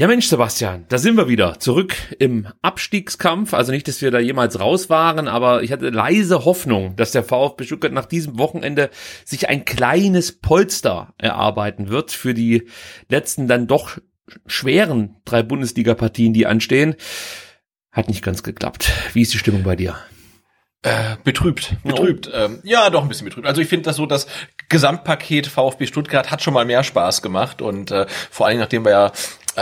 Ja Mensch, Sebastian, da sind wir wieder. Zurück im Abstiegskampf. Also nicht, dass wir da jemals raus waren, aber ich hatte leise Hoffnung, dass der VfB Stuttgart nach diesem Wochenende sich ein kleines Polster erarbeiten wird für die letzten dann doch schweren drei Bundesliga-Partien, die anstehen. Hat nicht ganz geklappt. Wie ist die Stimmung bei dir? Äh, betrübt, betrübt. Oh. Ähm, ja, doch ein bisschen betrübt. Also ich finde das so, das Gesamtpaket VfB Stuttgart hat schon mal mehr Spaß gemacht und äh, vor allem nachdem wir ja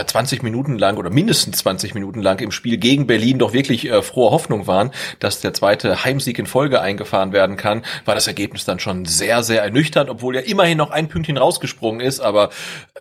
20 Minuten lang oder mindestens 20 Minuten lang im Spiel gegen Berlin doch wirklich äh, frohe Hoffnung waren, dass der zweite Heimsieg in Folge eingefahren werden kann, war das Ergebnis dann schon sehr, sehr ernüchternd, obwohl ja immerhin noch ein Pünktchen rausgesprungen ist. Aber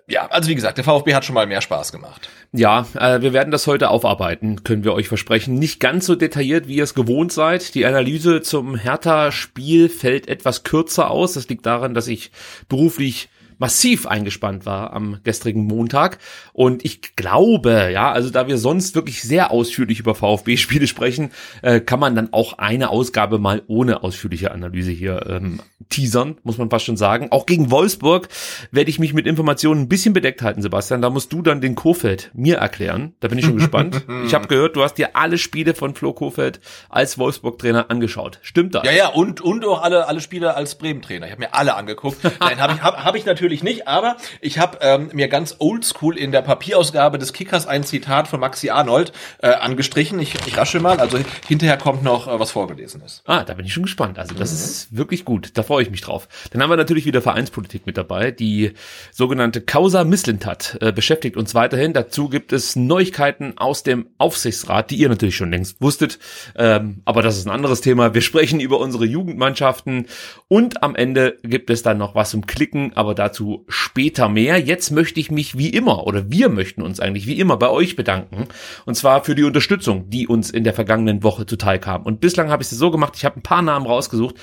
ja, also wie gesagt, der VfB hat schon mal mehr Spaß gemacht. Ja, äh, wir werden das heute aufarbeiten, können wir euch versprechen. Nicht ganz so detailliert, wie ihr es gewohnt seid. Die Analyse zum Hertha-Spiel fällt etwas kürzer aus. Das liegt daran, dass ich beruflich massiv eingespannt war am gestrigen Montag. Und ich glaube, ja, also da wir sonst wirklich sehr ausführlich über VfB-Spiele sprechen, äh, kann man dann auch eine Ausgabe mal ohne ausführliche Analyse hier ähm, teasern, muss man fast schon sagen. Auch gegen Wolfsburg werde ich mich mit Informationen ein bisschen bedeckt halten, Sebastian. Da musst du dann den Kofeld mir erklären. Da bin ich schon gespannt. Ich habe gehört, du hast dir alle Spiele von Flo Kofeld als Wolfsburg-Trainer angeschaut. Stimmt das? Ja, ja, und, und auch alle, alle Spiele als Bremen-Trainer. Ich habe mir alle angeguckt. Nein, habe ich, hab, hab ich natürlich natürlich nicht, aber ich habe ähm, mir ganz oldschool in der Papierausgabe des Kickers ein Zitat von Maxi Arnold äh, angestrichen. Ich, ich rasche mal, also hinterher kommt noch äh, was vorgelesen ist. Ah, da bin ich schon gespannt. Also das mhm. ist wirklich gut. Da freue ich mich drauf. Dann haben wir natürlich wieder Vereinspolitik mit dabei. Die sogenannte Causa Misslintat äh, beschäftigt uns weiterhin. Dazu gibt es Neuigkeiten aus dem Aufsichtsrat, die ihr natürlich schon längst wusstet. Ähm, aber das ist ein anderes Thema. Wir sprechen über unsere Jugendmannschaften und am Ende gibt es dann noch was zum Klicken, aber dazu dazu später mehr. Jetzt möchte ich mich wie immer oder wir möchten uns eigentlich wie immer bei euch bedanken. Und zwar für die Unterstützung, die uns in der vergangenen Woche zuteil kam. Und bislang habe ich es so gemacht, ich habe ein paar Namen rausgesucht.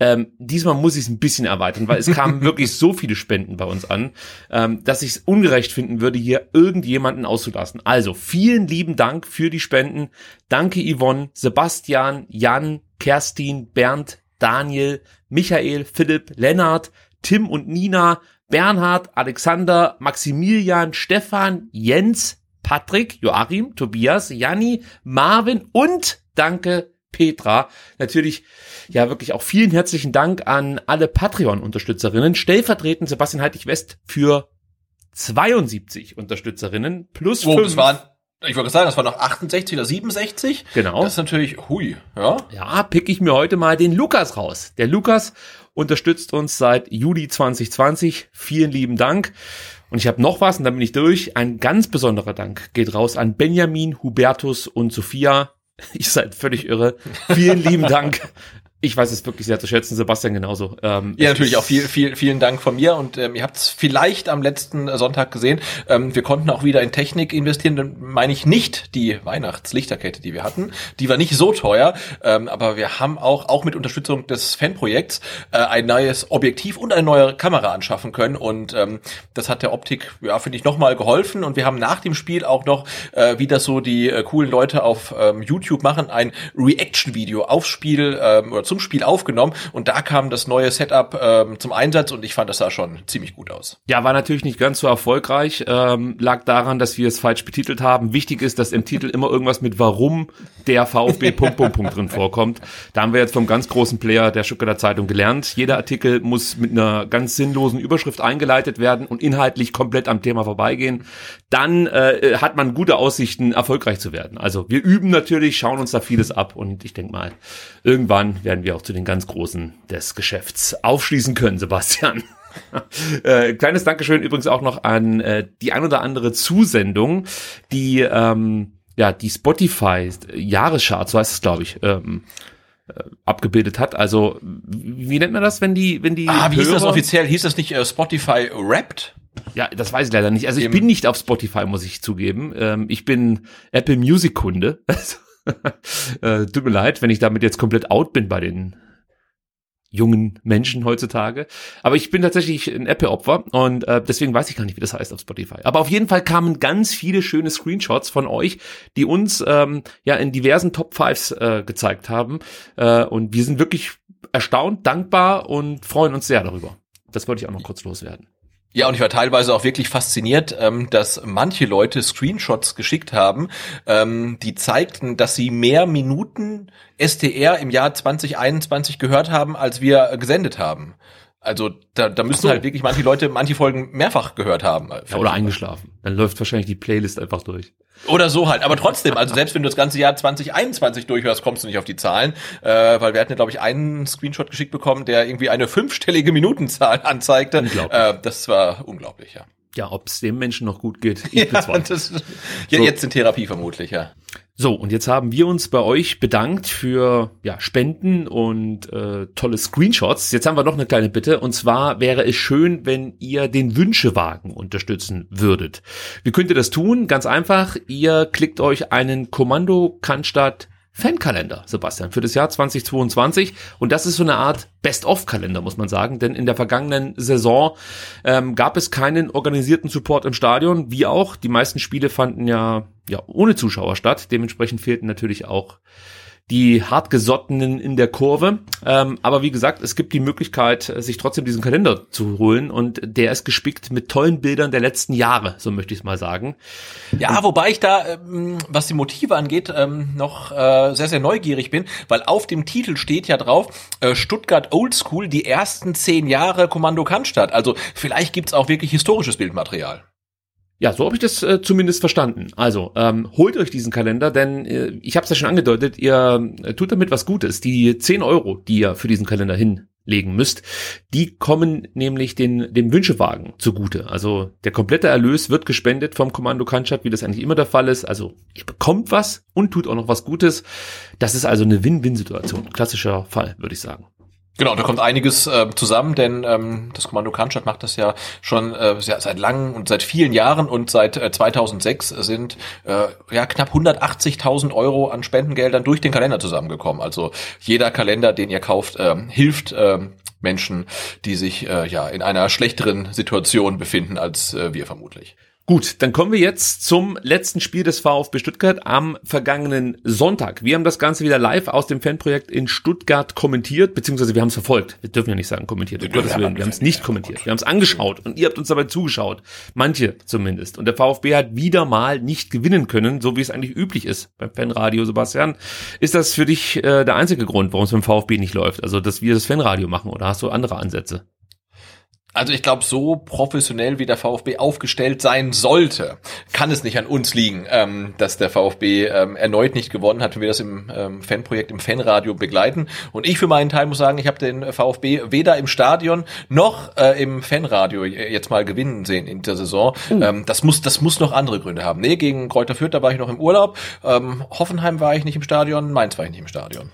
Ähm, diesmal muss ich es ein bisschen erweitern, weil es kamen wirklich so viele Spenden bei uns an, ähm, dass ich es ungerecht finden würde, hier irgendjemanden auszulassen. Also vielen lieben Dank für die Spenden. Danke Yvonne, Sebastian, Jan, Kerstin, Bernd, Daniel, Michael, Philipp, Lennart, Tim und Nina, Bernhard, Alexander, Maximilian, Stefan, Jens, Patrick, Joachim, Tobias, Janni, Marvin und danke Petra. Natürlich, ja, wirklich auch vielen herzlichen Dank an alle Patreon-Unterstützerinnen. Stellvertretend Sebastian Heitig West für 72 Unterstützerinnen plus oh, fünf. waren, ich wollte sagen, das waren noch 68 oder 67. Genau. Das ist natürlich, hui, ja. Ja, pick ich mir heute mal den Lukas raus. Der Lukas unterstützt uns seit Juli 2020. Vielen lieben Dank. Und ich habe noch was und dann bin ich durch. Ein ganz besonderer Dank geht raus an Benjamin, Hubertus und Sophia. Ich seid völlig irre. Vielen lieben Dank. Ich weiß es wirklich sehr zu schätzen, Sebastian genauso. Ähm, ja, natürlich auch viel, viel, vielen Dank von mir und ähm, ihr habt es vielleicht am letzten Sonntag gesehen. Ähm, wir konnten auch wieder in Technik investieren. Dann meine ich nicht die Weihnachtslichterkette, die wir hatten. Die war nicht so teuer, ähm, aber wir haben auch auch mit Unterstützung des Fanprojekts äh, ein neues Objektiv und eine neue Kamera anschaffen können und ähm, das hat der Optik, ja, finde ich, nochmal geholfen. Und wir haben nach dem Spiel auch noch, äh, wie das so die äh, coolen Leute auf ähm, YouTube machen, ein Reaction-Video aufs Spiel ähm, oder zum Spiel aufgenommen und da kam das neue Setup ähm, zum Einsatz und ich fand, das sah schon ziemlich gut aus. Ja, war natürlich nicht ganz so erfolgreich. Ähm, lag daran, dass wir es falsch betitelt haben. Wichtig ist, dass im Titel immer irgendwas mit Warum der VfB Punkt, Punkt, Punkt drin vorkommt. Da haben wir jetzt vom ganz großen Player der Stuttgarter Zeitung gelernt. Jeder Artikel muss mit einer ganz sinnlosen Überschrift eingeleitet werden und inhaltlich komplett am Thema vorbeigehen. Dann äh, hat man gute Aussichten, erfolgreich zu werden. Also wir üben natürlich, schauen uns da vieles ab und ich denke mal, irgendwann werden wir auch zu den ganz Großen des Geschäfts aufschließen können, Sebastian. äh, kleines Dankeschön übrigens auch noch an äh, die ein oder andere Zusendung, die ähm, ja die Spotify Jahrescharts, so heißt es glaube ich, ähm, äh, abgebildet hat. Also wie nennt man das, wenn die wenn die Ah, wie hieß das offiziell? Hieß das nicht äh, Spotify Wrapped? Ja, das weiß ich leider nicht. Also ich bin nicht auf Spotify, muss ich zugeben. Ähm, ich bin Apple Music Kunde. äh, tut mir leid, wenn ich damit jetzt komplett out bin bei den jungen Menschen heutzutage. Aber ich bin tatsächlich ein Apple-Opfer und äh, deswegen weiß ich gar nicht, wie das heißt auf Spotify. Aber auf jeden Fall kamen ganz viele schöne Screenshots von euch, die uns ähm, ja in diversen Top Fives äh, gezeigt haben. Äh, und wir sind wirklich erstaunt, dankbar und freuen uns sehr darüber. Das wollte ich auch noch kurz loswerden. Ja, und ich war teilweise auch wirklich fasziniert, ähm, dass manche Leute Screenshots geschickt haben, ähm, die zeigten, dass sie mehr Minuten STR im Jahr 2021 gehört haben, als wir gesendet haben. Also da, da müssen so. halt wirklich manche Leute manche Folgen mehrfach gehört haben. Ja, oder eingeschlafen. Dann läuft wahrscheinlich die Playlist einfach durch. Oder so halt. Aber trotzdem, also selbst wenn du das ganze Jahr 2021 durchhörst, kommst du nicht auf die Zahlen. Äh, weil wir hatten ja, glaube ich, einen Screenshot geschickt bekommen, der irgendwie eine fünfstellige Minutenzahl anzeigte. Äh, das war unglaublich, ja. Ja, ob es dem Menschen noch gut geht. Ich ja, das, ja so. jetzt in Therapie vermutlich, ja. So, und jetzt haben wir uns bei euch bedankt für ja, Spenden und äh, tolle Screenshots. Jetzt haben wir noch eine kleine Bitte. Und zwar wäre es schön, wenn ihr den Wünschewagen unterstützen würdet. Wie könnt ihr das tun? Ganz einfach. Ihr klickt euch einen Kommando Cannstatt Fankalender, Sebastian, für das Jahr 2022. Und das ist so eine Art Best-of-Kalender, muss man sagen. Denn in der vergangenen Saison ähm, gab es keinen organisierten Support im Stadion, wie auch. Die meisten Spiele fanden ja, ja ohne Zuschauer statt. Dementsprechend fehlten natürlich auch die hartgesottenen in der Kurve. Ähm, aber wie gesagt, es gibt die Möglichkeit, sich trotzdem diesen Kalender zu holen und der ist gespickt mit tollen Bildern der letzten Jahre, so möchte ich es mal sagen. Ja, und wobei ich da, ähm, was die Motive angeht, ähm, noch äh, sehr, sehr neugierig bin, weil auf dem Titel steht ja drauf, äh, Stuttgart Oldschool, die ersten zehn Jahre Kommando Cannstatt. Also vielleicht gibt's auch wirklich historisches Bildmaterial. Ja, so habe ich das äh, zumindest verstanden. Also ähm, holt euch diesen Kalender, denn äh, ich habe es ja schon angedeutet, ihr äh, tut damit was Gutes. Die 10 Euro, die ihr für diesen Kalender hinlegen müsst, die kommen nämlich den, dem Wünschewagen zugute. Also der komplette Erlös wird gespendet vom Kommando Kanschat, wie das eigentlich immer der Fall ist. Also ihr bekommt was und tut auch noch was Gutes. Das ist also eine Win-Win-Situation. Klassischer Fall, würde ich sagen. Genau, da kommt einiges äh, zusammen, denn ähm, das Kommando Cannstatt macht das ja schon äh, seit langem und seit vielen Jahren und seit äh, 2006 sind äh, ja knapp 180.000 Euro an Spendengeldern durch den Kalender zusammengekommen. Also jeder Kalender, den ihr kauft, äh, hilft äh, Menschen, die sich äh, ja in einer schlechteren Situation befinden als äh, wir vermutlich. Gut, dann kommen wir jetzt zum letzten Spiel des VfB Stuttgart am vergangenen Sonntag. Wir haben das Ganze wieder live aus dem Fanprojekt in Stuttgart kommentiert, beziehungsweise wir haben es verfolgt. Wir dürfen ja nicht sagen kommentiert. Um Gottes Willen. Wir haben es nicht kommentiert. Wir haben es angeschaut und ihr habt uns dabei zugeschaut. Manche zumindest. Und der VfB hat wieder mal nicht gewinnen können, so wie es eigentlich üblich ist beim Fanradio, Sebastian. Ist das für dich äh, der einzige Grund, warum es beim VfB nicht läuft? Also, dass wir das Fanradio machen oder hast du andere Ansätze? Also ich glaube, so professionell wie der VfB aufgestellt sein sollte, kann es nicht an uns liegen, ähm, dass der VfB ähm, erneut nicht gewonnen hat, wenn wir das im ähm, Fanprojekt, im Fanradio begleiten. Und ich für meinen Teil muss sagen, ich habe den VfB weder im Stadion noch äh, im Fanradio jetzt mal gewinnen sehen in der Saison. Ähm, das muss, das muss noch andere Gründe haben. Nee, gegen Kräuter Fürth, da war ich noch im Urlaub. Ähm, Hoffenheim war ich nicht im Stadion, Mainz war ich nicht im Stadion.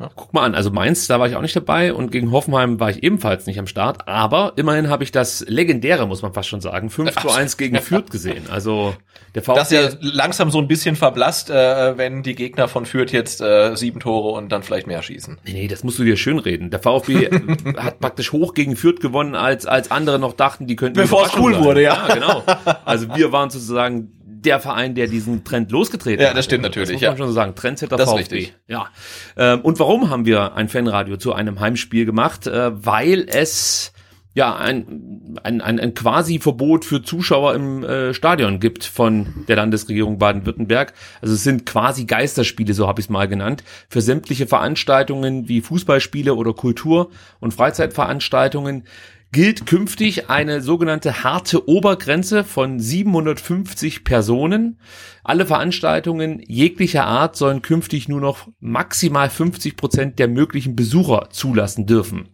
Ja, guck mal an, also Mainz, da war ich auch nicht dabei und gegen Hoffenheim war ich ebenfalls nicht am Start, aber immerhin habe ich das legendäre, muss man fast schon sagen, 5 zu 1 gegen Fürth gesehen. Also der VfB das ist ja langsam so ein bisschen verblasst, äh, wenn die Gegner von Fürth jetzt äh, sieben Tore und dann vielleicht mehr schießen. Nee, nee, das musst du dir schön reden. Der VfB hat praktisch hoch gegen Fürth gewonnen, als als andere noch dachten, die könnten Bevor es cool sein. wurde, ja. ja. genau. Also wir waren sozusagen der Verein, der diesen Trend losgetreten Ja, hat. das stimmt natürlich, Das muss ja. man schon so sagen. Trendsetter Das ist VfB. richtig. Ja. Ähm, und warum haben wir ein Fanradio zu einem Heimspiel gemacht? Äh, weil es ja ein, ein, ein, ein quasi Verbot für Zuschauer im äh, Stadion gibt von der Landesregierung Baden-Württemberg. Also es sind quasi Geisterspiele, so habe ich es mal genannt, für sämtliche Veranstaltungen wie Fußballspiele oder Kultur- und Freizeitveranstaltungen gilt künftig eine sogenannte harte Obergrenze von 750 Personen. Alle Veranstaltungen jeglicher Art sollen künftig nur noch maximal 50 Prozent der möglichen Besucher zulassen dürfen.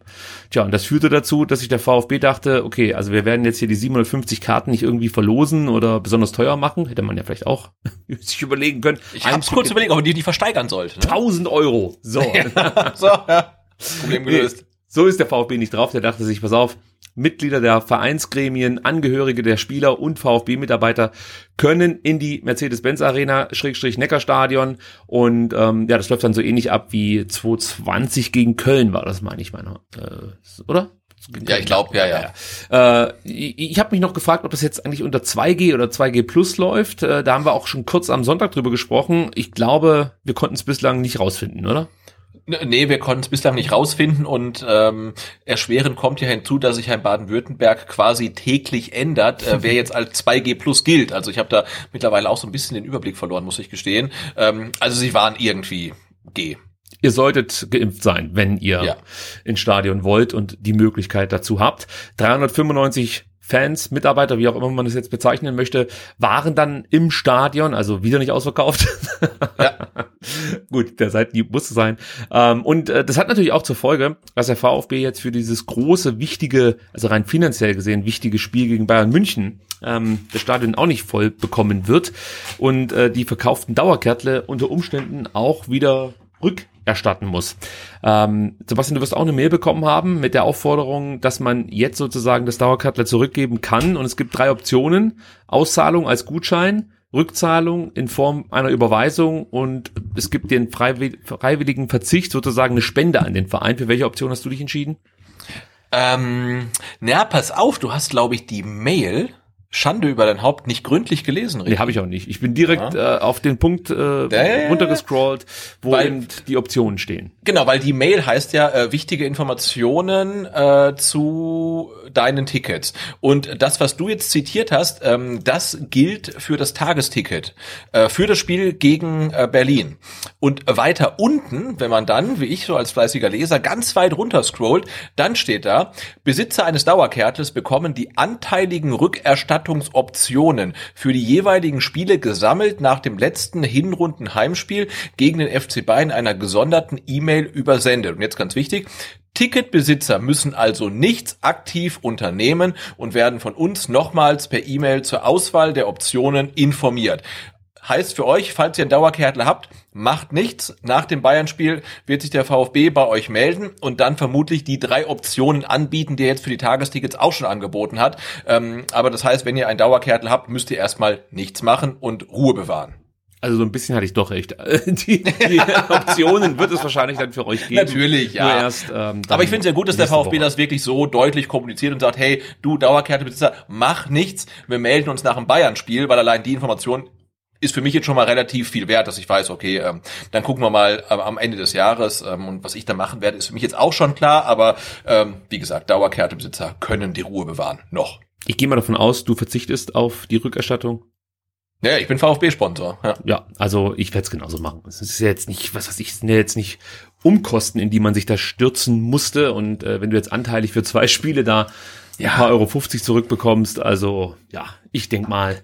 Tja, und das führte dazu, dass sich der VfB dachte, okay, also wir werden jetzt hier die 750 Karten nicht irgendwie verlosen oder besonders teuer machen. Hätte man ja vielleicht auch sich überlegen können. Ich hab's kurz überlegt, ob man die, die versteigern sollte. Ne? 1000 Euro. So. so, ja. Problem gelöst. So ist der VfB nicht drauf. Der dachte sich, pass auf, Mitglieder der Vereinsgremien, Angehörige der Spieler und VfB-Mitarbeiter können in die Mercedes-Benz Arena, Schrägstrich Neckarstadion und ähm, ja, das läuft dann so ähnlich ab wie 2020 gegen Köln war das, meine ich, meiner, äh, oder? Ja, ich glaube, ja, ja. Äh, ich ich habe mich noch gefragt, ob das jetzt eigentlich unter 2G oder 2G Plus läuft. Äh, da haben wir auch schon kurz am Sonntag drüber gesprochen. Ich glaube, wir konnten es bislang nicht rausfinden, oder? Nee, wir konnten es bislang nicht rausfinden und ähm, erschwerend kommt ja hinzu, dass sich in Baden-Württemberg quasi täglich ändert, äh, wer jetzt als 2G plus gilt. Also ich habe da mittlerweile auch so ein bisschen den Überblick verloren, muss ich gestehen. Ähm, also sie waren irgendwie G. Ihr solltet geimpft sein, wenn ihr Ja. ins Stadion wollt und die Möglichkeit dazu habt. 395 Fans, Mitarbeiter, wie auch immer man das jetzt bezeichnen möchte, waren dann im Stadion, also wieder nicht ausverkauft. Gut, der Seitenhieb musste sein. Ähm, und äh, das hat natürlich auch zur Folge, dass der VfB jetzt für dieses große, wichtige, also rein finanziell gesehen, wichtige Spiel gegen Bayern München ähm, das Stadion auch nicht voll bekommen wird und äh, die verkauften Dauerkärtle unter Umständen auch wieder rückerstatten muss. Ähm, Sebastian, du wirst auch eine Mail bekommen haben mit der Aufforderung, dass man jetzt sozusagen das Dauerkärtle zurückgeben kann und es gibt drei Optionen. Auszahlung als Gutschein, Rückzahlung in Form einer Überweisung und es gibt den freiwill- freiwilligen Verzicht, sozusagen eine Spende an den Verein. Für welche Option hast du dich entschieden? Ähm, na, pass auf, du hast, glaube ich, die Mail Schande über dein Haupt nicht gründlich gelesen, Nee, habe ich auch nicht. Ich bin direkt äh, auf den Punkt äh, ja, runtergescrollt, wo Weil- eben die Optionen stehen. Genau, weil die Mail heißt ja äh, wichtige Informationen äh, zu deinen Tickets. Und das, was du jetzt zitiert hast, ähm, das gilt für das Tagesticket, äh, für das Spiel gegen äh, Berlin. Und weiter unten, wenn man dann, wie ich so als fleißiger Leser, ganz weit runter scrollt, dann steht da, Besitzer eines Dauerkärtles bekommen die anteiligen Rückerstattungsoptionen für die jeweiligen Spiele gesammelt nach dem letzten Hinrunden-Heimspiel gegen den FC Bayern einer gesonderten E-Mail übersendet. Und jetzt ganz wichtig, Ticketbesitzer müssen also nichts aktiv unternehmen und werden von uns nochmals per E-Mail zur Auswahl der Optionen informiert. Heißt für euch, falls ihr einen Dauerkärtler habt, macht nichts. Nach dem Bayern-Spiel wird sich der VfB bei euch melden und dann vermutlich die drei Optionen anbieten, die er jetzt für die Tagestickets auch schon angeboten hat. Ähm, aber das heißt, wenn ihr einen Dauerkärtler habt, müsst ihr erstmal nichts machen und Ruhe bewahren. Also so ein bisschen hatte ich doch recht. Die, die Optionen wird es wahrscheinlich dann für euch geben. Natürlich, ja. Erst, ähm, Aber ich finde es ja gut, dass der VfB Woche. das wirklich so deutlich kommuniziert und sagt, hey, du Dauerkärtebesitzer, mach nichts. Wir melden uns nach dem Bayern-Spiel, weil allein die Information ist für mich jetzt schon mal relativ viel wert, dass ich weiß, okay, ähm, dann gucken wir mal ähm, am Ende des Jahres ähm, und was ich da machen werde, ist für mich jetzt auch schon klar, aber ähm, wie gesagt, Dauerkärtebesitzer können die Ruhe bewahren. Noch. Ich gehe mal davon aus, du verzichtest auf die Rückerstattung. Ja, ich bin VfB-Sponsor. Ja. Ja, also ich werde es genauso machen. Es ist ja jetzt nicht, was weiß ich, es sind ja jetzt nicht Umkosten, in die man sich da stürzen musste. Und äh, wenn du jetzt anteilig für zwei Spiele da ein paar Euro 50 zurückbekommst, also ja, ich denk mal,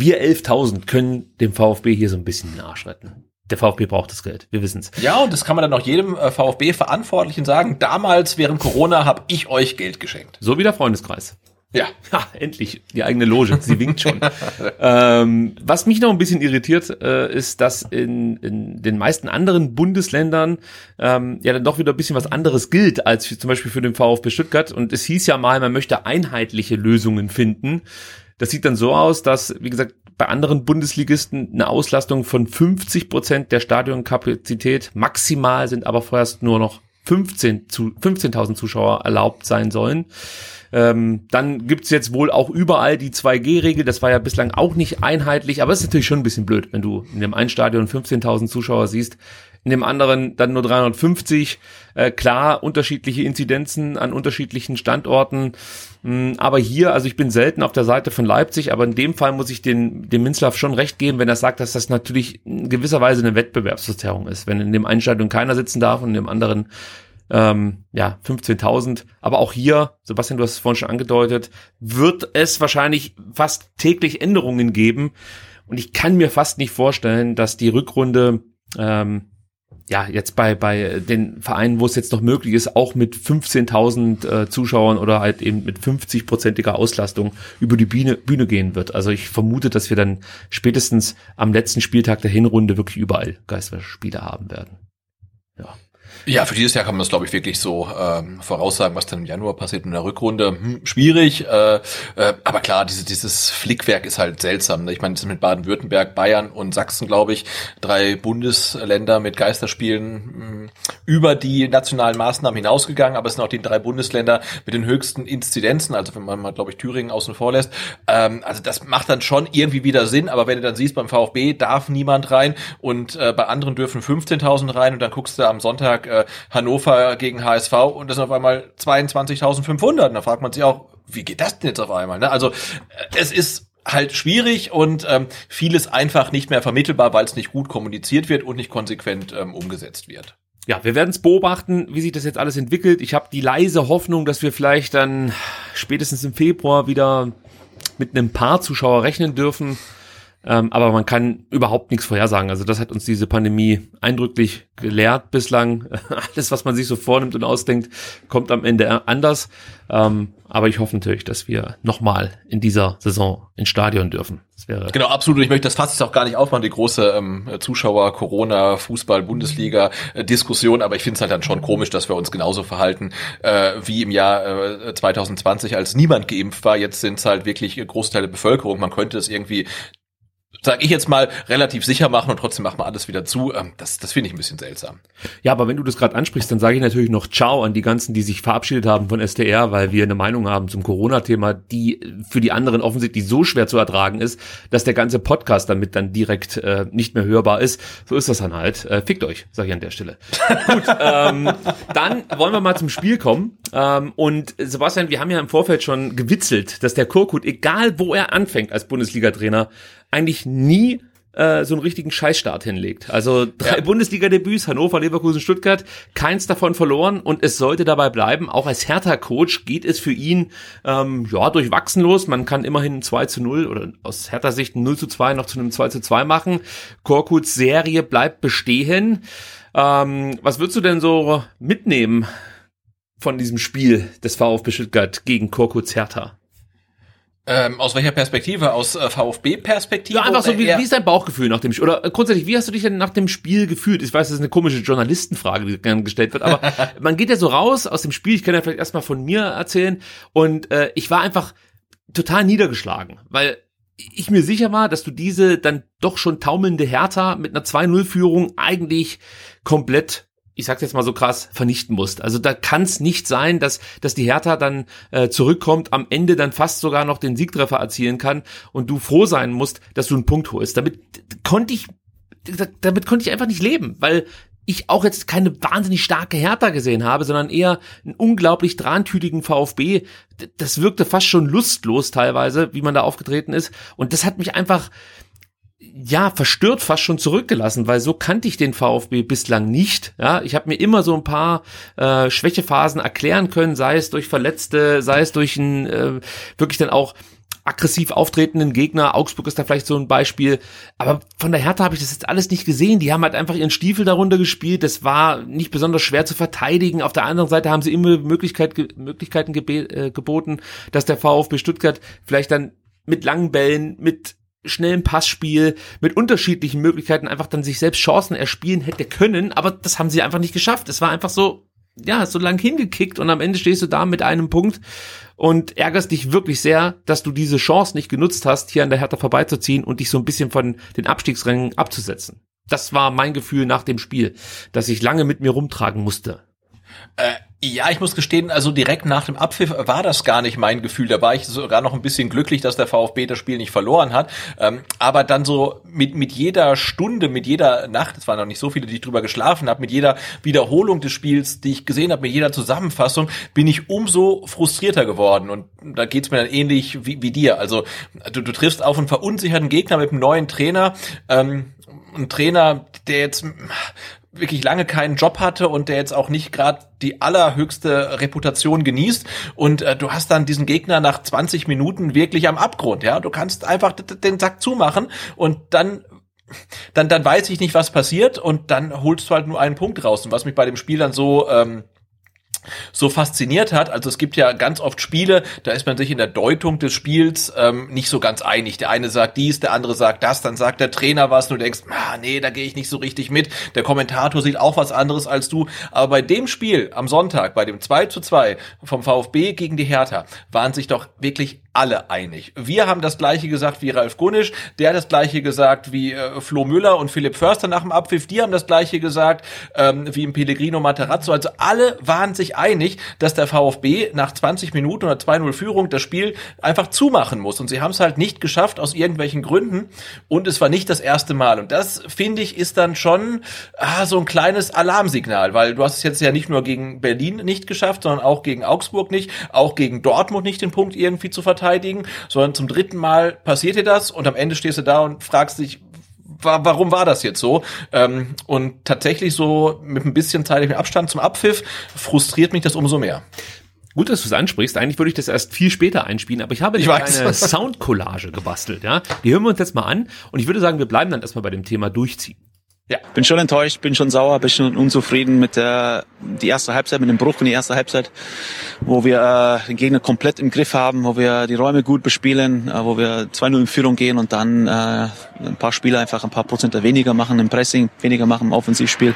wir 11.000 können dem VfB hier so ein bisschen den Arsch retten. Der VfB braucht das Geld, wir wissen's. ja, und das kann man dann auch jedem äh, VfB-Verantwortlichen sagen. Damals während Corona habe ich euch Geld geschenkt. So wie der Freundeskreis. Ja. Ha, endlich, die eigene Loge, sie winkt schon. ähm, was mich noch ein bisschen irritiert, äh, ist, dass in, in den meisten anderen Bundesländern ähm, ja dann doch wieder ein bisschen was anderes gilt, als für, zum Beispiel für den VfB Stuttgart. Und es hieß ja mal, man möchte einheitliche Lösungen finden. Das sieht dann so aus, dass, wie gesagt, bei anderen Bundesligisten eine Auslastung von 50 Prozent der Stadionkapazität maximal sind aber vorerst nur noch 15 zu 15.000 Zuschauer erlaubt sein sollen. Ähm, dann gibt's jetzt wohl auch überall die 2G-Regel. Das war ja bislang auch nicht einheitlich, aber es ist natürlich schon ein bisschen blöd, wenn du in dem einen Stadion 15.000 Zuschauer siehst, in dem anderen dann nur 350. Äh, klar, unterschiedliche Inzidenzen an unterschiedlichen Standorten. Mh, aber hier, also ich bin selten auf der Seite von Leipzig, aber in dem Fall muss ich den, dem Minzlaff schon recht geben, wenn er sagt, dass das natürlich in gewisser Weise eine Wettbewerbsverzerrung ist. Wenn in dem einen Stadion keiner sitzen darf und in dem anderen ähm, ja, 15.000. Aber auch hier, Sebastian, du hast es vorhin schon angedeutet, wird es wahrscheinlich fast täglich Änderungen geben. Und ich kann mir fast nicht vorstellen, dass die Rückrunde ähm, ja, jetzt bei, bei den Vereinen, wo es jetzt noch möglich ist, auch mit 15.000 äh, Zuschauern oder halt eben mit 50-prozentiger Auslastung über die Bühne, Bühne gehen wird. Also ich vermute, dass wir dann spätestens am letzten Spieltag der Hinrunde wirklich überall Geisterspiele haben werden. Ja. Ja, für dieses Jahr kann man das, glaube ich, wirklich so ähm, voraussagen, was dann im Januar passiert in der Rückrunde. Hm, schwierig, äh, äh, aber klar, diese, dieses Flickwerk ist halt seltsam. Ne? Ich meine, sind mit Baden-Württemberg, Bayern und Sachsen, glaube ich, drei Bundesländer mit Geisterspielen mh, hm, über die nationalen Maßnahmen hinausgegangen, aber es sind auch die drei Bundesländer mit den höchsten Inzidenzen, also wenn man mal, glaube ich, Thüringen außen vor lässt. Ähm, also das macht dann schon irgendwie wieder Sinn, aber wenn du dann siehst, beim VfB darf niemand rein und äh, bei anderen dürfen 15.000 rein und dann guckst du am Sonntag äh, Hannover gegen HSV und das sind auf einmal 22.500. Da fragt man sich auch, wie geht das denn jetzt auf einmal? Ne? Also äh, es ist halt schwierig und ähm, vieles einfach nicht mehr vermittelbar, weil es nicht gut kommuniziert wird und nicht konsequent ähm, umgesetzt wird. Ja, wir werden es beobachten, wie sich das jetzt alles entwickelt. Ich habe die leise Hoffnung, dass wir vielleicht dann spätestens im Februar wieder mit einem paar Zuschauer rechnen dürfen. Ähm, aber man kann überhaupt nichts vorhersagen. Also das hat uns diese Pandemie eindrücklich gelehrt bislang. Alles, was man sich so vornimmt und ausdenkt, kommt am Ende anders. Ähm, aber ich hoffe natürlich, dass wir nochmal in dieser Saison ins Stadion dürfen. Das wäre genau, absolut. Ich möchte das fast auch gar nicht aufmachen, die große ähm, Zuschauer, Corona, Fußball, Bundesliga äh. Aber ich finde es halt dann schon komisch, dass wir uns genauso verhalten äh, wie im Jahr äh, 2020, als niemand geimpft war. Jetzt sind es halt wirklich Großteile der Bevölkerung. Man könnte es irgendwie sag ich jetzt mal, relativ sicher machen und trotzdem machen wir alles wieder zu. Ähm, das das finde ich ein bisschen seltsam. Ja, aber wenn du das gerade ansprichst, dann sage ich natürlich noch Ciao an die ganzen, die sich verabschiedet haben von STR, weil wir eine Meinung haben zum Corona-Thema, die für die anderen offensichtlich so schwer zu ertragen ist, dass der ganze Podcast damit dann direkt äh, nicht mehr hörbar ist. So ist das dann halt. Äh, fickt euch, sage ich an der Stelle. Gut, ähm, dann wollen wir mal zum Spiel kommen. Ähm, und Sebastian, wir haben ja im Vorfeld schon gewitzelt, dass der Kurkut, egal wo er anfängt als Bundesliga-Trainer, eigentlich nie äh, so einen richtigen Scheißstart hinlegt. Also drei ja. Bundesliga-Debüts, Hannover, Leverkusen, Stuttgart, keins davon verloren und es sollte dabei bleiben. Auch als Hertha-Coach geht es für ihn ähm, ja durchwachsen los. Man kann immerhin 2 zu 0 oder aus Hertha-Sicht 0 zu 2 noch zu einem 2 zu 2 machen. Korkuts Serie bleibt bestehen. Ähm, was würdest du denn so mitnehmen von diesem Spiel des VfB Stuttgart gegen Korkuts Hertha? Ähm, aus welcher Perspektive? Aus äh, VfB-Perspektive? Ja, einfach so, wie, wie ist dein Bauchgefühl nach dem Spiel? Oder äh, grundsätzlich, wie hast du dich denn nach dem Spiel gefühlt? Ich weiß, das ist eine komische Journalistenfrage, die gerne gestellt wird, aber man geht ja so raus aus dem Spiel, ich kann ja vielleicht erstmal von mir erzählen, und äh, ich war einfach total niedergeschlagen, weil ich mir sicher war, dass du diese dann doch schon taumelnde Hertha mit einer 2-0-Führung eigentlich komplett ich sag's jetzt mal so krass, vernichten musst. Also da kann es nicht sein, dass, dass die Hertha dann äh, zurückkommt, am Ende dann fast sogar noch den Siegtreffer erzielen kann und du froh sein musst, dass du einen Punkt holst. Damit konnte ich, damit konnte ich einfach nicht leben, weil ich auch jetzt keine wahnsinnig starke Hertha gesehen habe, sondern eher einen unglaublich drahntütigen VfB. Das wirkte fast schon lustlos teilweise, wie man da aufgetreten ist. Und das hat mich einfach, ja, verstört fast schon zurückgelassen, weil so kannte ich den VfB bislang nicht. Ja, ich habe mir immer so ein paar äh, Schwächephasen erklären können, sei es durch Verletzte, sei es durch einen äh, wirklich dann auch aggressiv auftretenden Gegner. Augsburg ist da vielleicht so ein Beispiel. Aber von der Hertha habe ich das jetzt alles nicht gesehen. Die haben halt einfach ihren Stiefel darunter gespielt. Das war nicht besonders schwer zu verteidigen. Auf der anderen Seite haben sie immer Möglichkeit, Möglichkeiten gebe, äh, geboten, dass der VfB Stuttgart vielleicht dann mit langen Bällen, mit schnellen Passspiel mit unterschiedlichen Möglichkeiten einfach dann sich selbst Chancen erspielen hätte können, aber das haben sie einfach nicht geschafft. Es war einfach so, ja, so lang hingekickt und am Ende stehst du da mit einem Punkt und ärgerst dich wirklich sehr, dass du diese Chance nicht genutzt hast, hier an der Hertha vorbeizuziehen und dich so ein bisschen von den Abstiegsrängen abzusetzen. Das war mein Gefühl nach dem Spiel, dass ich lange mit mir rumtragen musste. Äh, ja, ich muss gestehen, also direkt nach dem Abpfiff war das gar nicht mein Gefühl. Da war ich sogar noch ein bisschen glücklich, dass der VfB das Spiel nicht verloren hat. Ähm, aber dann so mit, mit jeder Stunde, mit jeder Nacht, es waren noch nicht so viele, die ich drüber geschlafen habe, mit jeder Wiederholung des Spiels, die ich gesehen habe, mit jeder Zusammenfassung, bin ich umso frustrierter geworden. Und da geht's mir dann ähnlich wie, wie dir. Also du, du triffst auf einen verunsicherten Gegner mit einem neuen Trainer. Ähm, ein Trainer, der jetzt wirklich lange keinen Job hatte und der jetzt auch nicht gerade die allerhöchste Reputation genießt und äh, du hast dann diesen Gegner nach 20 Minuten wirklich am Abgrund, ja? Du kannst einfach den Sack zumachen und dann dann dann weiß ich nicht, was passiert und dann holst du halt nur einen Punkt raus und was mich bei dem Spiel dann so ähm, so fasziniert hat. Also es gibt ja ganz oft Spiele, da ist man sich in der Deutung des Spiels ähm, nicht so ganz einig. Der eine sagt dies, der andere sagt das, dann sagt der Trainer was du denkst, ah, nee, da gehe ich nicht so richtig mit. Der Kommentator sieht auch was anderes als du. Aber bei dem Spiel am Sonntag, bei dem 2 zu 2 vom VfB gegen die Hertha, waren sich doch wirklich alle einig. Wir haben das gleiche gesagt wie Ralf Gunisch, der hat das gleiche gesagt wie äh, Flo Müller und Philipp Förster nach dem Abpfiff, die haben das gleiche gesagt ähm, wie im Pellegrino Materazzo. Also alle waren sich einig, dass der VfB nach 20 Minuten oder 2-0 Führung das Spiel einfach zumachen muss. Und sie haben es halt nicht geschafft aus irgendwelchen Gründen. Und es war nicht das erste Mal. Und das, finde ich, ist dann schon ah, so ein kleines Alarmsignal, weil du hast es jetzt ja nicht nur gegen Berlin nicht geschafft, sondern auch gegen Augsburg nicht, auch gegen Dortmund nicht den Punkt irgendwie zu verteidigen verteidigen, sondern zum dritten Mal passiert dir das und am Ende stehst du da und fragst dich, warum war das jetzt so? Ähm, und tatsächlich so mit ein bisschen zeitlichem Abstand zum Abpfiff frustriert mich das umso mehr. Gut, dass du es ansprichst. Eigentlich würde ich das erst viel später einspielen, aber ich habe ich eine Soundcollage gebastelt. Ja, Die hören wir uns jetzt mal an und ich würde sagen, wir bleiben dann erstmal bei dem Thema durchziehen. Ja, bin schon enttäuscht, bin schon sauer, bin schon unzufrieden mit der die erste Halbzeit, mit dem Bruch in die erste Halbzeit, wo wir äh, den Gegner komplett im Griff haben, wo wir die Räume gut bespielen, äh, wo wir 2-0 in Führung gehen und dann äh, ein paar Spieler einfach ein paar Prozent weniger machen im Pressing, weniger machen im Offensivspiel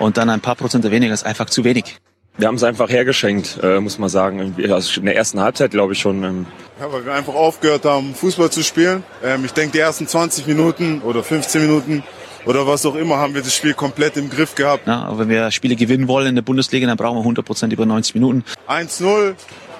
und dann ein paar Prozent weniger ist einfach zu wenig. Wir haben es einfach hergeschenkt, äh, muss man sagen. Also in der ersten Halbzeit, glaube ich schon. Ähm ja, weil wir einfach aufgehört haben, Fußball zu spielen. Ähm, ich denke, die ersten 20 Minuten oder 15 Minuten oder was auch immer, haben wir das Spiel komplett im Griff gehabt. Ja, aber wenn wir Spiele gewinnen wollen in der Bundesliga, dann brauchen wir 100 Prozent über 90 Minuten. 1-0.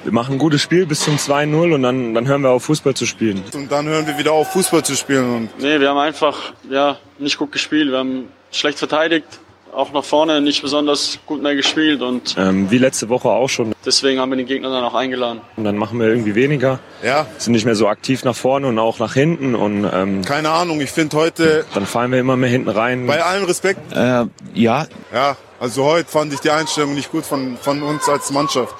Wir machen ein gutes Spiel bis zum 2-0 und dann, dann hören wir auf Fußball zu spielen. Und dann hören wir wieder auf Fußball zu spielen. Und nee, wir haben einfach ja, nicht gut gespielt. Wir haben schlecht verteidigt auch nach vorne nicht besonders gut mehr gespielt und ähm, wie letzte Woche auch schon. Deswegen haben wir den Gegner dann auch eingeladen. Und dann machen wir irgendwie weniger. Ja. Sind nicht mehr so aktiv nach vorne und auch nach hinten und ähm, keine Ahnung. Ich finde heute dann fallen wir immer mehr hinten rein. Bei allem Respekt. Äh, ja. Ja. Also heute fand ich die Einstellung nicht gut von von uns als Mannschaft.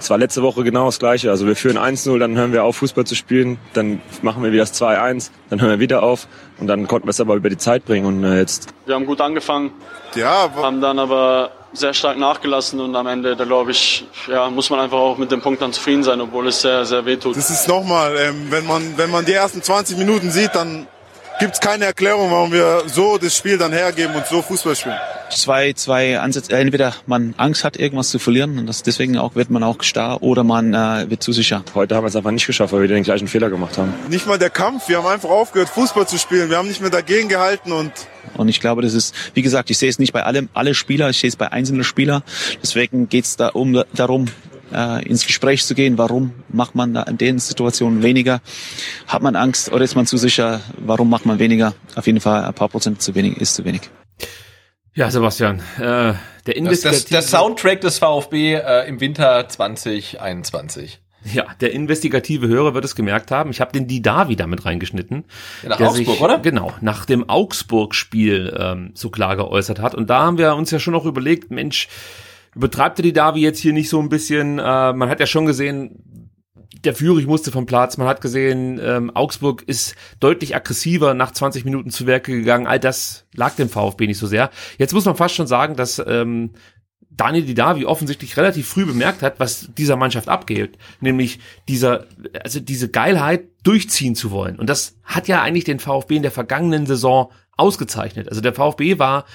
Es war letzte Woche genau das Gleiche. Also wir führen 1-0, dann hören wir auf, Fußball zu spielen. Dann machen wir wieder das 2-1, dann hören wir wieder auf. Und dann konnten wir es aber über die Zeit bringen. Und äh, jetzt. Wir haben gut angefangen. Ja. Haben dann aber sehr stark nachgelassen und am Ende, da glaube ich, ja, muss man einfach auch mit dem Punkt dann zufrieden sein, obwohl es sehr, sehr weh tut. Das ist nochmal, ähm, wenn man, wenn man die ersten 20 Minuten sieht, dann gibt es keine Erklärung, warum wir so das Spiel dann hergeben und so Fußball spielen. Zwei, zwei Ansätze. Entweder man Angst hat, irgendwas zu verlieren und das, deswegen auch wird man auch starr oder man äh, wird zu sicher. Heute haben wir es einfach nicht geschafft, weil wir den gleichen Fehler gemacht haben. Nicht mal der Kampf. Wir haben einfach aufgehört, Fußball zu spielen. Wir haben nicht mehr dagegen gehalten und und ich glaube, das ist, wie gesagt, ich sehe es nicht bei allem, alle Spieler, ich sehe es bei einzelnen Spielern. Deswegen geht es da um, darum, äh, ins Gespräch zu gehen. Warum macht man da in den Situationen weniger? Hat man Angst oder ist man zu sicher? Warum macht man weniger? Auf jeden Fall ein paar Prozent zu wenig ist zu wenig. Ja, Sebastian, äh, der investigative... Das, das, der Soundtrack des VfB äh, im Winter 2021. Ja, der investigative Hörer wird es gemerkt haben. Ich habe den Didavi damit reingeschnitten. Ja, nach Augsburg, sich, oder? Genau, nach dem Augsburg-Spiel ähm, so klar geäußert hat. Und da haben wir uns ja schon noch überlegt, Mensch, übertreibt der Didavi jetzt hier nicht so ein bisschen? Äh, man hat ja schon gesehen, der Führig musste vom Platz. Man hat gesehen, ähm, Augsburg ist deutlich aggressiver nach 20 Minuten zu Werke gegangen. All das lag dem VfB nicht so sehr. Jetzt muss man fast schon sagen, dass ähm, Daniel Didavi offensichtlich relativ früh bemerkt hat, was dieser Mannschaft abgeht, nämlich dieser, also diese Geilheit durchziehen zu wollen. Und das hat ja eigentlich den VfB in der vergangenen Saison ausgezeichnet. Also der VfB war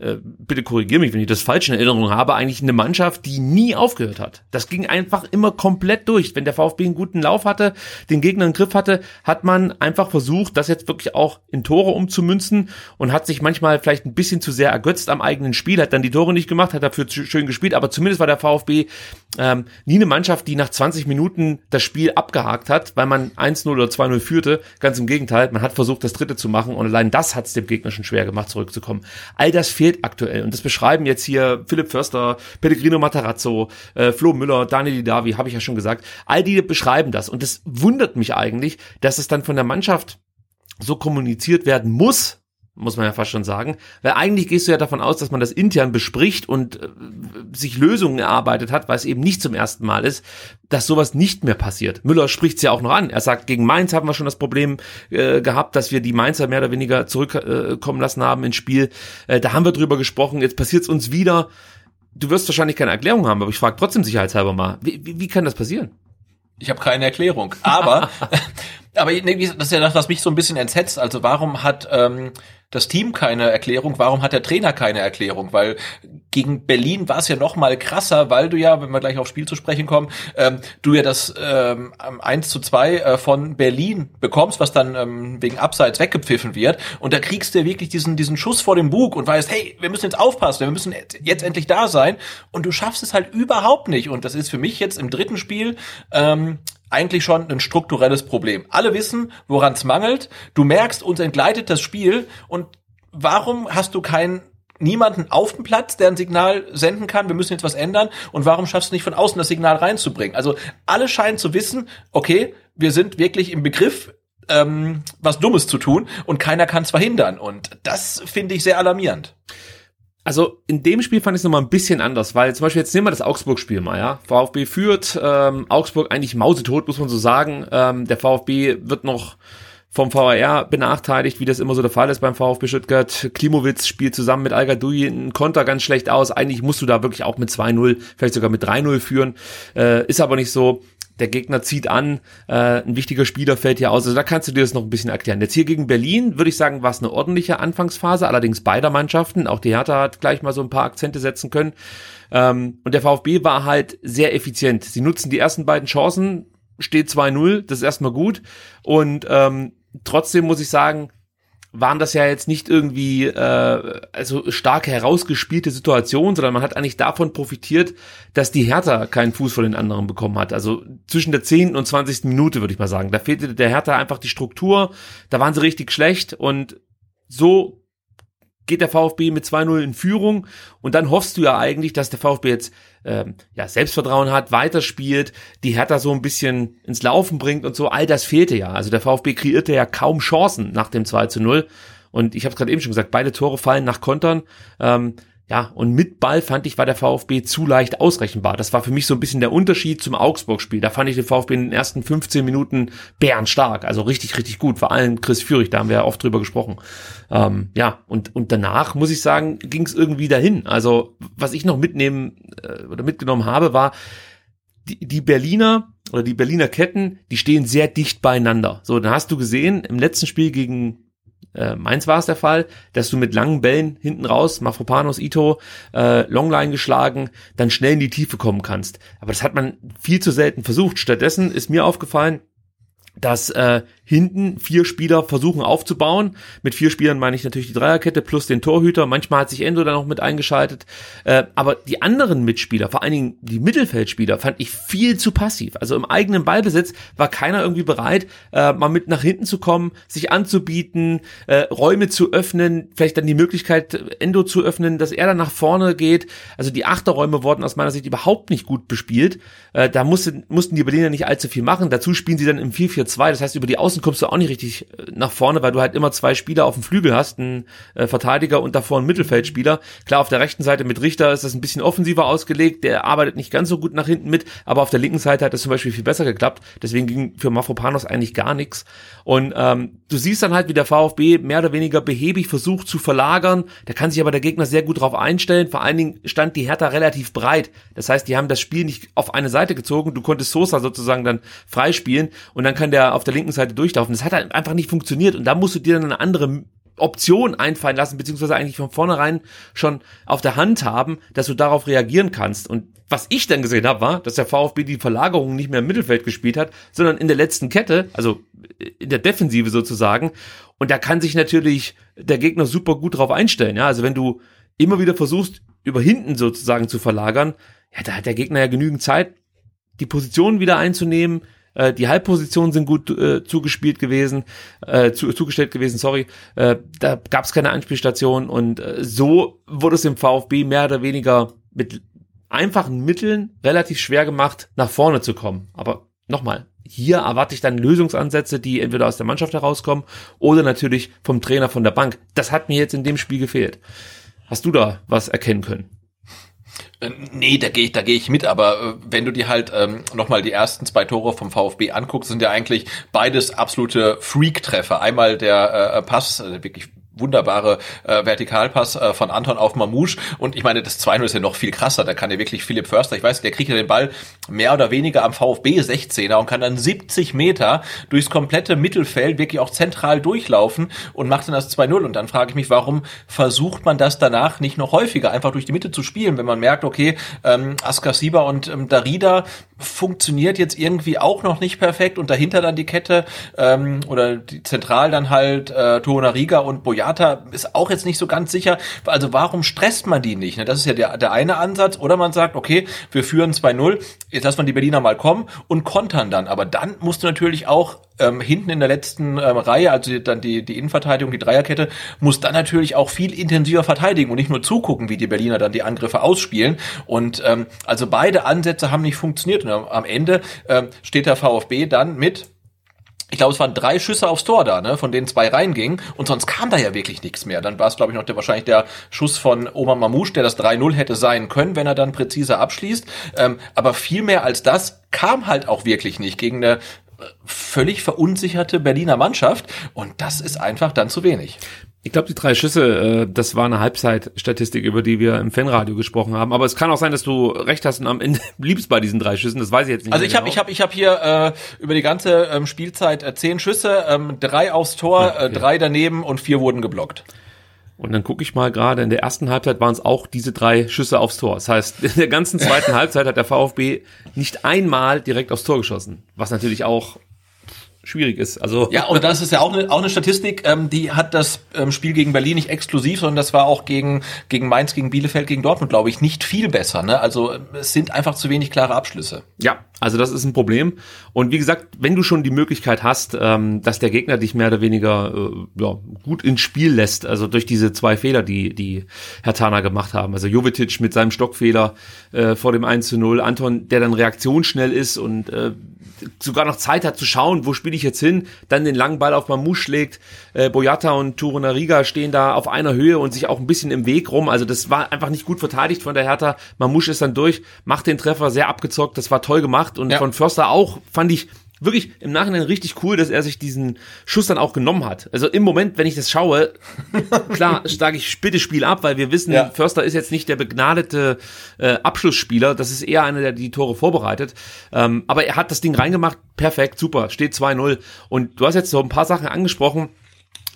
bitte korrigiere mich, wenn ich das falsch in Erinnerung habe, eigentlich eine Mannschaft, die nie aufgehört hat. Das ging einfach immer komplett durch. Wenn der VfB einen guten Lauf hatte, den Gegner im Griff hatte, hat man einfach versucht, das jetzt wirklich auch in Tore umzumünzen und hat sich manchmal vielleicht ein bisschen zu sehr ergötzt am eigenen Spiel, hat dann die Tore nicht gemacht, hat dafür schön gespielt, aber zumindest war der VfB ähm, nie eine Mannschaft, die nach 20 Minuten das Spiel abgehakt hat, weil man 1-0 oder 2-0 führte. Ganz im Gegenteil, man hat versucht, das dritte zu machen und allein das hat es dem Gegner schon schwer gemacht, zurückzukommen. All das fehlt aktuell. Und das beschreiben jetzt hier Philipp Förster, Pellegrino Matarazzo, äh, Flo Müller, Daniel Didavi, habe ich ja schon gesagt. All die beschreiben das. Und das wundert mich eigentlich, dass es dann von der Mannschaft so kommuniziert werden muss, muss man ja fast schon sagen. Weil eigentlich gehst du ja davon aus, dass man das intern bespricht und äh, sich Lösungen erarbeitet hat, weil es eben nicht zum ersten Mal ist, dass sowas nicht mehr passiert. Müller spricht es ja auch noch an. Er sagt, gegen Mainz haben wir schon das Problem äh, gehabt, dass wir die Mainzer mehr oder weniger zurückkommen äh, lassen haben ins Spiel. Äh, da haben wir drüber gesprochen, jetzt passiert es uns wieder. Du wirst wahrscheinlich keine Erklärung haben, aber ich frage trotzdem sicherheitshalber mal, wie, wie, wie kann das passieren? Ich habe keine Erklärung. Aber, aber das ist ja das, was mich so ein bisschen entsetzt. Also warum hat ähm, das Team keine Erklärung? Warum hat der Trainer keine Erklärung? Weil gegen Berlin war es ja noch mal krasser, weil du ja, wenn wir gleich aufs Spiel zu sprechen kommen, ähm, du ja das ähm, 1 zu 2 äh, von Berlin bekommst, was dann ähm, wegen Abseits weggepfiffen wird. Und da kriegst du ja wirklich diesen, diesen Schuss vor dem Bug und weißt, hey, wir müssen jetzt aufpassen, wir müssen jetzt endlich da sein. Und du schaffst es halt überhaupt nicht. Und das ist für mich jetzt im dritten Spiel ähm, eigentlich schon ein strukturelles Problem. Alle wissen, woran es mangelt. Du merkst, uns entgleitet das Spiel und warum hast du keinen niemanden auf dem Platz, der ein Signal senden kann, wir müssen jetzt was ändern und warum schaffst du nicht von außen das Signal reinzubringen? Also alle scheinen zu wissen, okay, wir sind wirklich im Begriff, ähm, was Dummes zu tun und keiner kann es verhindern und das finde ich sehr alarmierend. Also in dem Spiel fand ich es nochmal ein bisschen anders, weil zum Beispiel jetzt nehmen wir das Augsburg-Spiel mal, ja. VfB führt, ähm, Augsburg eigentlich mausetot, muss man so sagen. Ähm, der VfB wird noch vom VAR benachteiligt, wie das immer so der Fall ist beim VfB Stuttgart. Klimowitz spielt zusammen mit al einen Konter ganz schlecht aus. Eigentlich musst du da wirklich auch mit 2-0, vielleicht sogar mit 3-0 führen. Äh, ist aber nicht so der Gegner zieht an, äh, ein wichtiger Spieler fällt hier aus. Also da kannst du dir das noch ein bisschen erklären. Jetzt hier gegen Berlin würde ich sagen, war es eine ordentliche Anfangsphase, allerdings beider Mannschaften. Auch die Hertha hat gleich mal so ein paar Akzente setzen können. Ähm, und der VfB war halt sehr effizient. Sie nutzen die ersten beiden Chancen, steht 2-0, das ist erstmal gut. Und ähm, trotzdem muss ich sagen, waren das ja jetzt nicht irgendwie äh, also stark herausgespielte Situationen, sondern man hat eigentlich davon profitiert, dass die Hertha keinen Fuß vor den anderen bekommen hat. Also zwischen der 10. und 20. Minute würde ich mal sagen. Da fehlte der Hertha einfach die Struktur, da waren sie richtig schlecht und so geht der VfB mit 2-0 in Führung und dann hoffst du ja eigentlich, dass der VfB jetzt ähm, ja, Selbstvertrauen hat, weiterspielt, die Hertha so ein bisschen ins Laufen bringt und so. All das fehlte ja. Also der VfB kreierte ja kaum Chancen nach dem 2 zu 0. Und ich habe es gerade eben schon gesagt, beide Tore fallen nach Kontern. Ähm, ja, und mit Ball fand ich, war der VfB zu leicht ausrechenbar. Das war für mich so ein bisschen der Unterschied zum Augsburg-Spiel. Da fand ich den VfB in den ersten 15 Minuten bärenstark. Also richtig, richtig gut. Vor allem Chris Führig, da haben wir ja oft drüber gesprochen. Ähm, ja, und, und danach, muss ich sagen, ging es irgendwie dahin. Also, was ich noch mitnehmen äh, oder mitgenommen habe, war, die, die Berliner oder die Berliner Ketten, die stehen sehr dicht beieinander. So, dann hast du gesehen, im letzten Spiel gegen äh, Mainz war es der Fall, dass du mit langen Bällen hinten raus, Mafropanos, Ito, äh, Longline geschlagen, dann schnell in die Tiefe kommen kannst. Aber das hat man viel zu selten versucht. Stattdessen ist mir aufgefallen, dass äh, hinten vier Spieler versuchen aufzubauen. Mit vier Spielern meine ich natürlich die Dreierkette plus den Torhüter. Manchmal hat sich Endo da noch mit eingeschaltet. Äh, aber die anderen Mitspieler, vor allen Dingen die Mittelfeldspieler, fand ich viel zu passiv. Also im eigenen Ballbesitz war keiner irgendwie bereit, äh, mal mit nach hinten zu kommen, sich anzubieten, äh, Räume zu öffnen, vielleicht dann die Möglichkeit, Endo zu öffnen, dass er dann nach vorne geht. Also die Achterräume wurden aus meiner Sicht überhaupt nicht gut bespielt. Da mussten, mussten die Berliner nicht allzu viel machen. Dazu spielen sie dann im 4-4-2, das heißt über die Außen außen kommst du auch nicht richtig äh, nach vorne, weil du halt immer zwei Spieler auf dem Flügel hast, einen äh, Verteidiger und davor einen Mittelfeldspieler. Klar, auf der rechten Seite mit Richter ist das ein bisschen offensiver ausgelegt, der arbeitet nicht ganz so gut nach hinten mit, aber auf der linken Seite hat das zum Beispiel viel besser geklappt. Deswegen ging für Mafropanos eigentlich gar nichts. Und ähm, du siehst dann halt, wie der VfB mehr oder weniger behäbig versucht zu verlagern. Da kann sich aber der Gegner sehr gut drauf einstellen. Vor allen Dingen stand die Hertha relativ breit. Das heißt, die haben das Spiel nicht auf eine Seite gezogen. Du konntest Sosa sozusagen dann freispielen und dann kann der auf der linken Seite durch durchlaufen. Das hat halt einfach nicht funktioniert und da musst du dir dann eine andere Option einfallen lassen, beziehungsweise eigentlich von vornherein schon auf der Hand haben, dass du darauf reagieren kannst. Und was ich dann gesehen habe, war, dass der VfB die Verlagerung nicht mehr im Mittelfeld gespielt hat, sondern in der letzten Kette, also in der Defensive sozusagen. Und da kann sich natürlich der Gegner super gut drauf einstellen. Ja, also wenn du immer wieder versuchst, über hinten sozusagen zu verlagern, ja, da hat der Gegner ja genügend Zeit, die Position wieder einzunehmen, äh, die Halbpositionen sind gut äh, zugespielt gewesen, äh, zu, zugestellt gewesen, sorry. Äh, da gab es keine Anspielstation und äh, so wurde es im VfB mehr oder weniger mit einfachen Mitteln relativ schwer gemacht, nach vorne zu kommen. Aber nochmal, hier erwarte ich dann Lösungsansätze, die entweder aus der Mannschaft herauskommen oder natürlich vom Trainer von der Bank. Das hat mir jetzt in dem Spiel gefehlt. Hast du da was erkennen können? Äh, nee, da gehe ich, da gehe ich mit, aber äh, wenn du dir halt ähm, nochmal die ersten zwei Tore vom VfB anguckst, sind ja eigentlich beides absolute Freak-Treffer. Einmal der äh, Pass, äh, wirklich wunderbare äh, Vertikalpass äh, von Anton auf Mamouche. Und ich meine, das 2-0 ist ja noch viel krasser. Da kann ja wirklich Philipp Förster, ich weiß, der kriegt ja den Ball mehr oder weniger am VfB 16er und kann dann 70 Meter durchs komplette Mittelfeld wirklich auch zentral durchlaufen und macht dann das 2-0. Und dann frage ich mich, warum versucht man das danach nicht noch häufiger, einfach durch die Mitte zu spielen, wenn man merkt, okay, ähm, Askasiba und ähm, Darida funktioniert jetzt irgendwie auch noch nicht perfekt und dahinter dann die Kette ähm, oder die zentral dann halt äh, Torunariga und Boyata ist auch jetzt nicht so ganz sicher. Also warum stresst man die nicht? Ne? Das ist ja der, der eine Ansatz. Oder man sagt, okay, wir führen 2-0, jetzt lassen wir die Berliner mal kommen und kontern dann. Aber dann musst du natürlich auch ähm, hinten in der letzten ähm, Reihe, also dann die, die Innenverteidigung, die Dreierkette, muss dann natürlich auch viel intensiver verteidigen und nicht nur zugucken, wie die Berliner dann die Angriffe ausspielen. Und ähm, also beide Ansätze haben nicht funktioniert. Und am Ende ähm, steht der VfB dann mit ich glaube, es waren drei Schüsse aufs Tor da, ne, von denen zwei reingingen und sonst kam da ja wirklich nichts mehr. Dann war es, glaube ich, noch der, wahrscheinlich der Schuss von Oma Mamouche, der das 3-0 hätte sein können, wenn er dann präziser abschließt. Ähm, aber viel mehr als das kam halt auch wirklich nicht gegen eine völlig verunsicherte Berliner Mannschaft und das ist einfach dann zu wenig. Ich glaube, die drei Schüsse, äh, das war eine Halbzeitstatistik, über die wir im Fanradio gesprochen haben. Aber es kann auch sein, dass du recht hast und am Ende bliebst bei diesen drei Schüssen. Das weiß ich jetzt nicht. Also ich habe genau. ich habe ich habe hier äh, über die ganze ähm, Spielzeit äh, zehn Schüsse, ähm, drei aufs Tor, ja, okay. äh, drei daneben und vier wurden geblockt. Und dann gucke ich mal gerade, in der ersten Halbzeit waren es auch diese drei Schüsse aufs Tor. Das heißt, in der ganzen zweiten Halbzeit hat der VfB nicht einmal direkt aufs Tor geschossen. Was natürlich auch schwierig ist. Also ja, und das ist ja auch eine, auch eine Statistik, ähm, die hat das ähm, Spiel gegen Berlin nicht exklusiv, sondern das war auch gegen gegen Mainz, gegen Bielefeld, gegen Dortmund, glaube ich, nicht viel besser. Ne? Also es sind einfach zu wenig klare Abschlüsse. Ja, also das ist ein Problem. Und wie gesagt, wenn du schon die Möglichkeit hast, ähm, dass der Gegner dich mehr oder weniger äh, ja, gut ins Spiel lässt, also durch diese zwei Fehler, die die Herr Tana gemacht haben, also Jovetic mit seinem Stockfehler äh, vor dem 1 zu 0, Anton, der dann reaktionsschnell ist und äh, sogar noch Zeit hat zu schauen, wo spiele ich jetzt hin, dann den langen Ball auf Mamouche schlägt. Äh, Boyata und Turunariga stehen da auf einer Höhe und sich auch ein bisschen im Weg rum. Also das war einfach nicht gut verteidigt von der Hertha. Mamouche ist dann durch, macht den Treffer sehr abgezockt. Das war toll gemacht und ja. von Förster auch, fand ich wirklich im Nachhinein richtig cool, dass er sich diesen Schuss dann auch genommen hat. Also im Moment, wenn ich das schaue, klar, schlage ich bitte Spiel ab, weil wir wissen, ja. Förster ist jetzt nicht der begnadete äh, Abschlussspieler, das ist eher einer, der die Tore vorbereitet. Ähm, aber er hat das Ding reingemacht, perfekt, super, steht 2-0. Und du hast jetzt so ein paar Sachen angesprochen,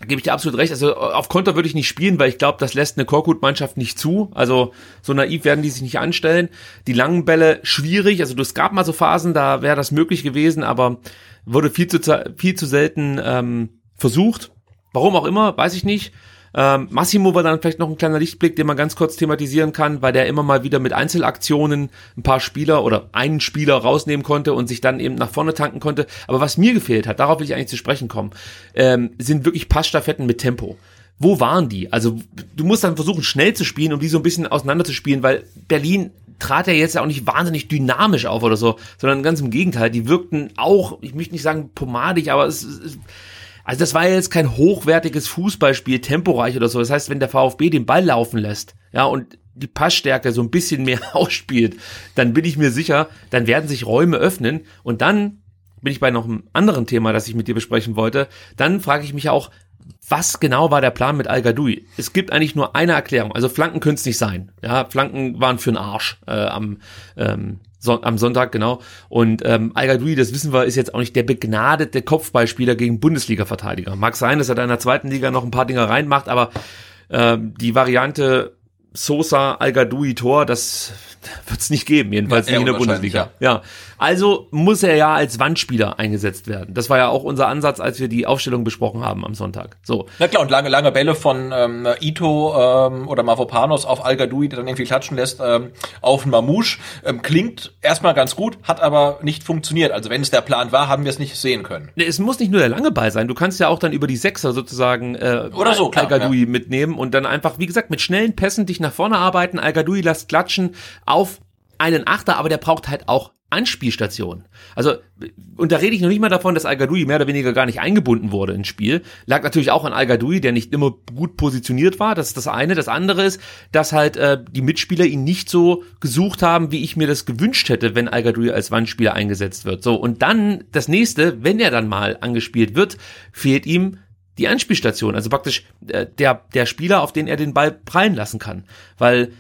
gebe ich dir absolut recht. Also auf Konter würde ich nicht spielen, weil ich glaube, das lässt eine Korkut-Mannschaft nicht zu. Also so naiv werden die sich nicht anstellen. Die langen Bälle schwierig. Also es gab mal so Phasen, da wäre das möglich gewesen, aber wurde viel zu viel zu selten ähm, versucht. Warum auch immer, weiß ich nicht. Ähm, Massimo war dann vielleicht noch ein kleiner Lichtblick, den man ganz kurz thematisieren kann, weil der immer mal wieder mit Einzelaktionen ein paar Spieler oder einen Spieler rausnehmen konnte und sich dann eben nach vorne tanken konnte. Aber was mir gefehlt hat, darauf will ich eigentlich zu sprechen kommen, ähm, sind wirklich Passstaffetten mit Tempo wo waren die? Also du musst dann versuchen, schnell zu spielen, um die so ein bisschen auseinander zu spielen, weil Berlin trat ja jetzt auch nicht wahnsinnig dynamisch auf oder so, sondern ganz im Gegenteil, die wirkten auch, ich möchte nicht sagen pomadig, aber es, es also das war ja jetzt kein hochwertiges Fußballspiel, temporeich oder so. Das heißt, wenn der VfB den Ball laufen lässt, ja, und die Passstärke so ein bisschen mehr ausspielt, dann bin ich mir sicher, dann werden sich Räume öffnen und dann bin ich bei noch einem anderen Thema, das ich mit dir besprechen wollte. Dann frage ich mich auch, was genau war der Plan mit Al Gadoui? Es gibt eigentlich nur eine Erklärung. Also Flanken können es nicht sein. Ja, Flanken waren für den Arsch äh, am ähm, So, am Sonntag, genau. Und ähm, al das wissen wir, ist jetzt auch nicht der begnadete Kopfballspieler gegen Bundesliga-Verteidiger. Mag sein, dass er da in der zweiten Liga noch ein paar Dinge reinmacht, aber ähm, die Variante Sosa, al Tor, das wird es nicht geben, jedenfalls ja, nicht in der Bundesliga. Ja. ja. Also muss er ja als Wandspieler eingesetzt werden. Das war ja auch unser Ansatz, als wir die Aufstellung besprochen haben am Sonntag. So. Na klar, und lange, lange Bälle von ähm, Ito ähm, oder Mavropanos auf al der dann irgendwie klatschen lässt, ähm, auf Mamouche. Ähm, klingt erstmal ganz gut, hat aber nicht funktioniert. Also wenn es der Plan war, haben wir es nicht sehen können. Nee, es muss nicht nur der lange Ball sein. Du kannst ja auch dann über die Sechser sozusagen äh, oder so, klar, al ja. mitnehmen und dann einfach, wie gesagt, mit schnellen Pässen dich nach vorne arbeiten. al lässt klatschen auf einen Achter, aber der braucht halt auch Anspielstationen. Also, und da rede ich noch nicht mal davon, dass al mehr oder weniger gar nicht eingebunden wurde ins Spiel. Lag natürlich auch an al der nicht immer gut positioniert war. Das ist das eine. Das andere ist, dass halt äh, die Mitspieler ihn nicht so gesucht haben, wie ich mir das gewünscht hätte, wenn al als Wandspieler eingesetzt wird. So, und dann das nächste, wenn er dann mal angespielt wird, fehlt ihm die Anspielstation. Also praktisch äh, der, der Spieler, auf den er den Ball prallen lassen kann. Weil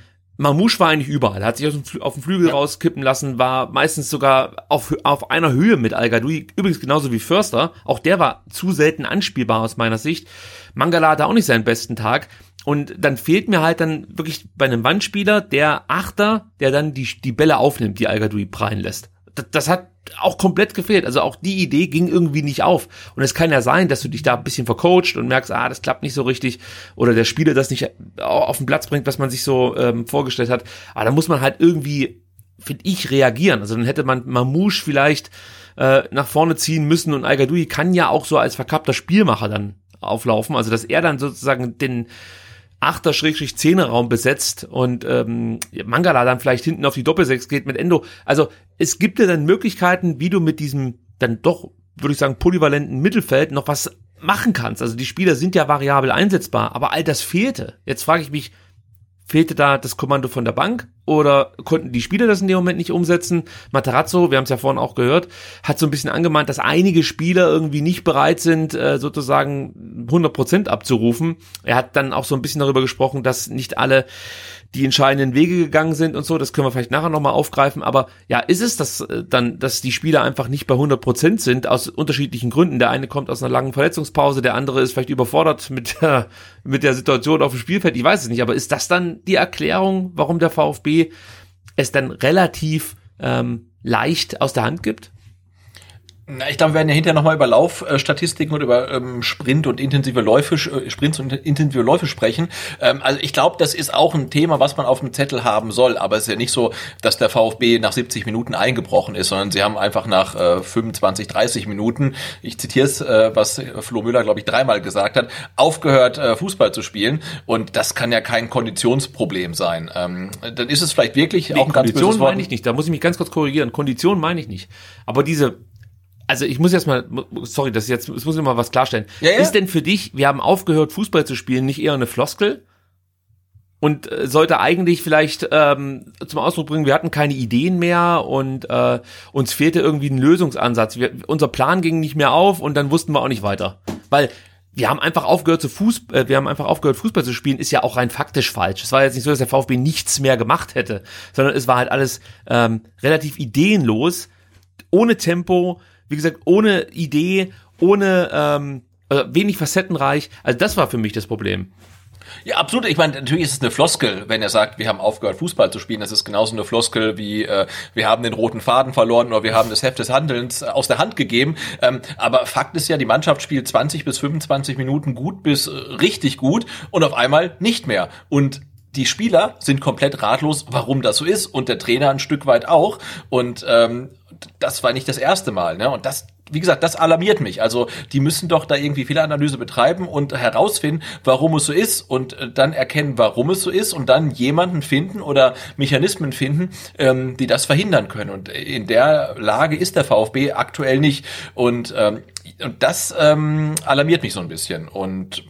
Mamouche war eigentlich überall, hat sich auf dem, auf dem Flügel ja. rauskippen lassen, war meistens sogar auf, auf einer Höhe mit Al Gadoui, übrigens genauso wie Förster, auch der war zu selten anspielbar aus meiner Sicht. Mangala hatte auch nicht seinen besten Tag und dann fehlt mir halt dann wirklich bei einem Wandspieler der Achter, der dann die, die Bälle aufnimmt, die Al prallen lässt. Das, hat auch komplett gefehlt. Also auch die Idee ging irgendwie nicht auf. Und es kann ja sein, dass du dich da ein bisschen vercoacht und merkst, ah, das klappt nicht so richtig oder der Spieler das nicht auf den Platz bringt, was man sich so ähm, vorgestellt hat. Aber da muss man halt irgendwie, finde ich, reagieren. Also dann hätte man Mamouche vielleicht äh, nach vorne ziehen müssen und al kann ja auch so als verkappter Spielmacher dann auflaufen. Also dass er dann sozusagen den Achter Schrägstrich Zehner Raum besetzt und ähm, Mangala dann vielleicht hinten auf die Doppelsechs geht mit Endo. Also es gibt ja dann Möglichkeiten, wie du mit diesem dann doch, würde ich sagen, polyvalenten Mittelfeld noch was machen kannst. Also die Spieler sind ja variabel einsetzbar, aber all das fehlte. Jetzt frage ich mich, Fehlte da das Kommando von der Bank oder konnten die Spieler das in dem Moment nicht umsetzen? Materazzo, wir haben es ja vorhin auch gehört, hat so ein bisschen angemahnt, dass einige Spieler irgendwie nicht bereit sind, äh, sozusagen 100 Prozent abzurufen. Er hat dann auch so ein bisschen darüber gesprochen, dass nicht alle die entscheidenden Wege gegangen sind und so, das können wir vielleicht nachher nochmal aufgreifen, aber ja, ist es das äh, dann, dass die Spieler einfach nicht bei 100 Prozent sind, aus unterschiedlichen Gründen. Der eine kommt aus einer langen Verletzungspause, der andere ist vielleicht überfordert mit der, mit der Situation auf dem Spielfeld, ich weiß es nicht, aber ist das dann die Erklärung, warum der VfB es dann relativ ähm, leicht aus der Hand gibt? Na, ich glaube, wir werden ja hinterher nochmal über Laufstatistiken und über ähm, Sprint und intensive Läufe, äh, Sprints und intensive Läufe sprechen. Ähm, also ich glaube, das ist auch ein Thema, was man auf dem Zettel haben soll. Aber es ist ja nicht so, dass der VfB nach 70 Minuten eingebrochen ist, sondern sie haben einfach nach äh, 25, 30 Minuten, ich zitiere es, äh, was Flo Müller, glaube ich, dreimal gesagt hat, aufgehört, äh, Fußball zu spielen. Und das kann ja kein Konditionsproblem sein. Ähm, dann ist es vielleicht wirklich nee, auch ein ganz Kondition meine ich nicht. Da muss ich mich ganz kurz korrigieren. Kondition meine ich nicht. Aber diese also ich muss jetzt mal, sorry, das jetzt, das muss ich mal was klarstellen. Ja, ja. Ist denn für dich, wir haben aufgehört, Fußball zu spielen, nicht eher eine Floskel? Und äh, sollte eigentlich vielleicht ähm, zum Ausdruck bringen, wir hatten keine Ideen mehr und äh, uns fehlte irgendwie ein Lösungsansatz. Wir, unser Plan ging nicht mehr auf und dann wussten wir auch nicht weiter. Weil wir haben einfach aufgehört zu Fuß, äh, wir haben einfach aufgehört Fußball zu spielen, ist ja auch rein faktisch falsch. Es war jetzt nicht so, dass der VfB nichts mehr gemacht hätte, sondern es war halt alles ähm, relativ ideenlos, ohne Tempo, wie gesagt, ohne Idee, ohne ähm, also wenig facettenreich. Also das war für mich das Problem. Ja, absolut. Ich meine, natürlich ist es eine Floskel, wenn er sagt, wir haben aufgehört, Fußball zu spielen. Das ist genauso eine Floskel wie äh, wir haben den roten Faden verloren oder wir haben das Heft des Handelns aus der Hand gegeben. Ähm, aber Fakt ist ja, die Mannschaft spielt 20 bis 25 Minuten gut bis äh, richtig gut und auf einmal nicht mehr. Und die Spieler sind komplett ratlos, warum das so ist und der Trainer ein Stück weit auch. Und ähm, das war nicht das erste Mal. Ne? Und das, wie gesagt, das alarmiert mich. Also die müssen doch da irgendwie Fehleranalyse betreiben und herausfinden, warum es so ist und äh, dann erkennen, warum es so ist und dann jemanden finden oder Mechanismen finden, ähm, die das verhindern können. Und in der Lage ist der VfB aktuell nicht. Und, ähm, und das ähm, alarmiert mich so ein bisschen. Und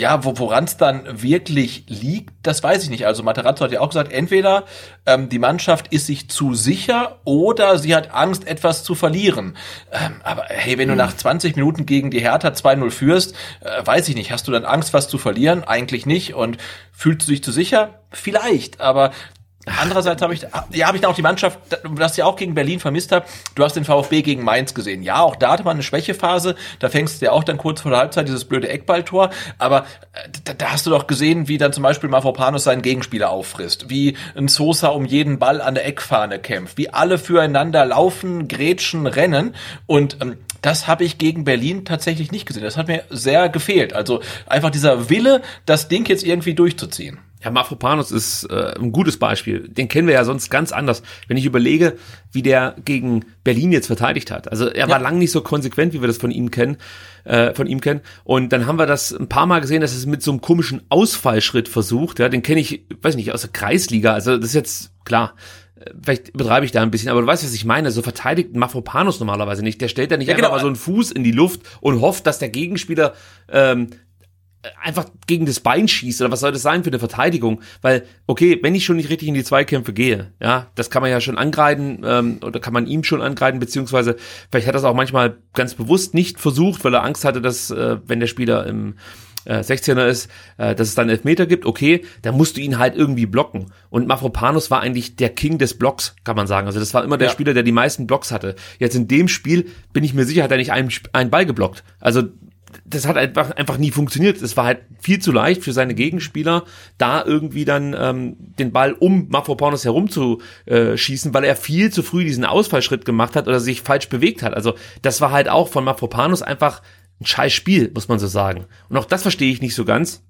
ja, wo, woran es dann wirklich liegt, das weiß ich nicht. Also Materazzo hat ja auch gesagt, entweder ähm, die Mannschaft ist sich zu sicher oder sie hat Angst, etwas zu verlieren. Ähm, aber hey, wenn du hm. nach 20 Minuten gegen die Hertha 2-0 führst, äh, weiß ich nicht, hast du dann Angst, was zu verlieren? Eigentlich nicht. Und fühlst du dich zu sicher? Vielleicht, aber Andererseits habe ich, ja, habe ich da auch die Mannschaft, das ja auch gegen Berlin vermisst habe. Du hast den VfB gegen Mainz gesehen. Ja, auch da hatte man eine Schwächephase. Da fängst du ja auch dann kurz vor der Halbzeit dieses blöde Eckballtor. Aber äh, da, da hast du doch gesehen, wie dann zum Beispiel Mavropanos seinen Gegenspieler auffrisst. Wie ein Sosa um jeden Ball an der Eckfahne kämpft. Wie alle füreinander laufen, grätschen, rennen. Und ähm, das habe ich gegen Berlin tatsächlich nicht gesehen. Das hat mir sehr gefehlt. Also einfach dieser Wille, das Ding jetzt irgendwie durchzuziehen. Ja, Mafropanos ist äh, ein gutes Beispiel. Den kennen wir ja sonst ganz anders. Wenn ich überlege, wie der gegen Berlin jetzt verteidigt hat. Also er war lang nicht so konsequent, wie wir das von ihm kennen, äh, von ihm kennen. Und dann haben wir das ein paar Mal gesehen, dass es mit so einem komischen Ausfallschritt versucht. Ja, den kenne ich, weiß nicht, aus der Kreisliga. Also das ist jetzt klar. Äh, vielleicht übertreibe ich da ein bisschen, aber du weißt, was ich meine. So verteidigt Mafropanos normalerweise nicht. Der stellt da nicht ja, einfach genau. mal so einen Fuß in die Luft und hofft, dass der Gegenspieler ähm, einfach gegen das Bein schießt oder was soll das sein für eine Verteidigung? Weil, okay, wenn ich schon nicht richtig in die Zweikämpfe gehe, ja, das kann man ja schon angreifen ähm, oder kann man ihm schon angreifen, beziehungsweise vielleicht hat er es auch manchmal ganz bewusst nicht versucht, weil er Angst hatte, dass, äh, wenn der Spieler im äh, 16er ist, äh, dass es dann Elfmeter gibt, okay, dann musst du ihn halt irgendwie blocken. Und Mafropanos war eigentlich der King des Blocks, kann man sagen. Also das war immer der ja. Spieler, der die meisten Blocks hatte. Jetzt in dem Spiel bin ich mir sicher, hat er nicht einen, einen Ball geblockt. Also das hat einfach, einfach nie funktioniert. Es war halt viel zu leicht für seine Gegenspieler, da irgendwie dann ähm, den Ball um Mafropanos herumzuschießen, weil er viel zu früh diesen Ausfallschritt gemacht hat oder sich falsch bewegt hat. Also das war halt auch von Mafropanos einfach ein scheiß Spiel, muss man so sagen. Und auch das verstehe ich nicht so ganz.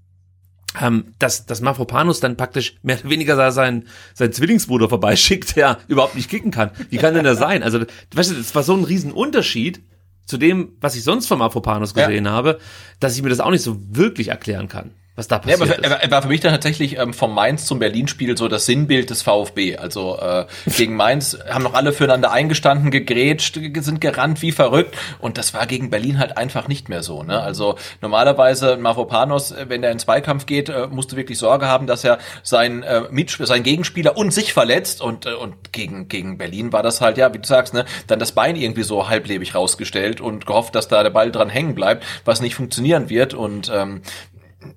Ähm, dass, dass Mafropanos dann praktisch mehr oder weniger seinen, seinen Zwillingsbruder vorbeischickt, der überhaupt nicht kicken kann. Wie kann denn das sein? Also, weißt du, das war so ein Riesenunterschied zu dem, was ich sonst vom Afropanos gesehen ja. habe, dass ich mir das auch nicht so wirklich erklären kann was da passiert ja, aber ist. Er war für mich dann tatsächlich ähm, vom Mainz zum Berlin-Spiel so das Sinnbild des VfB. Also äh, gegen Mainz haben noch alle füreinander eingestanden, gegrätscht, sind gerannt wie verrückt und das war gegen Berlin halt einfach nicht mehr so. Ne? Also normalerweise Mavropanos, äh, wenn er in Zweikampf geht, äh, musst du wirklich Sorge haben, dass er sein äh, Mitspieler, sein Gegenspieler und sich verletzt und äh, und gegen gegen Berlin war das halt ja, wie du sagst, ne, dann das Bein irgendwie so halblebig rausgestellt und gehofft, dass da der Ball dran hängen bleibt, was nicht funktionieren wird und ähm,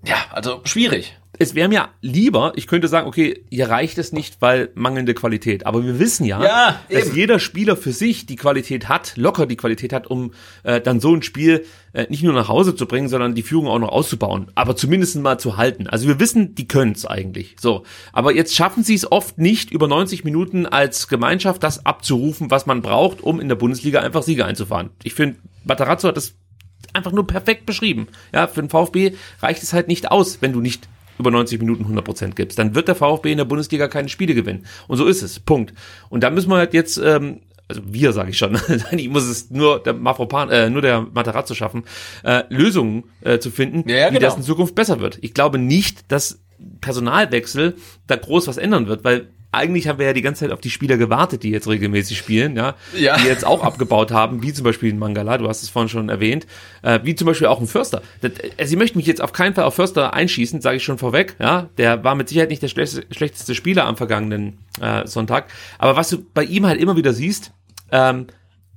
ja, also schwierig. Es wäre mir lieber, ich könnte sagen, okay, hier reicht es nicht, weil mangelnde Qualität. Aber wir wissen ja, ja dass jeder Spieler für sich die Qualität hat, locker die Qualität hat, um äh, dann so ein Spiel äh, nicht nur nach Hause zu bringen, sondern die Führung auch noch auszubauen. Aber zumindest mal zu halten. Also wir wissen, die können es eigentlich. So. Aber jetzt schaffen sie es oft nicht, über 90 Minuten als Gemeinschaft das abzurufen, was man braucht, um in der Bundesliga einfach Siege einzufahren. Ich finde, Matarazzo hat das einfach nur perfekt beschrieben. Ja, für den VfB reicht es halt nicht aus, wenn du nicht über 90 Minuten 100% gibst. Dann wird der VfB in der Bundesliga keine Spiele gewinnen. Und so ist es. Punkt. Und da müssen wir halt jetzt, ähm, also wir sage ich schon, ich muss es nur der Mafropan, äh, nur der Materazzo schaffen, äh, Lösungen äh, zu finden, ja, genau. wie das in Zukunft besser wird. Ich glaube nicht, dass Personalwechsel da groß was ändern wird, weil eigentlich haben wir ja die ganze Zeit auf die Spieler gewartet, die jetzt regelmäßig spielen, ja, ja. die jetzt auch abgebaut haben, wie zum Beispiel in Mangala, du hast es vorhin schon erwähnt, äh, wie zum Beispiel auch ein Förster. Das, also ich möchte mich jetzt auf keinen Fall auf Förster einschießen, sage ich schon vorweg, ja, der war mit Sicherheit nicht der schlechteste, schlechteste Spieler am vergangenen äh, Sonntag, aber was du bei ihm halt immer wieder siehst, ähm,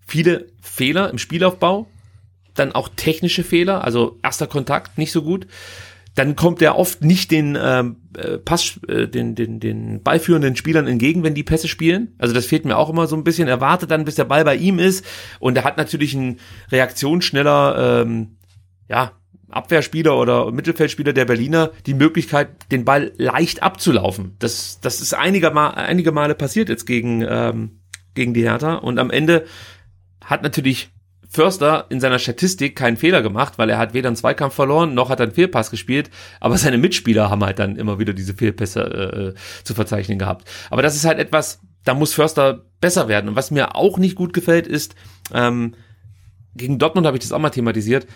viele Fehler im Spielaufbau, dann auch technische Fehler, also erster Kontakt nicht so gut dann kommt er oft nicht den ähm, äh, Pass, äh, den, den, den beiführenden Spielern entgegen, wenn die Pässe spielen. Also das fehlt mir auch immer so ein bisschen. Er wartet dann, bis der Ball bei ihm ist und er hat natürlich einen reaktionsschneller, ähm, ja, Abwehrspieler oder Mittelfeldspieler der Berliner die Möglichkeit, den Ball leicht abzulaufen. Das, das ist einige, Mal, einige Male passiert jetzt gegen, ähm, gegen die Hertha und am Ende hat natürlich Förster in seiner Statistik keinen Fehler gemacht, weil er hat weder einen Zweikampf verloren, noch hat er einen Fehlpass gespielt, aber seine Mitspieler haben halt dann immer wieder diese Fehlpässe äh, zu verzeichnen gehabt. Aber das ist halt etwas, da muss Förster besser werden. Und was mir auch nicht gut gefällt, ist, ähm, gegen Dortmund habe ich das auch mal thematisiert,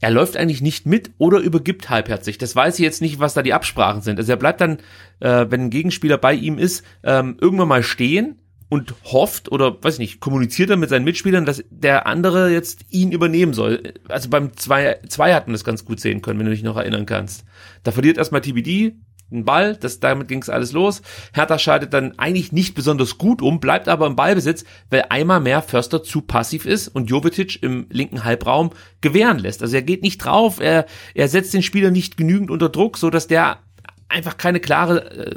er läuft eigentlich nicht mit oder übergibt halbherzig. Das weiß ich jetzt nicht, was da die Absprachen sind. Also er bleibt dann, äh, wenn ein Gegenspieler bei ihm ist, ähm, irgendwann mal stehen und hofft oder weiß ich nicht, kommuniziert er mit seinen Mitspielern, dass der andere jetzt ihn übernehmen soll. Also beim 2 zwei hatten das ganz gut sehen können, wenn du dich noch erinnern kannst. Da verliert erstmal TBD einen Ball, das, damit ging es alles los. Hertha schaltet dann eigentlich nicht besonders gut um, bleibt aber im Ballbesitz, weil einmal mehr Förster zu passiv ist und Jovetic im linken Halbraum gewähren lässt. Also er geht nicht drauf, er, er setzt den Spieler nicht genügend unter Druck, so dass der einfach keine klare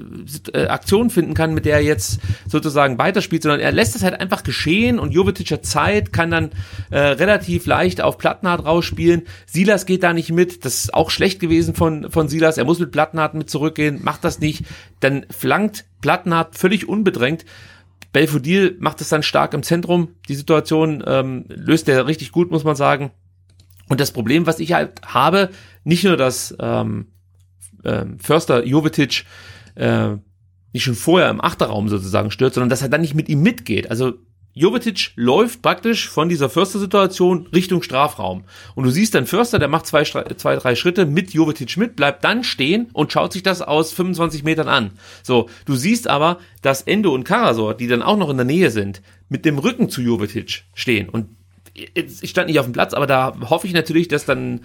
äh, äh, Aktion finden kann, mit der er jetzt sozusagen weiterspielt, sondern er lässt es halt einfach geschehen und Jovetic hat Zeit, kann dann äh, relativ leicht auf Plattenhardt rausspielen. Silas geht da nicht mit, das ist auch schlecht gewesen von, von Silas, er muss mit Plattenhardt mit zurückgehen, macht das nicht, dann flankt Plattenhardt völlig unbedrängt. Belfodil macht es dann stark im Zentrum, die Situation ähm, löst er richtig gut, muss man sagen. Und das Problem, was ich halt habe, nicht nur, dass ähm, äh, Förster Jovetic äh, nicht schon vorher im Achterraum sozusagen stört, sondern dass er dann nicht mit ihm mitgeht. Also Jovetic läuft praktisch von dieser Förster-Situation Richtung Strafraum. Und du siehst dann Förster, der macht zwei, zwei, drei Schritte mit Jovetic mit, bleibt dann stehen und schaut sich das aus 25 Metern an. So, du siehst aber, dass Endo und Karasor, die dann auch noch in der Nähe sind, mit dem Rücken zu Jovetic stehen. Und ich stand nicht auf dem Platz, aber da hoffe ich natürlich, dass dann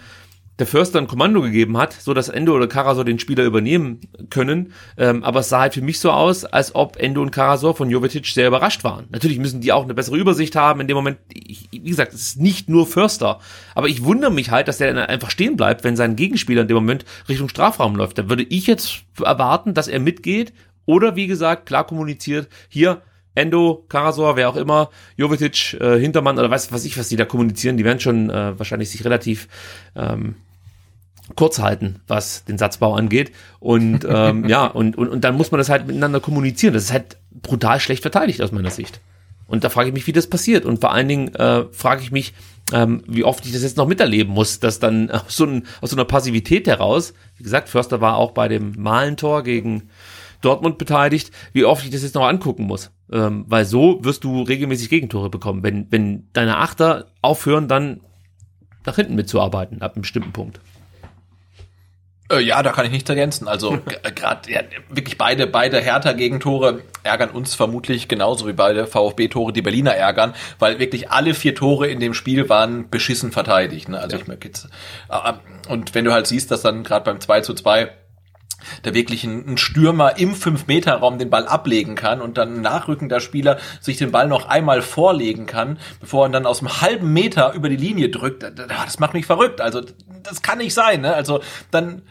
der Förster ein Kommando gegeben hat, so dass Endo oder Karasor den Spieler übernehmen können. Ähm, aber es sah halt für mich so aus, als ob Endo und Karasor von Jovetic sehr überrascht waren. Natürlich müssen die auch eine bessere Übersicht haben in dem Moment. Ich, wie gesagt, es ist nicht nur Förster. Aber ich wundere mich halt, dass der dann einfach stehen bleibt, wenn sein Gegenspieler in dem Moment Richtung Strafraum läuft. Da würde ich jetzt erwarten, dass er mitgeht oder wie gesagt klar kommuniziert, hier Endo, Karasor, wer auch immer, Jovetic, äh, Hintermann oder weiß was ich, was die da kommunizieren, die werden schon äh, wahrscheinlich sich relativ ähm, kurz halten, was den Satzbau angeht. Und ähm, ja, und, und, und dann muss man das halt miteinander kommunizieren. Das ist halt brutal schlecht verteidigt aus meiner Sicht. Und da frage ich mich, wie das passiert. Und vor allen Dingen äh, frage ich mich, ähm, wie oft ich das jetzt noch miterleben muss, dass dann aus so, ein, aus so einer Passivität heraus, wie gesagt, Förster war auch bei dem Malentor gegen Dortmund beteiligt, wie oft ich das jetzt noch angucken muss. Ähm, weil so wirst du regelmäßig Gegentore bekommen, wenn, wenn deine Achter aufhören, dann nach hinten mitzuarbeiten, ab einem bestimmten Punkt. Äh, ja, da kann ich nichts ergänzen. Also gerade ja, wirklich beide beide Hertha Gegentore ärgern uns vermutlich genauso wie beide VfB Tore die Berliner ärgern, weil wirklich alle vier Tore in dem Spiel waren beschissen verteidigt. Ne? Also ja. ich merke jetzt äh, und wenn du halt siehst, dass dann gerade beim 2 zu 2 der wirklich ein, Stürmer im 5-Meter-Raum den Ball ablegen kann und dann ein nachrückender Spieler sich den Ball noch einmal vorlegen kann, bevor er dann aus einem halben Meter über die Linie drückt. Das macht mich verrückt. Also das kann nicht sein. Ne? Also dann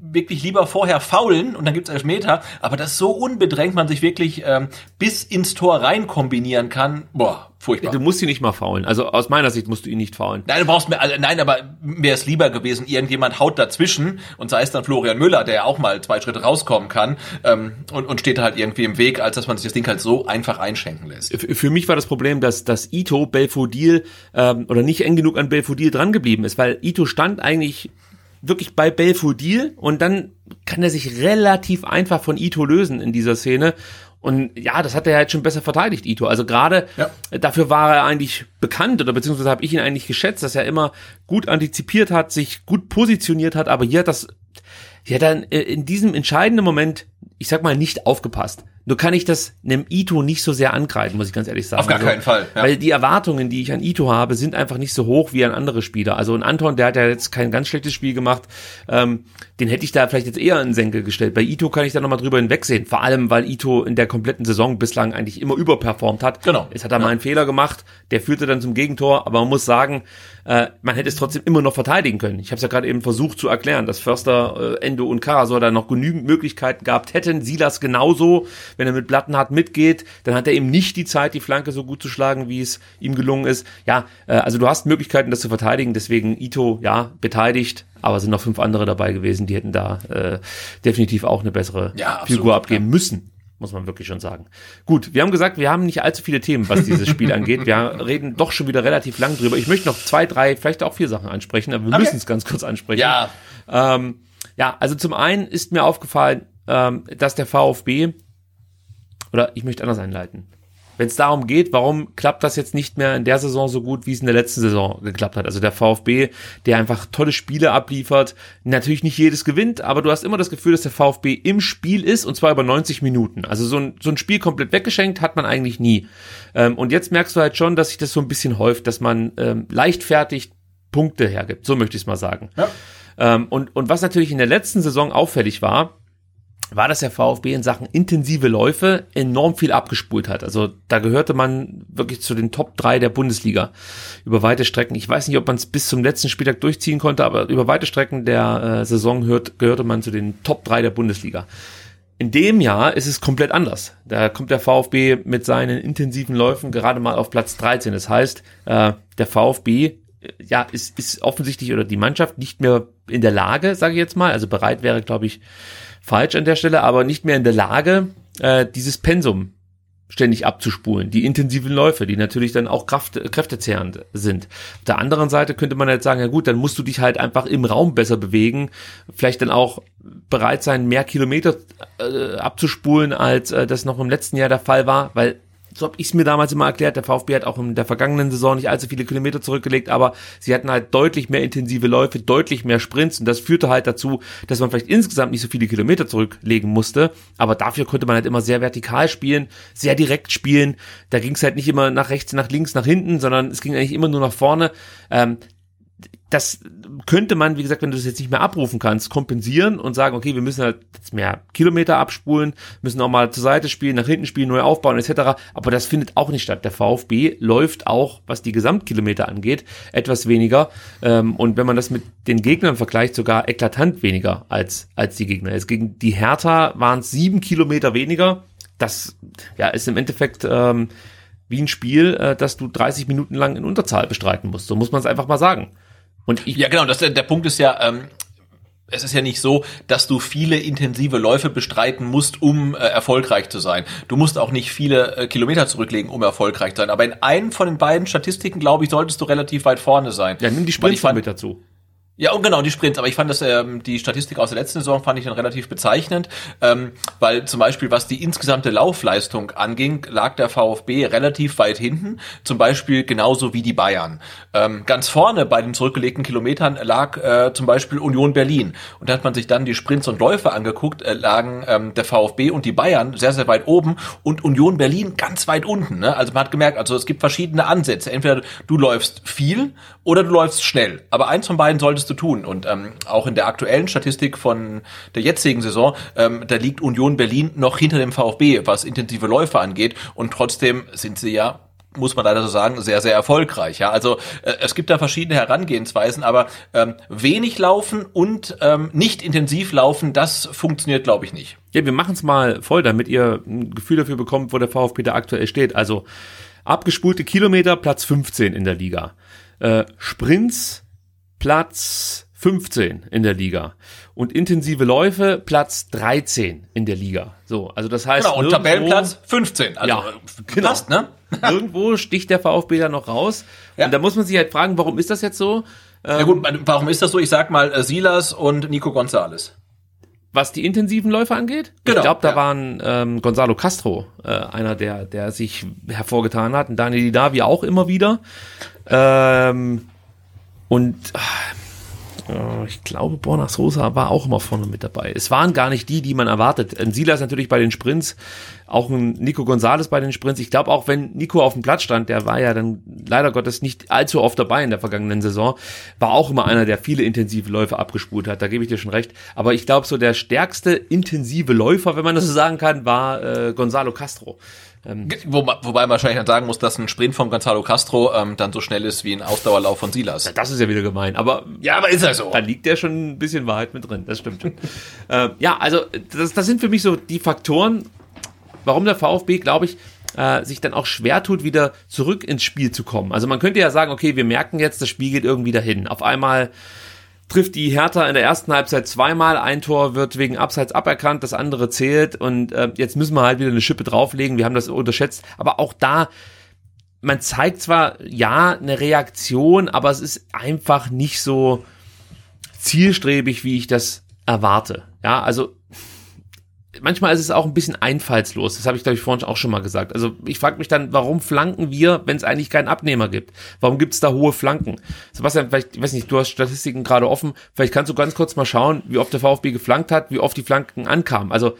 wirklich lieber vorher faulen und dann gibt's Elfmeter, aber das so unbedrängt man sich wirklich ähm, bis ins Tor rein kombinieren kann, boah, furchtbar. Du musst ihn nicht mal faulen. Also aus meiner Sicht musst du ihn nicht faulen. Nein, du brauchst mir, also, nein, aber wäre es lieber gewesen, irgendjemand haut dazwischen und sei es dann Florian Müller, der auch mal zwei Schritte rauskommen kann ähm, und, und steht halt irgendwie im Weg, als dass man sich das Ding halt so einfach einschenken lässt. Für mich war das Problem, dass, dass Ito Belfodil ähm, oder nicht eng genug an Belfodil dran geblieben ist, weil Ito stand eigentlich wirklich bei Belfodil und dann kann er sich relativ einfach von Ito lösen in dieser Szene. Und ja, das hat er halt schon besser verteidigt, Ito. Also gerade ja. dafür war er eigentlich bekannt oder beziehungsweise habe ich ihn eigentlich geschätzt, dass er immer gut antizipiert hat, sich gut positioniert hat, aber hier hat das, hier hat er in diesem entscheidenden Moment, ich sag mal, nicht aufgepasst. Nur kann ich das einem Ito nicht so sehr angreifen, muss ich ganz ehrlich sagen. Auf gar also, keinen Fall. Ja. Weil die Erwartungen, die ich an Ito habe, sind einfach nicht so hoch wie an andere Spieler. Also ein Anton, der hat ja jetzt kein ganz schlechtes Spiel gemacht. Ähm, den hätte ich da vielleicht jetzt eher in Senkel gestellt. Bei Ito kann ich da nochmal drüber hinwegsehen. Vor allem, weil Ito in der kompletten Saison bislang eigentlich immer überperformt hat. Genau. Jetzt hat er ja. mal einen Fehler gemacht. Der führte dann zum Gegentor. Aber man muss sagen, äh, man hätte es trotzdem immer noch verteidigen können. Ich habe es ja gerade eben versucht zu erklären, dass Förster, äh, Endo und Karasor da noch genügend Möglichkeiten gehabt hätten. Silas genauso, wenn er mit Platten hat, mitgeht, dann hat er eben nicht die Zeit, die Flanke so gut zu schlagen, wie es ihm gelungen ist. Ja, äh, also du hast Möglichkeiten, das zu verteidigen, deswegen Ito, ja, beteiligt, aber es sind noch fünf andere dabei gewesen, die hätten da äh, definitiv auch eine bessere ja, absolut, Figur abgeben ja. müssen muss man wirklich schon sagen. Gut, wir haben gesagt, wir haben nicht allzu viele Themen, was dieses Spiel angeht. Wir reden doch schon wieder relativ lang drüber. Ich möchte noch zwei, drei, vielleicht auch vier Sachen ansprechen, aber wir okay. müssen es ganz kurz ansprechen. Ja. Ähm, ja, also zum einen ist mir aufgefallen, ähm, dass der VfB oder ich möchte anders einleiten. Wenn es darum geht, warum klappt das jetzt nicht mehr in der Saison so gut, wie es in der letzten Saison geklappt hat? Also der VfB, der einfach tolle Spiele abliefert, natürlich nicht jedes gewinnt, aber du hast immer das Gefühl, dass der VfB im Spiel ist und zwar über 90 Minuten. Also so ein, so ein Spiel komplett weggeschenkt hat man eigentlich nie. Ähm, und jetzt merkst du halt schon, dass sich das so ein bisschen häuft, dass man ähm, leichtfertig Punkte hergibt. So möchte ich es mal sagen. Ja. Ähm, und, und was natürlich in der letzten Saison auffällig war, war, dass der VfB in Sachen intensive Läufe enorm viel abgespult hat. Also da gehörte man wirklich zu den Top 3 der Bundesliga über weite Strecken. Ich weiß nicht, ob man es bis zum letzten Spieltag durchziehen konnte, aber über weite Strecken der äh, Saison hört, gehörte man zu den Top 3 der Bundesliga. In dem Jahr ist es komplett anders. Da kommt der VfB mit seinen intensiven Läufen gerade mal auf Platz 13. Das heißt, äh, der VfB äh, ja, ist, ist offensichtlich oder die Mannschaft nicht mehr in der Lage, sage ich jetzt mal, also bereit wäre, glaube ich, falsch an der Stelle, aber nicht mehr in der Lage, äh, dieses Pensum ständig abzuspulen. Die intensiven Läufe, die natürlich dann auch Kraft, kräftezehrend sind. Auf der anderen Seite könnte man jetzt sagen, ja gut, dann musst du dich halt einfach im Raum besser bewegen, vielleicht dann auch bereit sein, mehr Kilometer äh, abzuspulen, als äh, das noch im letzten Jahr der Fall war, weil so habe ich es mir damals immer erklärt, der VfB hat auch in der vergangenen Saison nicht allzu viele Kilometer zurückgelegt, aber sie hatten halt deutlich mehr intensive Läufe, deutlich mehr Sprints und das führte halt dazu, dass man vielleicht insgesamt nicht so viele Kilometer zurücklegen musste, aber dafür konnte man halt immer sehr vertikal spielen, sehr direkt spielen, da ging es halt nicht immer nach rechts, nach links, nach hinten, sondern es ging eigentlich immer nur nach vorne. Ähm, das könnte man, wie gesagt, wenn du das jetzt nicht mehr abrufen kannst, kompensieren und sagen, okay, wir müssen halt jetzt mehr Kilometer abspulen, müssen auch mal zur Seite spielen, nach hinten spielen, neu aufbauen etc. Aber das findet auch nicht statt. Der VfB läuft auch, was die Gesamtkilometer angeht, etwas weniger. Ähm, und wenn man das mit den Gegnern vergleicht, sogar eklatant weniger als, als die Gegner. Jetzt gegen die Hertha waren es sieben Kilometer weniger. Das ja, ist im Endeffekt ähm, wie ein Spiel, äh, das du 30 Minuten lang in Unterzahl bestreiten musst. So muss man es einfach mal sagen. Und ich ja, genau, das, der Punkt ist ja, ähm, es ist ja nicht so, dass du viele intensive Läufe bestreiten musst, um äh, erfolgreich zu sein. Du musst auch nicht viele äh, Kilometer zurücklegen, um erfolgreich zu sein. Aber in einem von den beiden Statistiken, glaube ich, solltest du relativ weit vorne sein. Ja, nimm die Sprints mit dazu. Ja, und genau, die Sprints. Aber ich fand das, ähm, die Statistik aus der letzten Saison fand ich dann relativ bezeichnend, ähm, weil zum Beispiel, was die insgesamte Laufleistung anging, lag der VfB relativ weit hinten. Zum Beispiel genauso wie die Bayern. Ähm, ganz vorne bei den zurückgelegten Kilometern lag äh, zum Beispiel Union Berlin. Und da hat man sich dann die Sprints und Läufe angeguckt, äh, lagen ähm, der VfB und die Bayern sehr, sehr weit oben und Union Berlin ganz weit unten. Ne? Also man hat gemerkt, also es gibt verschiedene Ansätze. Entweder du läufst viel oder du läufst schnell. Aber eins von beiden solltest zu tun. Und ähm, auch in der aktuellen Statistik von der jetzigen Saison, ähm, da liegt Union Berlin noch hinter dem VfB, was intensive Läufe angeht. Und trotzdem sind sie ja muss man leider so sagen, sehr, sehr erfolgreich. Ja, also äh, es gibt da verschiedene Herangehensweisen, aber ähm, wenig laufen und ähm, nicht intensiv laufen, das funktioniert, glaube ich, nicht. Ja, wir machen es mal voll, damit ihr ein Gefühl dafür bekommt, wo der VfB da aktuell steht. Also abgespulte Kilometer, Platz 15 in der Liga. Äh, Sprints Platz 15 in der Liga und intensive Läufe Platz 13 in der Liga. So, also das heißt genau, und Tabellenplatz 15. Also ja, genau. passt, ne? irgendwo sticht der VfB da noch raus ja. und da muss man sich halt fragen, warum ist das jetzt so? Ja gut, warum ist das so? Ich sag mal äh, Silas und Nico Gonzalez. Was die intensiven Läufe angeht? Genau, ich glaube, da ja. waren ähm, Gonzalo Castro äh, einer, der, der sich hervorgetan hat und Daniel Didavi auch immer wieder. Ähm, und äh, ich glaube, Borna Sosa war auch immer vorne mit dabei. Es waren gar nicht die, die man erwartet. Ein Silas natürlich bei den Sprints, auch ein Nico Gonzalez bei den Sprints. Ich glaube, auch wenn Nico auf dem Platz stand, der war ja dann leider Gottes nicht allzu oft dabei in der vergangenen Saison, war auch immer einer, der viele intensive Läufe abgespult hat. Da gebe ich dir schon recht. Aber ich glaube, so der stärkste intensive Läufer, wenn man das so sagen kann, war äh, Gonzalo Castro. Ähm, Wo, wobei man wahrscheinlich dann sagen muss, dass ein Sprint von Gonzalo Castro ähm, dann so schnell ist wie ein Ausdauerlauf von Silas. Ja, das ist ja wieder gemein, aber ja, aber ist ja so. Da liegt ja schon ein bisschen Wahrheit mit drin, das stimmt. äh, ja, also das, das sind für mich so die Faktoren, warum der VfB, glaube ich, äh, sich dann auch schwer tut, wieder zurück ins Spiel zu kommen. Also man könnte ja sagen, okay, wir merken jetzt, das Spiel geht irgendwie dahin. Auf einmal trifft die Hertha in der ersten Halbzeit zweimal, ein Tor wird wegen Abseits aberkannt, das andere zählt. Und äh, jetzt müssen wir halt wieder eine Schippe drauflegen, wir haben das unterschätzt, aber auch da man zeigt zwar ja eine Reaktion, aber es ist einfach nicht so zielstrebig, wie ich das erwarte. Ja, also manchmal ist es auch ein bisschen einfallslos. Das habe ich, glaube ich, vorhin auch schon mal gesagt. Also ich frage mich dann, warum flanken wir, wenn es eigentlich keinen Abnehmer gibt? Warum gibt es da hohe Flanken? Sebastian, vielleicht, ich weiß nicht, du hast Statistiken gerade offen. Vielleicht kannst du ganz kurz mal schauen, wie oft der VfB geflankt hat, wie oft die Flanken ankamen. Also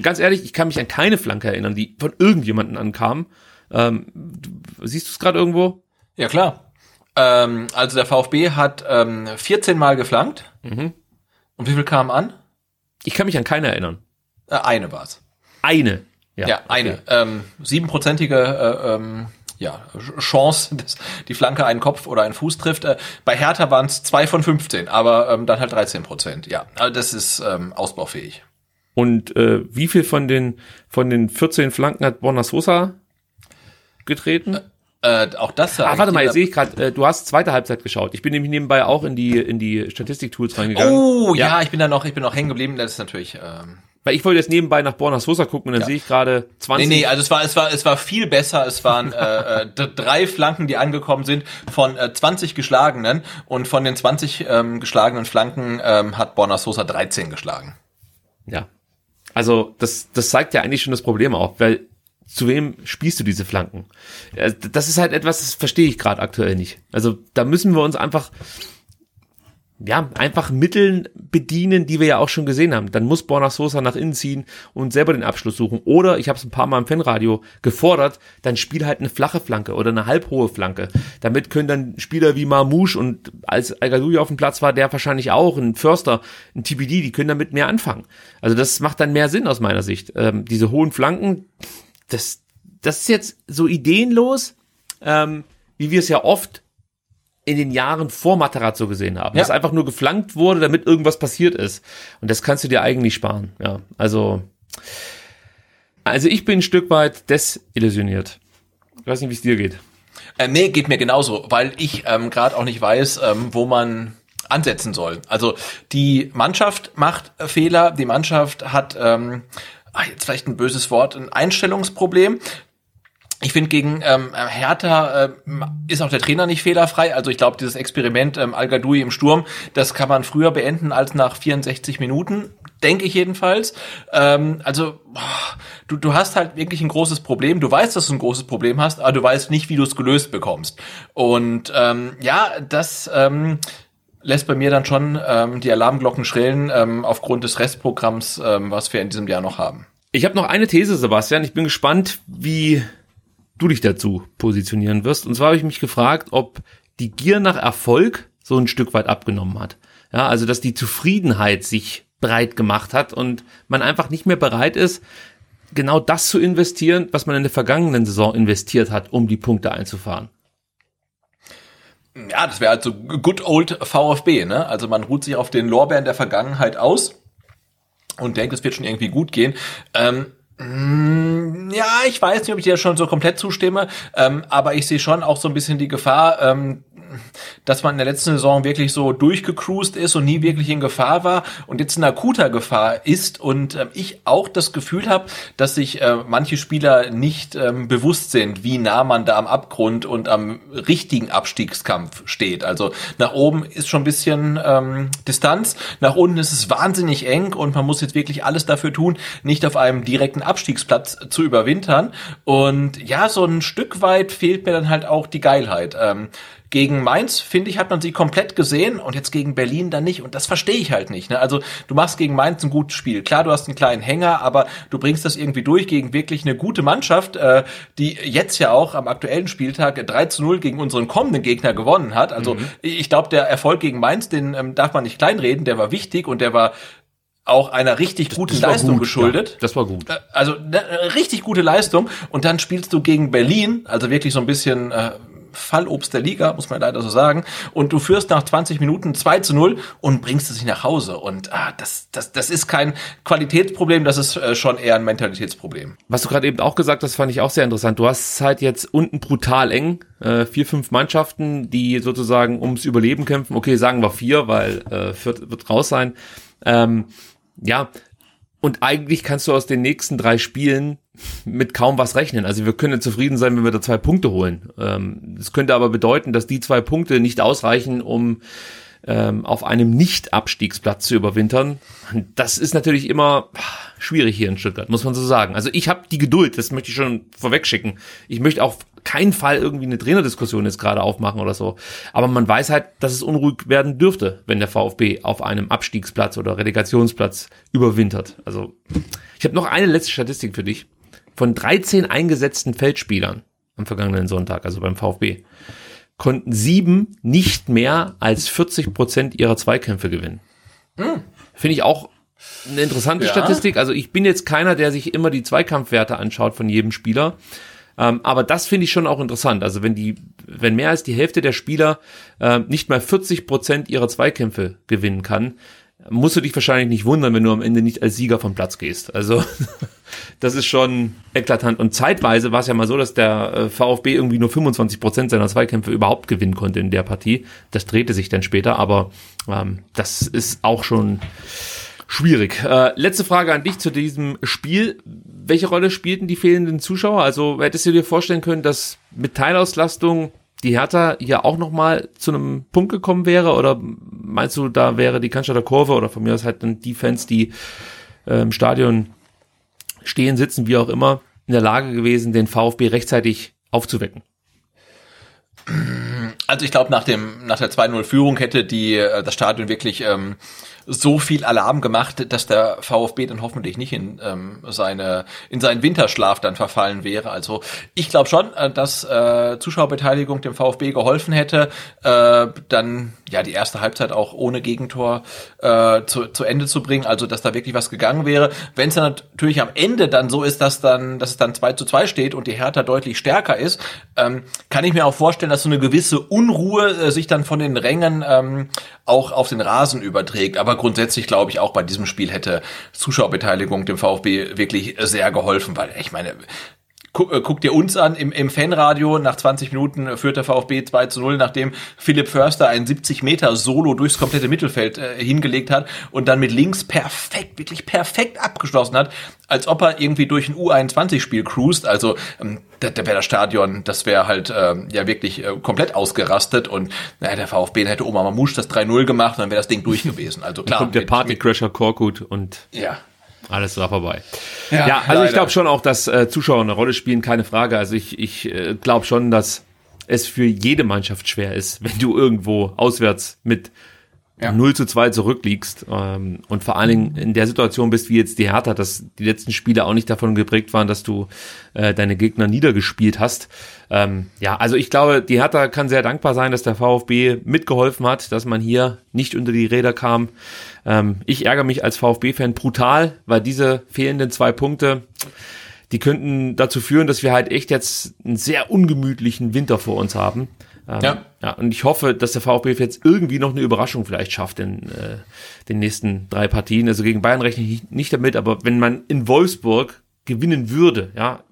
ganz ehrlich, ich kann mich an keine Flanke erinnern, die von irgendjemanden ankam. Ähm, du, siehst du es gerade irgendwo? Ja, klar. Ähm, also der VfB hat ähm, 14 Mal geflankt. Mhm. Und wie viel kamen an? Ich kann mich an keine erinnern. Äh, eine war's. Eine. Ja, ja eine. Ähm, siebenprozentige äh, ähm, ja, Chance, dass die Flanke einen Kopf oder einen Fuß trifft. Äh, bei Hertha waren es zwei von 15, aber ähm, dann halt 13 Prozent. Ja, also das ist ähm, ausbaufähig. Und äh, wie viel von den von den 14 Flanken hat Borna Sosa getreten? Äh, auch das. Ah, warte mal, jetzt sehe ich gerade, äh, du hast zweite Halbzeit geschaut. Ich bin nämlich nebenbei auch in die in die Statistik-Tools reingegangen. Oh ja. ja, ich bin da noch, ich bin noch hängen geblieben. Das ist natürlich. Ähm weil ich wollte jetzt nebenbei nach Borna Sosa gucken und dann ja. sehe ich gerade 20. Nee, nee, also es war, es war, es war viel besser. Es waren äh, äh, drei Flanken, die angekommen sind von äh, 20 geschlagenen und von den 20 ähm, geschlagenen Flanken ähm, hat Borna Sosa 13 geschlagen. Ja. Also das, das zeigt ja eigentlich schon das Problem auf, weil zu wem spielst du diese Flanken? Das ist halt etwas, das verstehe ich gerade aktuell nicht. Also da müssen wir uns einfach ja, einfach Mitteln bedienen, die wir ja auch schon gesehen haben. Dann muss Borna Sosa nach innen ziehen und selber den Abschluss suchen. Oder, ich habe es ein paar Mal im Fanradio gefordert, dann spiel halt eine flache Flanke oder eine halbhohe Flanke. Damit können dann Spieler wie Marmouche und als al auf dem Platz war, der wahrscheinlich auch, ein Förster, ein TPD, die können damit mehr anfangen. Also das macht dann mehr Sinn aus meiner Sicht. Ähm, diese hohen Flanken, das, das ist jetzt so ideenlos, ähm, wie wir es ja oft in den Jahren vor Matarazzo gesehen haben. Ja. Dass einfach nur geflankt wurde, damit irgendwas passiert ist. Und das kannst du dir eigentlich sparen. Ja, also, also ich bin ein Stück weit desillusioniert. Ich weiß nicht, wie es dir geht. Äh, nee, geht mir genauso, weil ich ähm, gerade auch nicht weiß, ähm, wo man ansetzen soll. Also die Mannschaft macht Fehler, die Mannschaft hat ähm, ach, jetzt vielleicht ein böses Wort, ein Einstellungsproblem. Ich finde, gegen ähm, Hertha äh, ist auch der Trainer nicht fehlerfrei. Also ich glaube, dieses Experiment ähm, al im Sturm, das kann man früher beenden als nach 64 Minuten, denke ich jedenfalls. Ähm, also du, du hast halt wirklich ein großes Problem. Du weißt, dass du ein großes Problem hast, aber du weißt nicht, wie du es gelöst bekommst. Und ähm, ja, das ähm, lässt bei mir dann schon ähm, die Alarmglocken schrillen ähm, aufgrund des Restprogramms, ähm, was wir in diesem Jahr noch haben. Ich habe noch eine These, Sebastian. Ich bin gespannt, wie du dich dazu positionieren wirst. Und zwar habe ich mich gefragt, ob die Gier nach Erfolg so ein Stück weit abgenommen hat. Ja, also dass die Zufriedenheit sich breit gemacht hat und man einfach nicht mehr bereit ist, genau das zu investieren, was man in der vergangenen Saison investiert hat, um die Punkte einzufahren. Ja, das wäre halt so good old VfB, ne? Also man ruht sich auf den Lorbeeren der Vergangenheit aus und denkt, es wird schon irgendwie gut gehen. Ähm, ja, ich weiß nicht, ob ich dir schon so komplett zustimme, ähm, aber ich sehe schon auch so ein bisschen die Gefahr, ähm, dass man in der letzten Saison wirklich so durchgecruised ist und nie wirklich in Gefahr war und jetzt in akuter Gefahr ist und äh, ich auch das Gefühl habe, dass sich äh, manche Spieler nicht ähm, bewusst sind, wie nah man da am Abgrund und am richtigen Abstiegskampf steht. Also nach oben ist schon ein bisschen ähm, Distanz, nach unten ist es wahnsinnig eng und man muss jetzt wirklich alles dafür tun, nicht auf einem direkten Abstiegsplatz zu überwintern. Und ja, so ein Stück weit fehlt mir dann halt auch die Geilheit. Ähm, gegen Mainz, finde ich, hat man sie komplett gesehen und jetzt gegen Berlin dann nicht. Und das verstehe ich halt nicht. Ne? Also du machst gegen Mainz ein gutes Spiel. Klar, du hast einen kleinen Hänger, aber du bringst das irgendwie durch gegen wirklich eine gute Mannschaft, äh, die jetzt ja auch am aktuellen Spieltag 3 zu 0 gegen unseren kommenden Gegner gewonnen hat. Also mhm. ich glaube, der Erfolg gegen Mainz, den ähm, darf man nicht kleinreden, der war wichtig und der war auch einer richtig guten Leistung gut, geschuldet. Ja, das war gut. Äh, also eine richtig gute Leistung und dann spielst du gegen Berlin, also wirklich so ein bisschen äh, Fallobst der Liga, muss man leider so sagen. Und du führst nach 20 Minuten 2 zu 0 und bringst es nicht nach Hause. Und ah, das, das, das ist kein Qualitätsproblem, das ist äh, schon eher ein Mentalitätsproblem. Was du gerade eben auch gesagt hast, fand ich auch sehr interessant. Du hast halt jetzt unten brutal eng. Äh, vier, fünf Mannschaften, die sozusagen ums Überleben kämpfen. Okay, sagen wir vier, weil äh, vier wird raus sein. Ähm, ja, und eigentlich kannst du aus den nächsten drei Spielen mit kaum was rechnen. Also wir können zufrieden sein, wenn wir da zwei Punkte holen. Ähm, das könnte aber bedeuten, dass die zwei Punkte nicht ausreichen, um ähm, auf einem Nicht-Abstiegsplatz zu überwintern. Das ist natürlich immer schwierig hier in Stuttgart, muss man so sagen. Also ich habe die Geduld, das möchte ich schon vorweg schicken. Ich möchte auf keinen Fall irgendwie eine Trainerdiskussion jetzt gerade aufmachen oder so. Aber man weiß halt, dass es unruhig werden dürfte, wenn der VfB auf einem Abstiegsplatz oder Relegationsplatz überwintert. Also ich habe noch eine letzte Statistik für dich. Von 13 eingesetzten Feldspielern am vergangenen Sonntag, also beim VfB, konnten sieben nicht mehr als 40 Prozent ihrer Zweikämpfe gewinnen. Mhm. Finde ich auch eine interessante Ja. Statistik. Also ich bin jetzt keiner, der sich immer die Zweikampfwerte anschaut von jedem Spieler. Ähm, aber das finde ich schon auch interessant. Also wenn die, wenn mehr als die Hälfte der Spieler äh, nicht mal 40 Prozent ihrer Zweikämpfe gewinnen kann, musst du dich wahrscheinlich nicht wundern, wenn du am Ende nicht als Sieger vom Platz gehst. Also das ist schon eklatant. Und zeitweise war es ja mal so, dass der äh, VfB irgendwie nur 25 Prozent seiner Zweikämpfe überhaupt gewinnen konnte in der Partie. Das drehte sich dann später, aber ähm, das ist auch schon schwierig. Äh, letzte Frage an dich zu diesem Spiel. Welche Rolle spielten die fehlenden Zuschauer? Also hättest du dir vorstellen können, dass mit Teilauslastung die Hertha hier auch nochmal zu einem Punkt gekommen wäre? Oder meinst du, da wäre die Cannstatter Kurve oder von mir aus halt dann die Fans, die äh, im Stadion stehen, sitzen, wie auch immer, in der Lage gewesen, den VfB rechtzeitig aufzuwecken? Also ich glaube, nach dem nach der 2-0-Führung hätte die äh, das Stadion wirklich ähm, so viel Alarm gemacht, dass der VfB dann hoffentlich nicht in ähm, seine in seinen Winterschlaf dann verfallen wäre. Also ich glaube schon, äh, dass äh, Zuschauerbeteiligung dem VfB geholfen hätte, äh, dann ja die erste Halbzeit auch ohne Gegentor äh, zu, zu Ende zu bringen. Also dass da wirklich was gegangen wäre. Wenn es dann natürlich am Ende dann so ist, dass dann dass es dann 2 zu 2 steht und die Hertha deutlich stärker ist, ähm, kann ich mir auch vorstellen, dass so eine gewisse Unruhe äh, sich dann von den Rängen ähm, auch auf den Rasen überträgt. Aber grundsätzlich glaube ich auch bei diesem Spiel hätte Zuschauerbeteiligung dem VfB wirklich sehr geholfen, weil ich meine, guck, äh, guck dir uns an, im, im Fanradio nach 20 Minuten führt der VfB 2 zu 0, nachdem Philipp Förster ein 70 Meter Solo durchs komplette Mittelfeld äh, hingelegt hat und dann mit links perfekt, wirklich perfekt abgeschlossen hat, als ob er irgendwie durch ein U21-Spiel cruist. Also ähm, da, da wäre das Stadion, das wäre halt ähm, ja wirklich äh, komplett ausgerastet und naja, der VfB hätte Oma Mamouche das 3-0 gemacht und dann wäre das Ding durch gewesen. Also Dann klar. kommt der Partycrasher Korkut und Ja. Alles war vorbei. Ja, Ja, also ich leider. glaube schon auch, dass äh, Zuschauer eine Rolle spielen, keine Frage. Also ich, ich äh, glaube schon, dass es für jede Mannschaft schwer ist, wenn du irgendwo auswärts mit Ja. 0 zu 2 zurückliegst ähm, und vor allen Dingen in der Situation bist wie jetzt die Hertha, dass die letzten Spiele auch nicht davon geprägt waren, dass du äh, deine Gegner niedergespielt hast. Ähm, ja, also ich glaube, die Hertha kann sehr dankbar sein, dass der VfB mitgeholfen hat, dass man hier nicht unter die Räder kam. Ähm, ich ärgere mich als VfB-Fan brutal, weil diese fehlenden zwei Punkte, die könnten dazu führen, dass wir halt echt jetzt einen sehr ungemütlichen Winter vor uns haben. Ähm, Ja. ja. Und ich hoffe, dass der VfB jetzt irgendwie noch eine Überraschung vielleicht schafft in äh, den nächsten drei Partien. Also gegen Bayern rechne ich nicht damit, aber wenn man in Wolfsburg gewinnen würde, ja,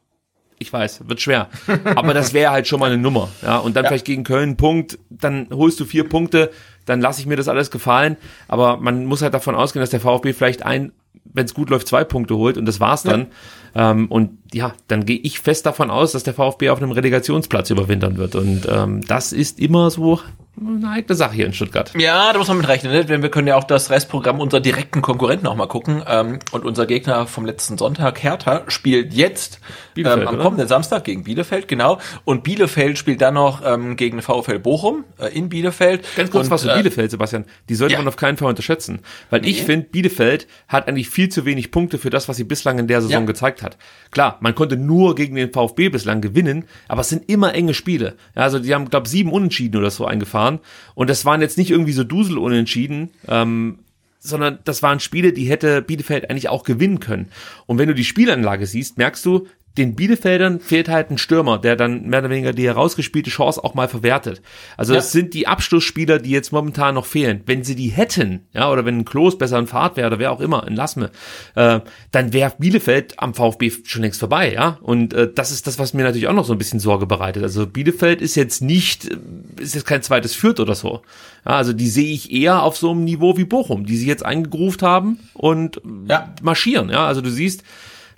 ich weiß, wird schwer. Aber das wäre halt schon mal eine Nummer. Ja, und dann vielleicht gegen Köln Punkt, dann holst du vier Punkte, dann lasse ich mir das alles gefallen. Aber man muss halt davon ausgehen, dass der VfB vielleicht ein, wenn es gut läuft, zwei Punkte holt und das war's dann. Ähm, und ja, dann gehe ich fest davon aus, dass der VfB auf einem Relegationsplatz überwintern wird. Und ähm, das ist immer so eine heikle Sache hier in Stuttgart. Ja, da muss man mit rechnen, ne? denn wir können ja auch das Restprogramm unserer direkten Konkurrenten auch mal gucken. Ähm, und unser Gegner vom letzten Sonntag, Hertha, spielt jetzt ähm, am kommenden Samstag gegen Bielefeld, genau. Und Bielefeld spielt dann noch ähm, gegen VfL Bochum äh, in Bielefeld. Ganz kurz und, was zu äh, Bielefeld, Sebastian. Die sollte ja. man auf keinen Fall unterschätzen. Weil ich finde, Bielefeld hat eigentlich viel zu wenig Punkte für das, was sie bislang in der Saison Ja. gezeigt hat. Klar, man konnte nur gegen den VfB bislang gewinnen, aber es sind immer enge Spiele. Ja, also die haben, glaube sieben Unentschieden oder so eingefahren. Und das waren jetzt nicht irgendwie so Dusel-Unentschieden, ähm, sondern das waren Spiele, die hätte Bielefeld eigentlich auch gewinnen können. Und wenn du die Spielanlage siehst, merkst du, den Bielefeldern fehlt halt ein Stürmer, der dann mehr oder weniger die herausgespielte Chance auch mal verwertet. Also Ja. es sind die Abschlussspieler, die jetzt momentan noch fehlen. Wenn sie die hätten, ja, oder wenn ein Klos besser in Fahrt wäre, oder wer auch immer, ein Lassme, äh, dann wäre Bielefeld am VfB schon längst vorbei, ja. Und äh, das ist das, was mir natürlich auch noch so ein bisschen Sorge bereitet. Also Bielefeld ist jetzt nicht, äh, ist jetzt kein zweites Fürth oder so. Ja, also die sehe ich eher auf so einem Niveau wie Bochum, die sie jetzt eingegruft haben und Ja. marschieren, ja. Also du siehst,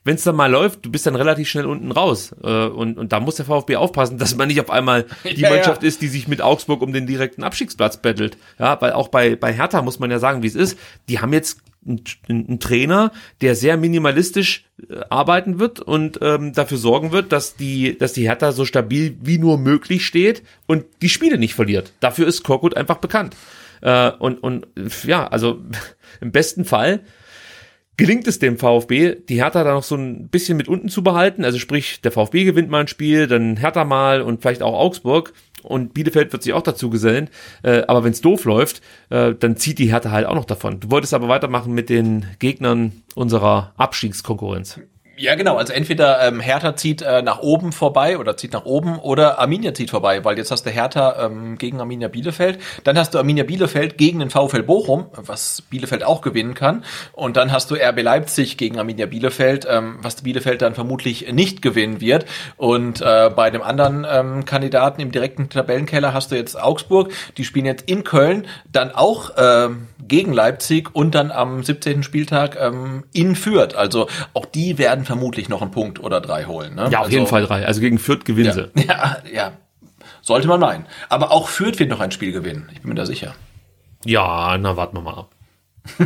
wenn es dann mal läuft, du bist dann relativ schnell unten raus. Äh, und, und da muss der VfB aufpassen, dass man nicht auf einmal die Ja, Mannschaft ja. ist, die sich mit Augsburg um den direkten Abstiegsplatz bettelt. Ja, weil auch bei, bei Hertha muss man ja sagen, wie es ist. Die haben jetzt einen, einen Trainer, der sehr minimalistisch äh, arbeiten wird und ähm, dafür sorgen wird, dass die, dass die Hertha so stabil wie nur möglich steht und die Spiele nicht verliert. Dafür ist Korkut einfach bekannt. Äh, und, und ja, also im besten Fall gelingt es dem VfB, die Hertha da noch so ein bisschen mit unten zu behalten. Also sprich, der VfB gewinnt mal ein Spiel, dann Hertha mal und vielleicht auch Augsburg. und Bielefeld wird sich auch dazu gesellen. Äh, aber wenn es doof läuft, äh, dann zieht die Hertha halt auch noch davon. Du wolltest aber weitermachen mit den Gegnern unserer Abstiegskonkurrenz. Ja, genau. Also entweder ähm, Hertha zieht äh, nach oben vorbei oder zieht nach oben oder Arminia zieht vorbei, weil jetzt hast du Hertha ähm, gegen Arminia Bielefeld, dann hast du Arminia Bielefeld gegen den VfL Bochum, was Bielefeld auch gewinnen kann, und dann hast du RB Leipzig gegen Arminia Bielefeld, ähm, was Bielefeld dann vermutlich nicht gewinnen wird. Und äh, bei dem anderen ähm, Kandidaten im direkten Tabellenkeller hast du jetzt Augsburg, die spielen jetzt in Köln, dann auch ähm, gegen Leipzig und dann am 17. Spieltag ähm, in Fürth. Also auch die werden vermutlich noch einen Punkt oder drei holen. Ne? Ja, auf also, jeden Fall drei. Also gegen Fürth gewinnen ja, sie. Ja, ja. Sollte man meinen. Aber auch Fürth wird noch ein Spiel gewinnen. Ich bin mir da sicher. Ja, na warten wir mal ab.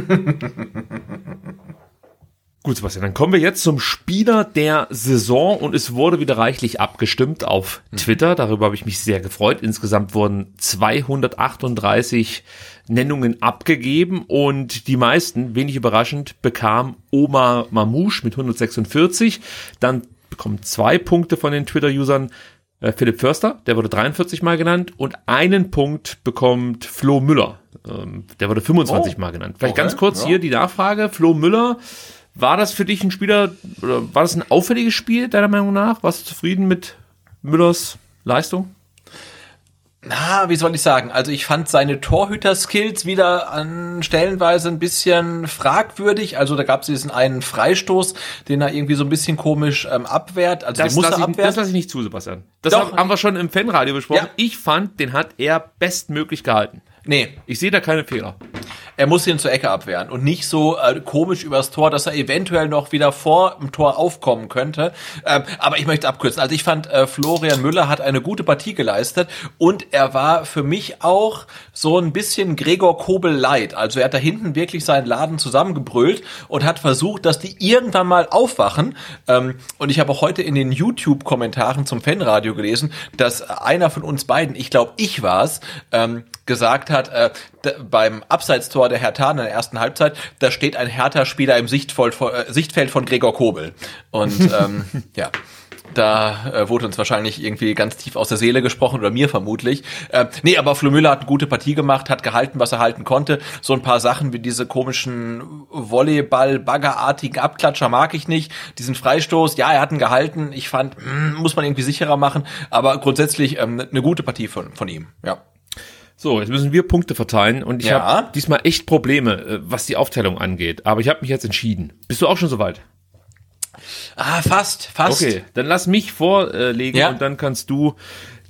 Gut, Sebastian, dann kommen wir jetzt zum Spieler der Saison und es wurde wieder reichlich abgestimmt auf Twitter. Darüber habe ich mich sehr gefreut. Insgesamt wurden 238 Nennungen abgegeben und die meisten, wenig überraschend, bekam Oma Mamouche mit 146. Dann bekommen zwei Punkte von den Twitter-Usern äh, Philipp Förster, der wurde 43 Mal genannt und einen Punkt bekommt Flo Müller. Ähm, der wurde 25 Oh, Mal genannt. Vielleicht okay, ganz kurz ja. hier die Nachfrage. Flo Müller, war das für dich ein Spieler, oder war das ein auffälliges Spiel, deiner Meinung nach? Warst du zufrieden mit Müllers Leistung? Na, wie soll ich sagen? Also ich fand seine Torhüter-Skills wieder an stellenweise ein bisschen fragwürdig. Also da gab es diesen einen Freistoß, den er irgendwie so ein bisschen komisch ähm, abwehrt. Also Das den muss lasse er ich, abwehren. das lass ich nicht zu, Sebastian. Das Doch. haben, haben wir schon im Fanradio besprochen. Ja. Ich fand, den hat er bestmöglich gehalten. nee, Ich sehe da keine Fehler. Er muss ihn zur Ecke abwehren und nicht so äh, komisch übers Tor, dass er eventuell noch wieder vor dem Tor aufkommen könnte. Ähm, aber ich möchte abkürzen. Also ich fand, äh, Florian Müller hat eine gute Partie geleistet und er war für mich auch so ein bisschen Gregor Kobel light. Also er hat da hinten wirklich seinen Laden zusammengebrüllt und hat versucht, dass die irgendwann mal aufwachen. Ähm, und ich habe auch heute in den YouTube-Kommentaren zum Fanradio gelesen, dass einer von uns beiden, ich glaube, ich war's, ähm, gesagt hat, äh, beim Abseitstor der Hertha in der ersten Halbzeit, da steht ein Hertha-Spieler im Sichtfeld von, äh, Sichtfeld von Gregor Kobel. Und ähm, ja, da äh, wurde uns wahrscheinlich irgendwie ganz tief aus der Seele gesprochen oder mir vermutlich. Äh, nee, aber Flo Müller hat eine gute Partie gemacht, hat gehalten, was er halten konnte. So ein paar Sachen wie diese komischen Volleyball-Baggerartigen Abklatscher mag ich nicht. Diesen Freistoß, ja, er hat ihn gehalten. Ich fand, hm, muss man irgendwie sicherer machen. Aber grundsätzlich ähm, eine gute Partie von, von ihm, ja. So, jetzt müssen wir Punkte verteilen und ich Ja. habe diesmal echt Probleme, äh, was die Aufteilung angeht. Aber ich habe mich jetzt entschieden. Bist du auch schon soweit? Ah, fast, fast. Okay, dann lass mich vorlegen Ja. und dann kannst du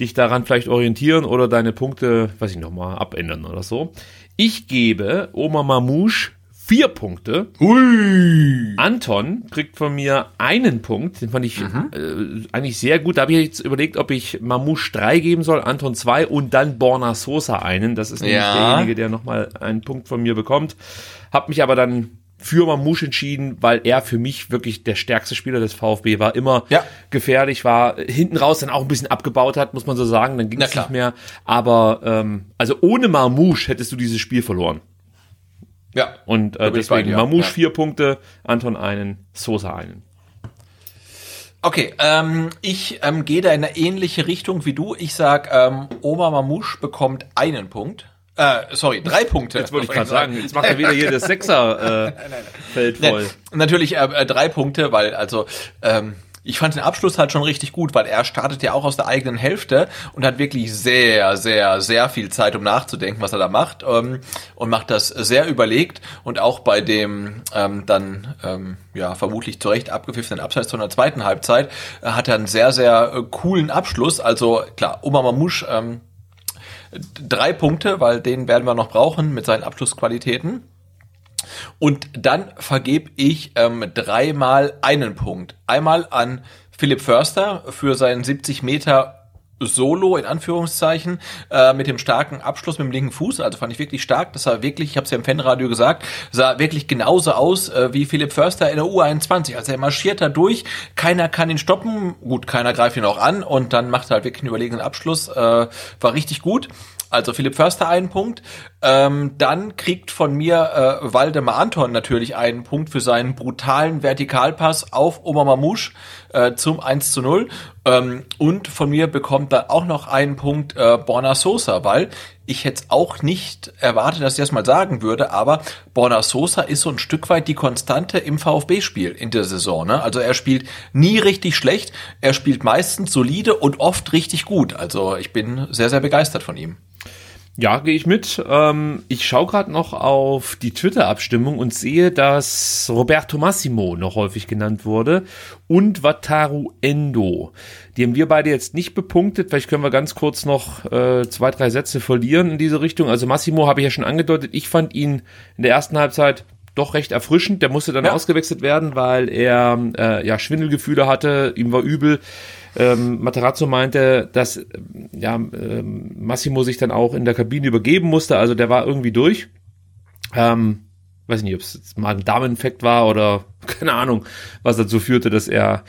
dich daran vielleicht orientieren oder deine Punkte, weiß ich noch mal, abändern oder so. Ich gebe Oma Mamouche vier Punkte. Hui. Anton kriegt von mir einen Punkt, den fand ich äh, eigentlich sehr gut. Da habe ich jetzt überlegt, ob ich Mamouche drei geben soll, Anton zwei und dann Borna Sosa einen. Das ist nämlich Ja. derjenige, der nochmal einen Punkt von mir bekommt. Hab mich aber dann für Mamouche entschieden, weil er für mich wirklich der stärkste Spieler des VfB war. Immer Ja. gefährlich, war hinten raus dann auch ein bisschen abgebaut hat, muss man so sagen. Dann ging es nicht mehr. Aber ähm, also ohne Mamouche hättest du dieses Spiel verloren. Ja. Und äh, deswegen dir, Mamouche ja. vier Punkte, Anton einen, Sosa einen. Okay, ähm, ich ähm, gehe da in eine ähnliche Richtung wie du. Ich sag, ähm, Oma Mamouche bekommt einen Punkt. Äh, sorry, drei Punkte. Jetzt wollte ich gerade sagen, jetzt macht er wieder hier das Sechser äh, Feld voll. Nee, natürlich äh, äh, drei Punkte, weil also ähm, ich fand den Abschluss halt schon richtig gut, weil er startet ja auch aus der eigenen Hälfte und hat wirklich sehr, sehr, sehr viel Zeit, um nachzudenken, was er da macht ähm, und macht das sehr überlegt und auch bei dem ähm, dann ähm, ja vermutlich zu Recht abgepfiffenen Abseits von der zweiten Halbzeit äh, hat er einen sehr, sehr äh, coolen Abschluss. Also klar, Oma Mamouche ähm, drei Punkte, weil den werden wir noch brauchen mit seinen Abschlussqualitäten. Und dann vergebe ich ähm, dreimal einen Punkt. Einmal an Philipp Förster für seinen 70 Meter Solo in Anführungszeichen äh, mit dem starken Abschluss mit dem linken Fuß. Also fand ich wirklich stark. Das sah wirklich, ich habe es ja im Fanradio gesagt, sah wirklich genauso aus äh, wie Philipp Förster in der U21. Also er marschiert da durch, keiner kann ihn stoppen. Gut, keiner greift ihn auch an und dann macht er halt wirklich einen überlegenen Abschluss. Äh, war richtig gut. Also Philipp Förster einen Punkt. Ähm, dann kriegt von mir äh, Waldemar Anton natürlich einen Punkt für seinen brutalen Vertikalpass auf Omar Mamouche äh, zum 1 zu 0. Ähm, und von mir bekommt dann auch noch einen Punkt äh, Borna Sosa, weil ich hätte auch nicht erwartet, dass ich das mal sagen würde, aber Borna Sosa ist so ein Stück weit die Konstante im VfB-Spiel in der Saison. Ne? Also er spielt nie richtig schlecht, er spielt meistens solide und oft richtig gut. Also ich bin sehr, sehr begeistert von ihm. Ja, gehe ich mit. Ähm, ich schaue gerade noch auf die Twitter-Abstimmung und sehe, dass Roberto Massimo noch häufig genannt wurde und Wataru Endo. Die haben wir beide jetzt nicht bepunktet. Vielleicht können wir ganz kurz noch äh, zwei, drei Sätze verlieren in diese Richtung. Also Massimo habe ich ja schon angedeutet. Ich fand ihn in der ersten Halbzeit doch recht erfrischend. Der musste dann ja. ausgewechselt werden, weil er äh, ja Schwindelgefühle hatte. Ihm war übel. Ähm, Materazzo meinte, dass ja, ähm, Massimo sich dann auch in der Kabine übergeben musste, also der war irgendwie durch. Ähm, weiß nicht, ob es mal ein Dameninfekt war oder keine Ahnung, was dazu führte, dass er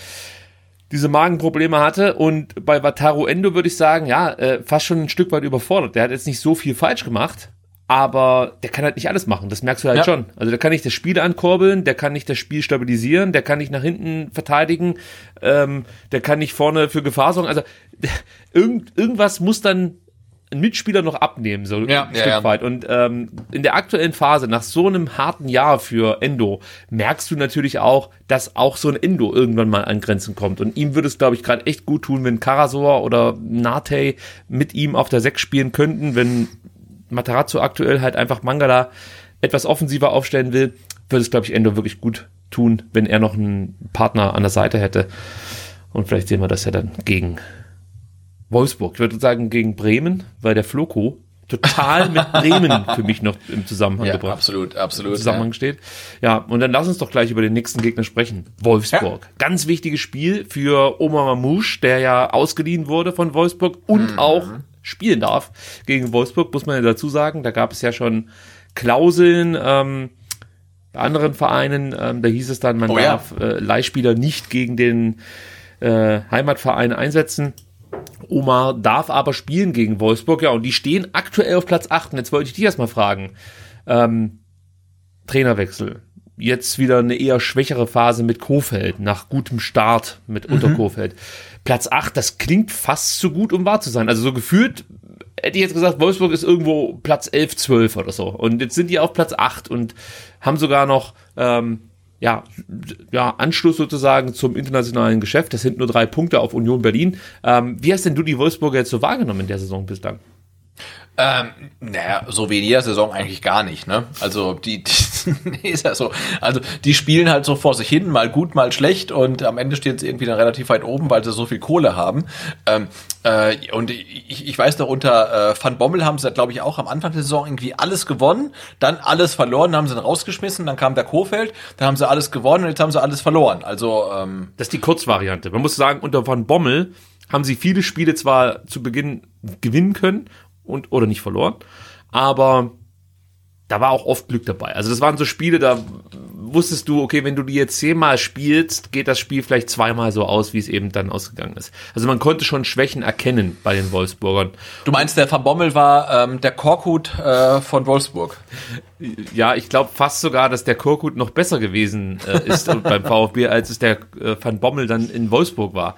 diese Magenprobleme hatte. Und bei Wataru Endo würde ich sagen, ja, äh, fast schon ein Stück weit überfordert. Der hat jetzt nicht so viel falsch gemacht, aber der kann halt nicht alles machen, das merkst du halt ja. schon. Also der kann nicht das Spiel ankurbeln, der kann nicht das Spiel stabilisieren, der kann nicht nach hinten verteidigen, ähm, der kann nicht vorne für Gefahr sorgen. Also irgend, irgendwas muss dann ein Mitspieler noch abnehmen, so ja, ein Stück ja. weit. Und ähm, in der aktuellen Phase, nach so einem harten Jahr für Endo, merkst du natürlich auch, dass auch so ein Endo irgendwann mal an Grenzen kommt. Und ihm würde es, glaube ich, gerade echt gut tun, wenn Karasor oder Nate mit ihm auf der Sechs spielen könnten, wenn Matarazzo aktuell halt einfach Mangala etwas offensiver aufstellen will, würde es, glaube ich, Endo wirklich gut tun, wenn er noch einen Partner an der Seite hätte. Und vielleicht sehen wir das ja dann gegen Wolfsburg. Ich würde sagen gegen Bremen, weil der Floko total mit Bremen für mich noch im Zusammenhang ja, gebracht. Absolut, absolut. Im Zusammenhang ja. steht. Ja, und dann lass uns doch gleich über den nächsten Gegner sprechen. Wolfsburg. Ja. Ganz wichtiges Spiel für Omar Mamouche, der ja ausgeliehen wurde von Wolfsburg und mhm. auch spielen darf gegen Wolfsburg, muss man ja dazu sagen. Da gab es ja schon Klauseln ähm, bei anderen Vereinen. Ähm, da hieß es dann, man oh, darf ja. äh, Leihspieler nicht gegen den äh, Heimatverein einsetzen. Omar darf aber spielen gegen Wolfsburg, ja, und die stehen aktuell auf Platz 8. Und jetzt wollte ich dich erstmal fragen. Ähm, Trainerwechsel. Jetzt wieder eine eher schwächere Phase mit Kofeld, nach gutem Start mit mhm. unter Kofeld. Platz 8, das klingt fast zu gut, um wahr zu sein. Also so gefühlt hätte ich jetzt gesagt, Wolfsburg ist irgendwo Platz 11, 12 oder so. Und jetzt sind die auf Platz 8 und haben sogar noch ähm, ja, ja, Anschluss sozusagen zum internationalen Geschäft. Das sind nur drei Punkte auf Union Berlin. Ähm, wie hast denn du die Wolfsburger jetzt so wahrgenommen in der Saison bislang? Ähm, naja, so wie in jeder Saison eigentlich gar nicht, ne? Also die, die nee, ist ja so. Also die spielen halt so vor sich hin, mal gut, mal schlecht und am Ende stehen sie irgendwie dann relativ weit oben, weil sie so viel Kohle haben. Ähm, äh, und ich, ich weiß noch, unter äh, Van Bommel haben sie, glaube ich, auch am Anfang der Saison irgendwie alles gewonnen, dann alles verloren, dann haben sie ihn rausgeschmissen, dann kam der Kofeld, dann haben sie alles gewonnen und jetzt haben sie alles verloren. Also ähm, Das ist die Kurzvariante. Man muss sagen, unter Van Bommel haben sie viele Spiele zwar zu Beginn gewinnen können und oder nicht verloren. Aber da war auch oft Glück dabei. Also das waren so Spiele, da wusstest du, okay, wenn du die jetzt zehnmal spielst, geht das Spiel vielleicht zweimal so aus, wie es eben dann ausgegangen ist. Also man konnte schon Schwächen erkennen bei den Wolfsburgern. Du meinst, der Van Bommel war ähm, der Korkut äh, von Wolfsburg? Ja, ich glaube fast sogar, dass der Korkut noch besser gewesen äh, ist beim VfB, als es der äh, Van Bommel dann in Wolfsburg war.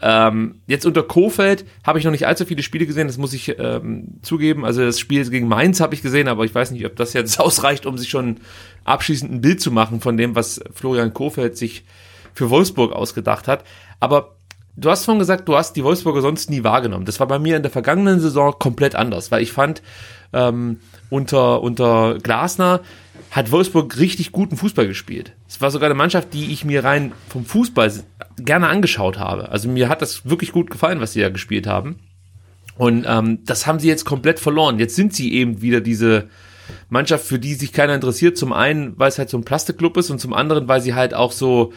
Ähm, jetzt unter Kofeld habe ich noch nicht allzu viele Spiele gesehen, das muss ich ähm, zugeben. Also das Spiel gegen Mainz habe ich gesehen, aber ich weiß nicht, ob das jetzt ausreicht, um sich schon abschließend ein Bild zu machen von dem, was Florian Kofeld sich für Wolfsburg ausgedacht hat. Aber du hast vorhin gesagt, du hast die Wolfsburger sonst nie wahrgenommen. Das war bei mir in der vergangenen Saison komplett anders, weil ich fand, ähm, unter, unter Glasner hat Wolfsburg richtig guten Fußball gespielt. Es war sogar eine Mannschaft, die ich mir rein vom Fußball gerne angeschaut habe. Also mir hat das wirklich gut gefallen, was sie da gespielt haben. Und ähm, das haben sie jetzt komplett verloren. Jetzt sind sie eben wieder diese Mannschaft, für die sich keiner interessiert. Zum einen, weil es halt so ein Plastikclub ist und zum anderen, weil sie halt auch so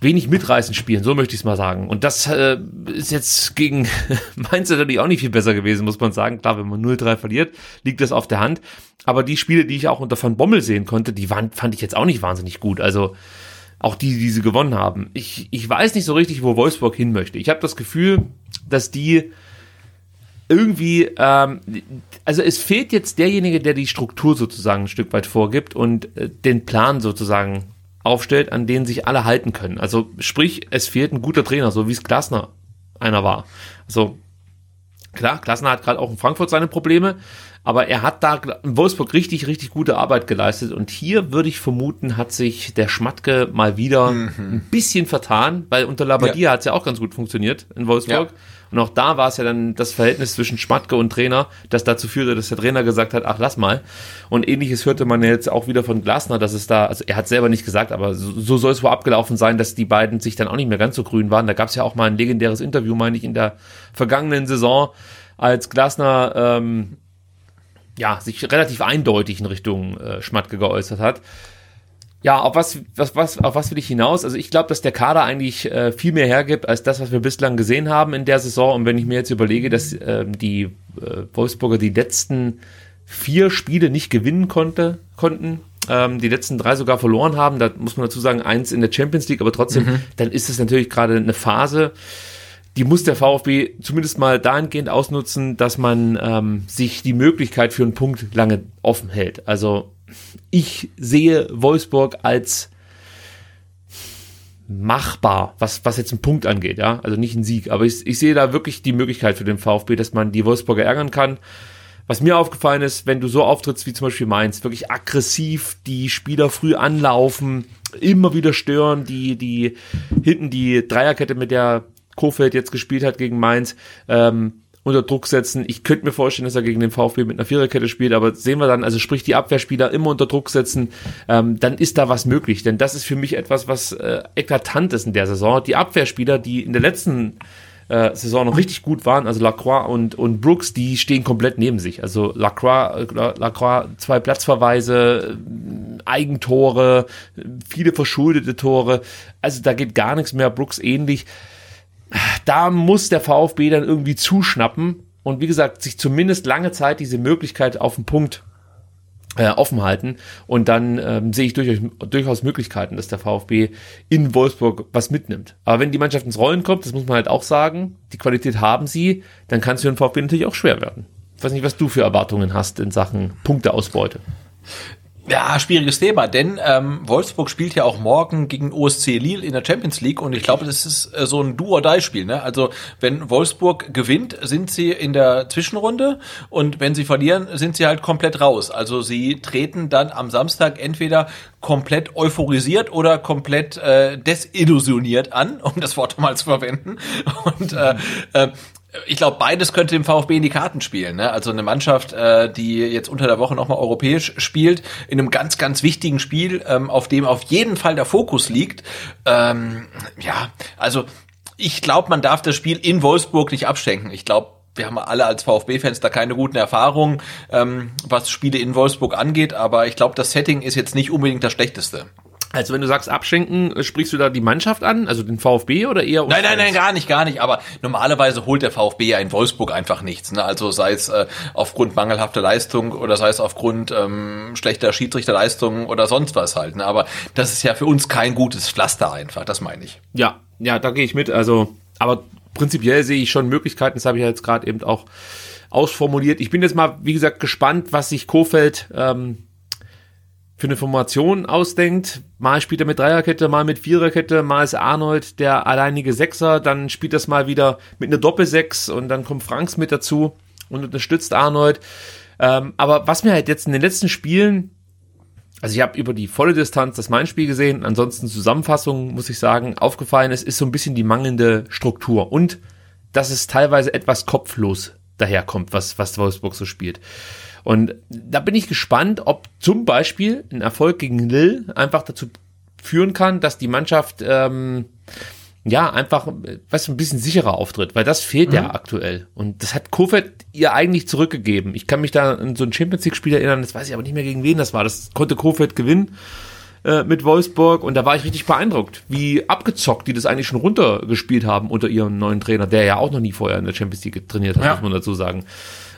wenig mitreißend spielen, so möchte ich es mal sagen. Und das äh, ist jetzt gegen Mainz natürlich auch nicht viel besser gewesen, muss man sagen. Klar, wenn man 0-3 verliert, liegt das auf der Hand. Aber die Spiele, die ich auch unter Van Bommel sehen konnte, die waren, fand ich jetzt auch nicht wahnsinnig gut. Also auch die, die sie gewonnen haben. Ich, ich weiß nicht so richtig, wo Wolfsburg hin möchte. Ich habe das Gefühl, dass die irgendwie, ähm, also es fehlt jetzt derjenige, der die Struktur sozusagen ein Stück weit vorgibt und äh, den Plan sozusagen aufstellt, an den sich alle halten können. Also sprich, es fehlt ein guter Trainer, so wie es Glasner einer war. Also klar, Glasner hat gerade auch in Frankfurt seine Probleme, aber er hat da in Wolfsburg richtig, richtig gute Arbeit geleistet. Und hier würde ich vermuten, hat sich der Schmatke mal wieder mhm. ein bisschen vertan, weil unter Labadia ja. hat es ja auch ganz gut funktioniert in Wolfsburg. Ja. Und auch da war es ja dann das Verhältnis zwischen Schmatke und Trainer, das dazu führte, dass der Trainer gesagt hat, ach lass mal. Und ähnliches hörte man jetzt auch wieder von Glasner, dass es da, also er hat selber nicht gesagt, aber so, so soll es wohl abgelaufen sein, dass die beiden sich dann auch nicht mehr ganz so grün waren. Da gab es ja auch mal ein legendäres Interview, meine ich, in der vergangenen Saison, als Glasner ähm, ja, sich relativ eindeutig in Richtung äh, Schmatke geäußert hat. Ja, auf was, was, was, auf was will ich hinaus? Also ich glaube, dass der Kader eigentlich äh, viel mehr hergibt als das, was wir bislang gesehen haben in der Saison. Und wenn ich mir jetzt überlege, dass äh, die äh, Wolfsburger die letzten vier Spiele nicht gewinnen konnte, konnten, ähm, die letzten drei sogar verloren haben, da muss man dazu sagen, eins in der Champions League, aber trotzdem, mhm. dann ist es natürlich gerade eine Phase, die muss der VfB zumindest mal dahingehend ausnutzen, dass man ähm, sich die Möglichkeit für einen Punkt lange offen hält. Also ich sehe Wolfsburg als machbar, was, was jetzt einen Punkt angeht, ja. Also nicht ein Sieg. Aber ich, ich sehe da wirklich die Möglichkeit für den VfB, dass man die Wolfsburger ärgern kann. Was mir aufgefallen ist, wenn du so auftrittst wie zum Beispiel Mainz, wirklich aggressiv die Spieler früh anlaufen, immer wieder stören, die, die hinten die Dreierkette, mit der Kofeld jetzt gespielt hat gegen Mainz, ähm, unter Druck setzen. Ich könnte mir vorstellen, dass er gegen den VfB mit einer Viererkette spielt, aber sehen wir dann, also sprich die Abwehrspieler immer unter Druck setzen, ähm, dann ist da was möglich. Denn das ist für mich etwas, was äh, eklatant ist in der Saison. Die Abwehrspieler, die in der letzten äh, Saison noch richtig gut waren, also Lacroix und, und Brooks, die stehen komplett neben sich. Also Lacroix, äh, Lacroix zwei Platzverweise, äh, Eigentore, viele verschuldete Tore. Also da geht gar nichts mehr. Brooks ähnlich da muss der VfB dann irgendwie zuschnappen und wie gesagt, sich zumindest lange Zeit diese Möglichkeit auf den Punkt äh, offen halten. Und dann ähm, sehe ich durchaus, durchaus Möglichkeiten, dass der VfB in Wolfsburg was mitnimmt. Aber wenn die Mannschaft ins Rollen kommt, das muss man halt auch sagen, die Qualität haben sie, dann kann es für den VfB natürlich auch schwer werden. Ich weiß nicht, was du für Erwartungen hast in Sachen Punkteausbeute. Ja, schwieriges Thema, denn ähm, Wolfsburg spielt ja auch morgen gegen OSC Lille in der Champions League und ich glaube, das ist äh, so ein Do-or-Die-Spiel. Ne? Also wenn Wolfsburg gewinnt, sind sie in der Zwischenrunde und wenn sie verlieren, sind sie halt komplett raus. Also sie treten dann am Samstag entweder komplett euphorisiert oder komplett äh, desillusioniert an, um das Wort mal zu verwenden. Und äh, äh, ich glaube, beides könnte dem VfB in die Karten spielen. Ne? Also eine Mannschaft, äh, die jetzt unter der Woche nochmal europäisch spielt, in einem ganz, ganz wichtigen Spiel, ähm, auf dem auf jeden Fall der Fokus liegt. Ähm, ja, also ich glaube, man darf das Spiel in Wolfsburg nicht abschenken. Ich glaube, wir haben alle als VfB-Fans da keine guten Erfahrungen, ähm, was Spiele in Wolfsburg angeht, aber ich glaube, das Setting ist jetzt nicht unbedingt das schlechteste. Also wenn du sagst abschenken, äh, sprichst du da die Mannschaft an, also den VfB oder eher? Nein, nein, nein, gar nicht, gar nicht. Aber normalerweise holt der VfB ja in Wolfsburg einfach nichts. Ne? Also sei es äh, aufgrund mangelhafter Leistung oder sei es aufgrund ähm, schlechter Schiedsrichterleistung oder sonst was halt. Ne? Aber das ist ja für uns kein gutes Pflaster einfach, das meine ich. Ja, ja, da gehe ich mit. Also, aber prinzipiell sehe ich schon Möglichkeiten. Das habe ich ja jetzt gerade eben auch ausformuliert. Ich bin jetzt mal, wie gesagt, gespannt, was sich Kofeld ähm, für eine Formation ausdenkt. Mal spielt er mit Dreierkette, mal mit Viererkette, mal ist Arnold der alleinige Sechser, dann spielt das mal wieder mit einer Doppelsechs und dann kommt Franks mit dazu und unterstützt Arnold. Ähm, aber was mir halt jetzt in den letzten Spielen, also ich habe über die volle Distanz das Main-Spiel gesehen, ansonsten Zusammenfassung, muss ich sagen, aufgefallen ist, ist so ein bisschen die mangelnde Struktur und dass es teilweise etwas kopflos daherkommt, was, was Wolfsburg so spielt. Und da bin ich gespannt, ob zum Beispiel ein Erfolg gegen Lille einfach dazu führen kann, dass die Mannschaft ähm, ja einfach was ein bisschen sicherer auftritt, weil das fehlt mhm. ja aktuell. Und das hat Kofeld ihr eigentlich zurückgegeben. Ich kann mich da an so ein Champions League-Spiel erinnern, das weiß ich aber nicht mehr gegen wen das war. Das konnte Kofeld gewinnen äh, mit Wolfsburg und da war ich richtig beeindruckt, wie abgezockt die das eigentlich schon runtergespielt haben unter ihrem neuen Trainer, der ja auch noch nie vorher in der Champions League trainiert hat, ja. muss man dazu sagen.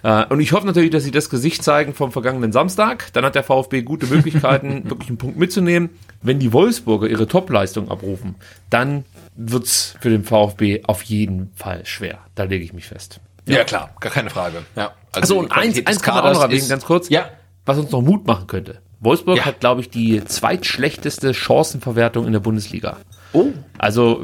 Äh, und ich hoffe natürlich, dass sie das Gesicht zeigen vom vergangenen Samstag. Dann hat der VfB gute Möglichkeiten, wirklich einen Punkt mitzunehmen. Wenn die Wolfsburger ihre Topleistung abrufen, dann wird's für den VfB auf jeden Fall schwer. Da lege ich mich fest. Ja, klar, gar keine Frage. Ja. Also, die und eins, eins kann man auch noch erwähnen, ganz kurz, Ja. was uns noch Mut machen könnte. Wolfsburg Ja. hat, glaube ich, die zweitschlechteste Chancenverwertung in der Bundesliga. Oh. Also,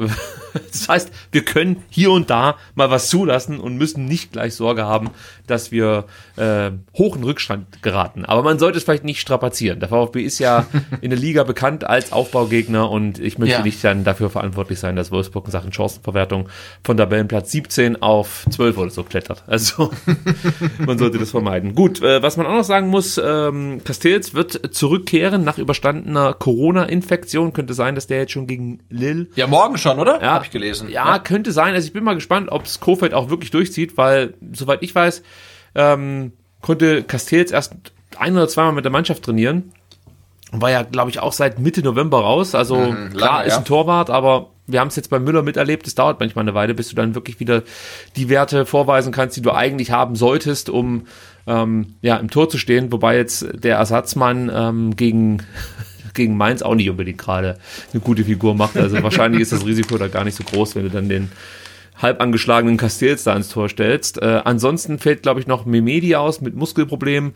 das heißt, wir können hier und da mal was zulassen und müssen nicht gleich Sorge haben, dass wir äh, hoch in Rückstand geraten. Aber man sollte es vielleicht nicht strapazieren. Der VfB ist ja in der Liga bekannt als Aufbaugegner und ich möchte Ja. nicht dann dafür verantwortlich sein, dass Wolfsburg in Sachen Chancenverwertung von Tabellenplatz 17 auf 12 oder so klettert. Also man sollte das vermeiden. Gut, äh, was man auch noch sagen muss, ähm, Castells wird zurückkehren nach überstandener Corona-Infektion. Könnte sein, dass der jetzt schon gegen Lille Ja, morgen schon, oder? ja, Hab ich gelesen. Ja, könnte sein. Also ich bin mal gespannt, ob es Kofeld auch wirklich durchzieht, weil, soweit ich weiß, ähm, konnte Castells erst ein oder zweimal mit der Mannschaft trainieren. Und war ja, glaube ich, auch seit Mitte November raus. Also Mhm, klar, lange, ist ja. ein Torwart, aber wir haben es jetzt bei Müller miterlebt. Es dauert manchmal eine Weile, bis du dann wirklich wieder die Werte vorweisen kannst, die du eigentlich haben solltest, um ähm, ja im Tor zu stehen. Wobei jetzt der Ersatzmann ähm, gegen gegen Mainz auch nicht unbedingt gerade eine gute Figur macht. Also wahrscheinlich ist das Risiko da gar nicht so groß, wenn du dann den halb angeschlagenen Castells da ins Tor stellst. Äh, ansonsten fällt, glaube ich, noch Memedi aus mit Muskelproblemen.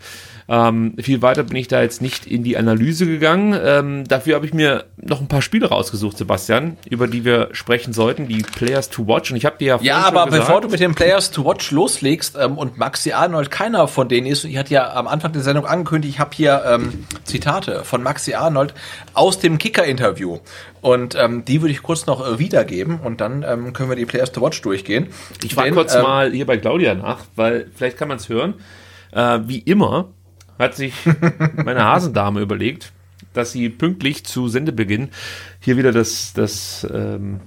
Ähm, viel weiter bin ich da jetzt nicht in die Analyse gegangen. Ähm, dafür habe ich mir noch ein paar Spiele rausgesucht, Sebastian, über die wir sprechen sollten, die Players to Watch. Und ich habe dir ja Ja, aber bevor du mit den Players to Watch loslegst ähm, und Maxi Arnold keiner von denen ist, ich hatte ja am Anfang der Sendung angekündigt, ich habe hier ähm, Zitate von Maxi Arnold aus dem Kicker-Interview. Und ähm, die würde ich kurz noch äh, wiedergeben und dann ähm, können wir die Players to Watch durchgehen. Ich frage kurz ähm, mal hier bei Claudia nach, weil vielleicht kann man es hören. Äh, wie immer hat sich meine Hasendame überlegt, dass sie pünktlich zu Sendebeginn hier wieder das, das ähm,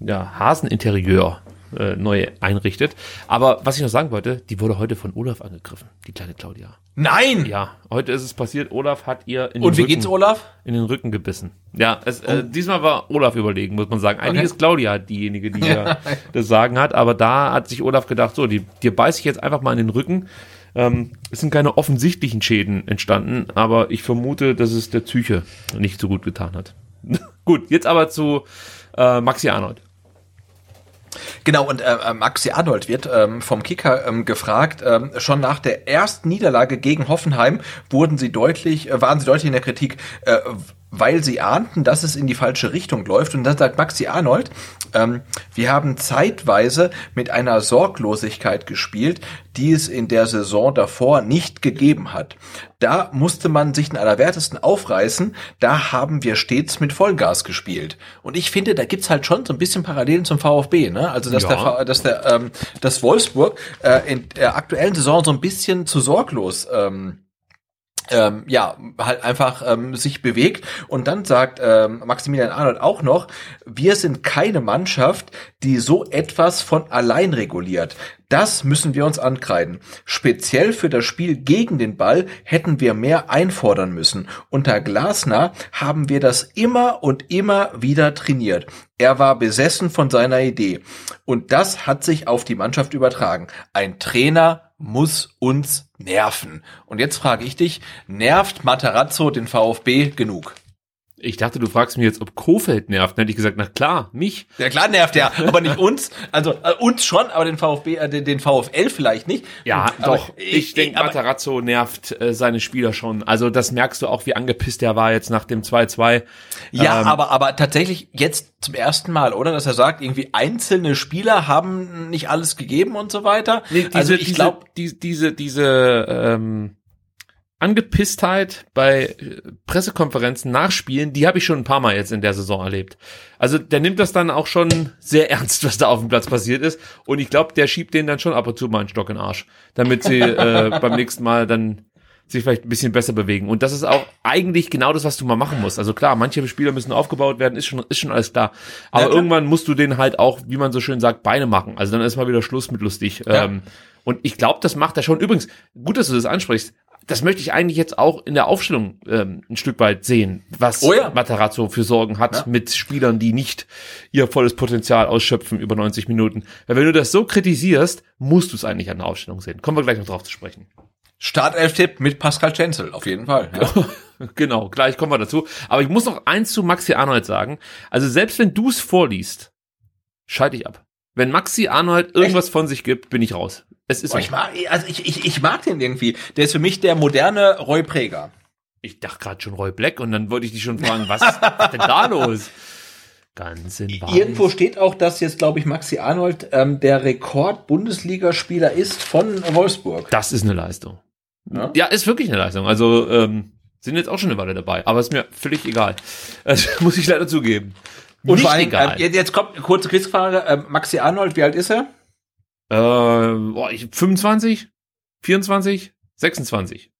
ja, Haseninterieur äh, neu einrichtet. Aber was ich noch sagen wollte, die wurde heute von Olaf angegriffen, die kleine Claudia. Nein! Ja, heute ist es passiert. Olaf hat ihr in den Und wie Rücken, geht's Olaf? in den Rücken gebissen. Ja, es, äh, diesmal war Olaf überlegen, muss man sagen. Eigentlich Okay. ist Claudia diejenige, die ja das Sagen hat, aber da hat sich Olaf gedacht, so, die, dir beiß ich jetzt einfach mal in den Rücken. Ähm, es sind keine offensichtlichen Schäden entstanden, aber ich vermute, dass es der Psyche nicht so gut getan hat. gut, jetzt aber zu äh, Maxi Arnold. Genau, und äh, äh, Maxi Arnold wird ähm, vom Kicker ähm, gefragt, ähm, schon nach der ersten Niederlage gegen Hoffenheim wurden sie deutlich, äh, waren sie deutlich in der Kritik, äh, weil sie ahnten, dass es in die falsche Richtung läuft. Und dann sagt Maxi Arnold, ähm, wir haben zeitweise mit einer Sorglosigkeit gespielt, die es in der Saison davor nicht gegeben hat. Da musste man sich in allerwertesten aufreißen, da haben wir stets mit Vollgas gespielt. Und ich finde, da gibt's halt schon so ein bisschen Parallelen zum VfB, ne? Also dass Ja. der dass der ähm, dass Wolfsburg äh, in der aktuellen Saison so ein bisschen zu sorglos ähm, ähm, ja, halt einfach ähm, sich bewegt. Und dann sagt ähm, Maximilian Arnold auch noch, wir sind keine Mannschaft, die so etwas von allein reguliert. Das müssen wir uns ankreiden. Speziell für das Spiel gegen den Ball hätten wir mehr einfordern müssen. Unter Glasner haben wir das immer und immer wieder trainiert. Er war besessen von seiner Idee. Und das hat sich auf die Mannschaft übertragen. Ein Trainer muss uns nerven. Und jetzt frage ich dich, nervt Materazzo den VfB genug? Ich dachte, du fragst mich jetzt, ob Kofeld nervt. Dann hätte ich gesagt, na klar, mich. Ja klar nervt er, aber nicht uns. Also äh, uns schon, aber den VfB, äh, den, den VfL vielleicht nicht. Ja, aber doch. Ich, denke, aber- Matarazzo nervt äh, seine Spieler schon. Also das merkst du auch, wie angepisst er war jetzt nach dem 2-2. Ja, Ähm, aber, aber tatsächlich jetzt zum ersten Mal, oder? Dass er sagt, irgendwie einzelne Spieler haben nicht alles gegeben und so weiter. Nee, diese, also ich diese, glaube, die, diese, diese ähm, Angepisstheit bei äh, Pressekonferenzen nachspielen, die habe ich schon ein paar Mal jetzt in der Saison erlebt. Also der nimmt das dann auch schon sehr ernst, was da auf dem Platz passiert ist. Und ich glaube, der schiebt den dann schon ab und zu mal einen Stock in den Arsch, damit sie äh, beim nächsten Mal dann sich vielleicht ein bisschen besser bewegen. Und das ist auch eigentlich genau das, was du mal machen musst. Also klar, manche Spieler müssen aufgebaut werden, ist schon, ist schon alles klar. Aber Ja, klar. irgendwann musst du denen halt auch, wie man so schön sagt, Beine machen. Also dann ist mal wieder Schluss mit lustig. Ja. Ähm, und ich glaube, das macht er schon. Übrigens, gut, dass du das ansprichst. Das möchte ich eigentlich jetzt auch in der Aufstellung ähm, ein Stück weit sehen, was Oh ja. Matarazzo für Sorgen hat Ja. mit Spielern, die nicht ihr volles Potenzial ausschöpfen über 90 Minuten. Weil wenn du das so kritisierst, musst du es eigentlich an der Aufstellung sehen. Kommen wir gleich noch drauf zu sprechen. Startelf-Tipp mit Pascal Stenzel, auf jeden Fall. Ja. Genau, gleich kommen wir dazu. Aber ich muss noch eins zu Maxi Arnold sagen. Also selbst wenn du es vorliest, schalte ich ab. Wenn Maxi Arnold irgendwas von sich gibt, bin ich raus. Es ist oh, ich mag, also ich, ich, ich mag den irgendwie. Der ist für mich der moderne Roy Präger. Ich dachte gerade schon Roy Black und dann wollte ich dich schon fragen, was ist denn da los? Ganz in Weiß. Irgendwo steht auch, dass jetzt, glaube ich, Maxi Arnold ähm, der Rekord-Bundesligaspieler ist von Wolfsburg. Das ist eine Leistung. Ja, ja ist wirklich eine Leistung. Also ähm, sind jetzt auch schon eine Weile dabei, aber ist mir völlig egal. Das muss ich leider zugeben. Und Nicht vor allem, egal. Äh, jetzt kommt eine kurze Quizfrage. Äh, Maxi Arnold, wie alt ist er? Äh, boah, ich, 25? 24? 26?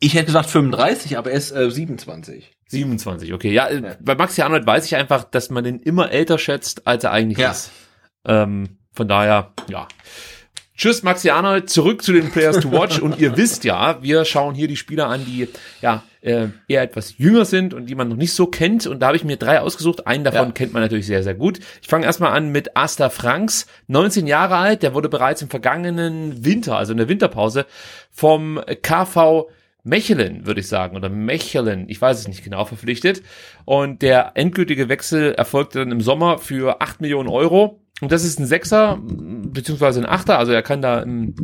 Ich hätte gesagt 35, aber er ist äh, 27. 27, okay. Ja, ja, bei Maxi Arnold weiß ich einfach, dass man den immer älter schätzt, als er eigentlich ja. ist. Ähm, von daher, ja. Tschüss, Maxi Arnold, zurück zu den Players to Watch. Und ihr wisst ja, wir schauen hier die Spieler an, die ja äh, eher etwas jünger sind und die man noch nicht so kennt. Und da habe ich mir drei ausgesucht. Einen davon ja. kennt man natürlich sehr, sehr gut. Ich fange erstmal an mit Asta Franks, 19 Jahre alt. Der wurde bereits im vergangenen Winter, also in der Winterpause, vom KV Mechelen, würde ich sagen, oder Mechelen, ich weiß es nicht genau, verpflichtet. Und der endgültige Wechsel erfolgte dann im Sommer für 8 Millionen Euro. Und das ist ein Sechser, beziehungsweise ein Achter, also er kann da im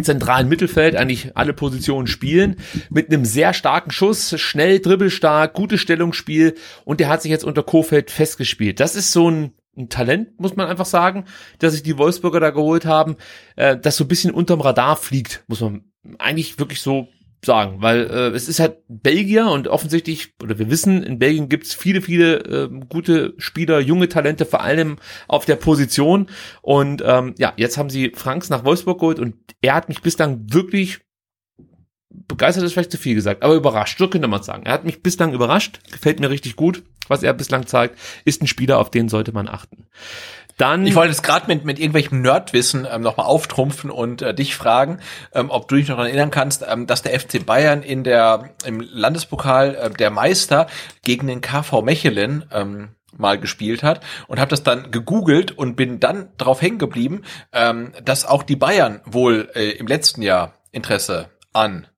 zentralen Mittelfeld eigentlich alle Positionen spielen, mit einem sehr starken Schuss, schnell, dribbelstark, gutes Stellungsspiel. Und der hat sich jetzt unter Kofeld festgespielt. Das ist so ein ein Talent, muss man einfach sagen, dass sich die Wolfsburger da geholt haben, äh, das so ein bisschen unterm Radar fliegt, muss man eigentlich wirklich so sagen, weil äh, es ist halt Belgier und offensichtlich, oder wir wissen, in Belgien gibt's viele, viele äh, gute Spieler, junge Talente, vor allem auf der Position. Und ähm, ja, jetzt haben sie Franks nach Wolfsburg geholt und er hat mich bislang wirklich begeistert ist vielleicht zu viel gesagt, aber überrascht, so könnte man sagen. Er hat mich bislang überrascht, gefällt mir richtig gut, was er bislang zeigt, ist ein Spieler, auf den sollte man achten. Dann ich wollte es gerade mit, mit irgendwelchem Nerdwissen ähm, nochmal auftrumpfen und äh, dich fragen, ähm, ob du dich noch daran erinnern kannst, ähm, dass der FC Bayern in der im Landespokal äh, der Meister gegen den KV Mechelen ähm, mal gespielt hat und habe das dann gegoogelt und bin dann darauf hängen geblieben, ähm, dass auch die Bayern wohl äh, im letzten Jahr Interesse an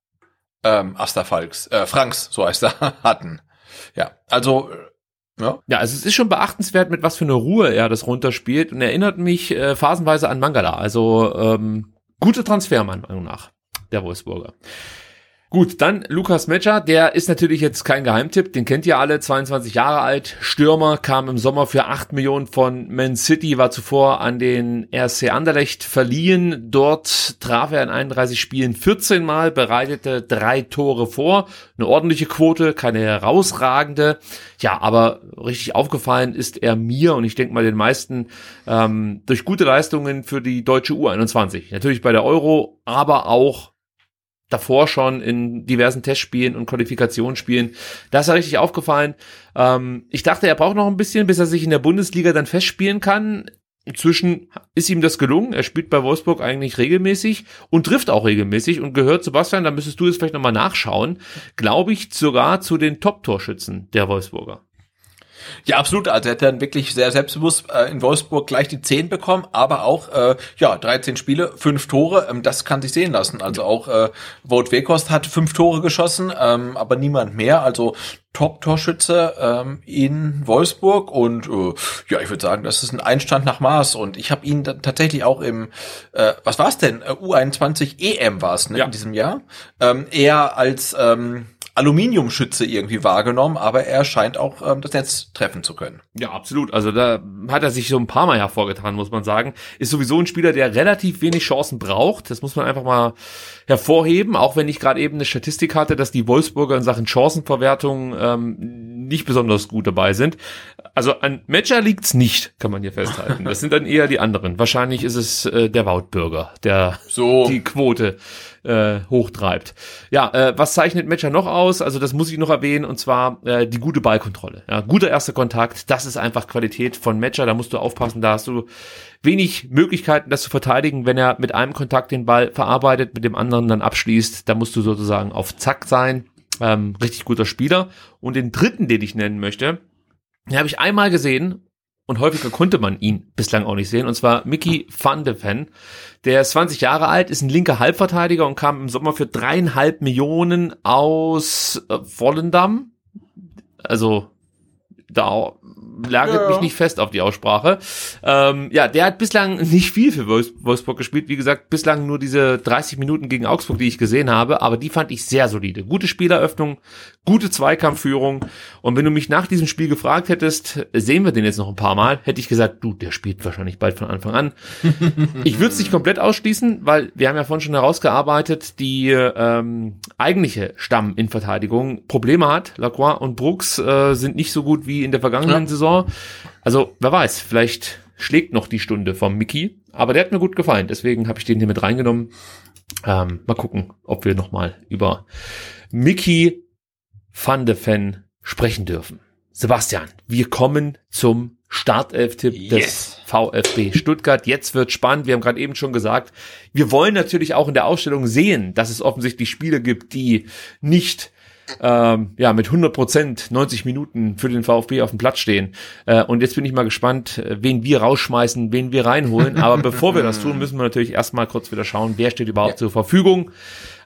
ähm, Asta Falks, äh, Franks, so heißt er, hatten. Ja, also ja. ja, also es ist schon beachtenswert, mit was für einer Ruhe er das runterspielt und erinnert mich äh, phasenweise an Mangala. Also ähm, gute Transfer, meiner Meinung nach, der Wolfsburger. Gut, dann Lukas Metscher, der ist natürlich jetzt kein Geheimtipp, den kennt ihr alle, 22 Jahre alt, Stürmer, kam im Sommer für 8 Millionen von Man City, war zuvor an den RC Anderlecht verliehen. Dort traf er in 31 Spielen 14 Mal, bereitete drei Tore vor, eine ordentliche Quote, keine herausragende. Ja, aber richtig aufgefallen ist er mir und ich denke mal den meisten ähm, durch gute Leistungen für die deutsche U21. Natürlich bei der Euro, aber auch davor schon in diversen Testspielen und Qualifikationsspielen. Da ist richtig aufgefallen. Ähm, ich dachte, er braucht noch ein bisschen, bis er sich in der Bundesliga dann festspielen kann. Inzwischen ist ihm das gelungen. Er spielt bei Wolfsburg eigentlich regelmäßig und trifft auch regelmäßig und gehört, Sebastian, da müsstest du es vielleicht nochmal nachschauen, glaube ich sogar zu den Top-Torschützen der Wolfsburger. Ja, absolut. Also er hat dann wirklich sehr selbstbewusst äh, in Wolfsburg gleich die 10 bekommen, aber auch äh, ja 13 Spiele, fünf Tore. Ähm, das kann sich sehen lassen. Also auch äh, Wout Wekost hat fünf Tore geschossen, ähm, aber niemand mehr. Also Top-Torschütze ähm, in Wolfsburg und äh, ja, ich würde sagen, das ist ein Einstand nach Maß und ich habe ihn tatsächlich auch im, äh, was war es denn, äh, U21 EM war es ne, ja. in diesem Jahr, ähm, eher als ähm, Aluminiumschütze irgendwie wahrgenommen, aber er scheint auch ähm, das Netz treffen zu können. Ja, absolut. Also da hat er sich so ein paar Mal hervorgetan, muss man sagen. Ist sowieso ein Spieler, der relativ wenig Chancen braucht. Das muss man einfach mal hervorheben, auch wenn ich gerade eben eine Statistik hatte, dass die Wolfsburger in Sachen Chancenverwertung ähm, nicht besonders gut dabei sind. Also an Matcher liegt's nicht, kann man hier festhalten. Das sind dann eher die anderen. Wahrscheinlich ist es äh, der Woutbürger, der so. die Quote äh, hochtreibt. Ja, äh, was zeichnet Matcher noch aus? Also das muss ich noch erwähnen und zwar äh, die gute Ballkontrolle. Ja, guter erster Kontakt, das ist einfach Qualität von Matcher. Da musst du aufpassen, da hast du wenig Möglichkeiten, das zu verteidigen, wenn er mit einem Kontakt den Ball verarbeitet, mit dem anderen dann abschließt. Da musst du sozusagen auf Zack sein. Ähm, richtig guter Spieler. Und den dritten, den ich nennen möchte, den habe ich einmal gesehen und häufiger konnte man ihn bislang auch nicht sehen, und zwar Mickey van de Ven. Der ist 20 Jahre alt, ist ein linker Halbverteidiger und kam im Sommer für dreieinhalb Millionen aus äh, Volendam. Also da lagert ja. mich nicht fest auf die Aussprache. Ähm, ja, der hat bislang nicht viel für Wolfsburg gespielt. Wie gesagt, bislang nur diese 30 Minuten gegen Augsburg, die ich gesehen habe, aber die fand ich sehr solide. Gute Spieleröffnung, gute Zweikampfführung. Und wenn du mich nach diesem Spiel gefragt hättest, sehen wir den jetzt noch ein paar Mal, hätte ich gesagt, du, der spielt wahrscheinlich bald von Anfang an. ich würde es nicht komplett ausschließen, weil wir haben ja vorhin schon herausgearbeitet, die ähm, eigentliche Stamm in Verteidigung Probleme hat. Lacroix und Brooks äh, sind nicht so gut wie in der vergangenen ja. Saison. Also, wer weiß, vielleicht schlägt noch die Stunde vom Mickey. Aber der hat mir gut gefallen, deswegen habe ich den hier mit reingenommen. Ähm, mal gucken, ob wir nochmal über Mickey van de Ven sprechen dürfen. Sebastian, wir kommen zum Startelf-Tipp yes. des VfB Stuttgart. Jetzt wird spannend. Wir haben gerade eben schon gesagt, wir wollen natürlich auch in der Ausstellung sehen, dass es offensichtlich Spiele gibt, die nicht ähm, ja mit 100 Prozent 90 Minuten für den VfB auf dem Platz stehen. Äh, und jetzt bin ich mal gespannt, äh, wen wir rausschmeißen, wen wir reinholen. Aber bevor wir das tun, müssen wir natürlich erstmal kurz wieder schauen, wer steht überhaupt ja. zur Verfügung.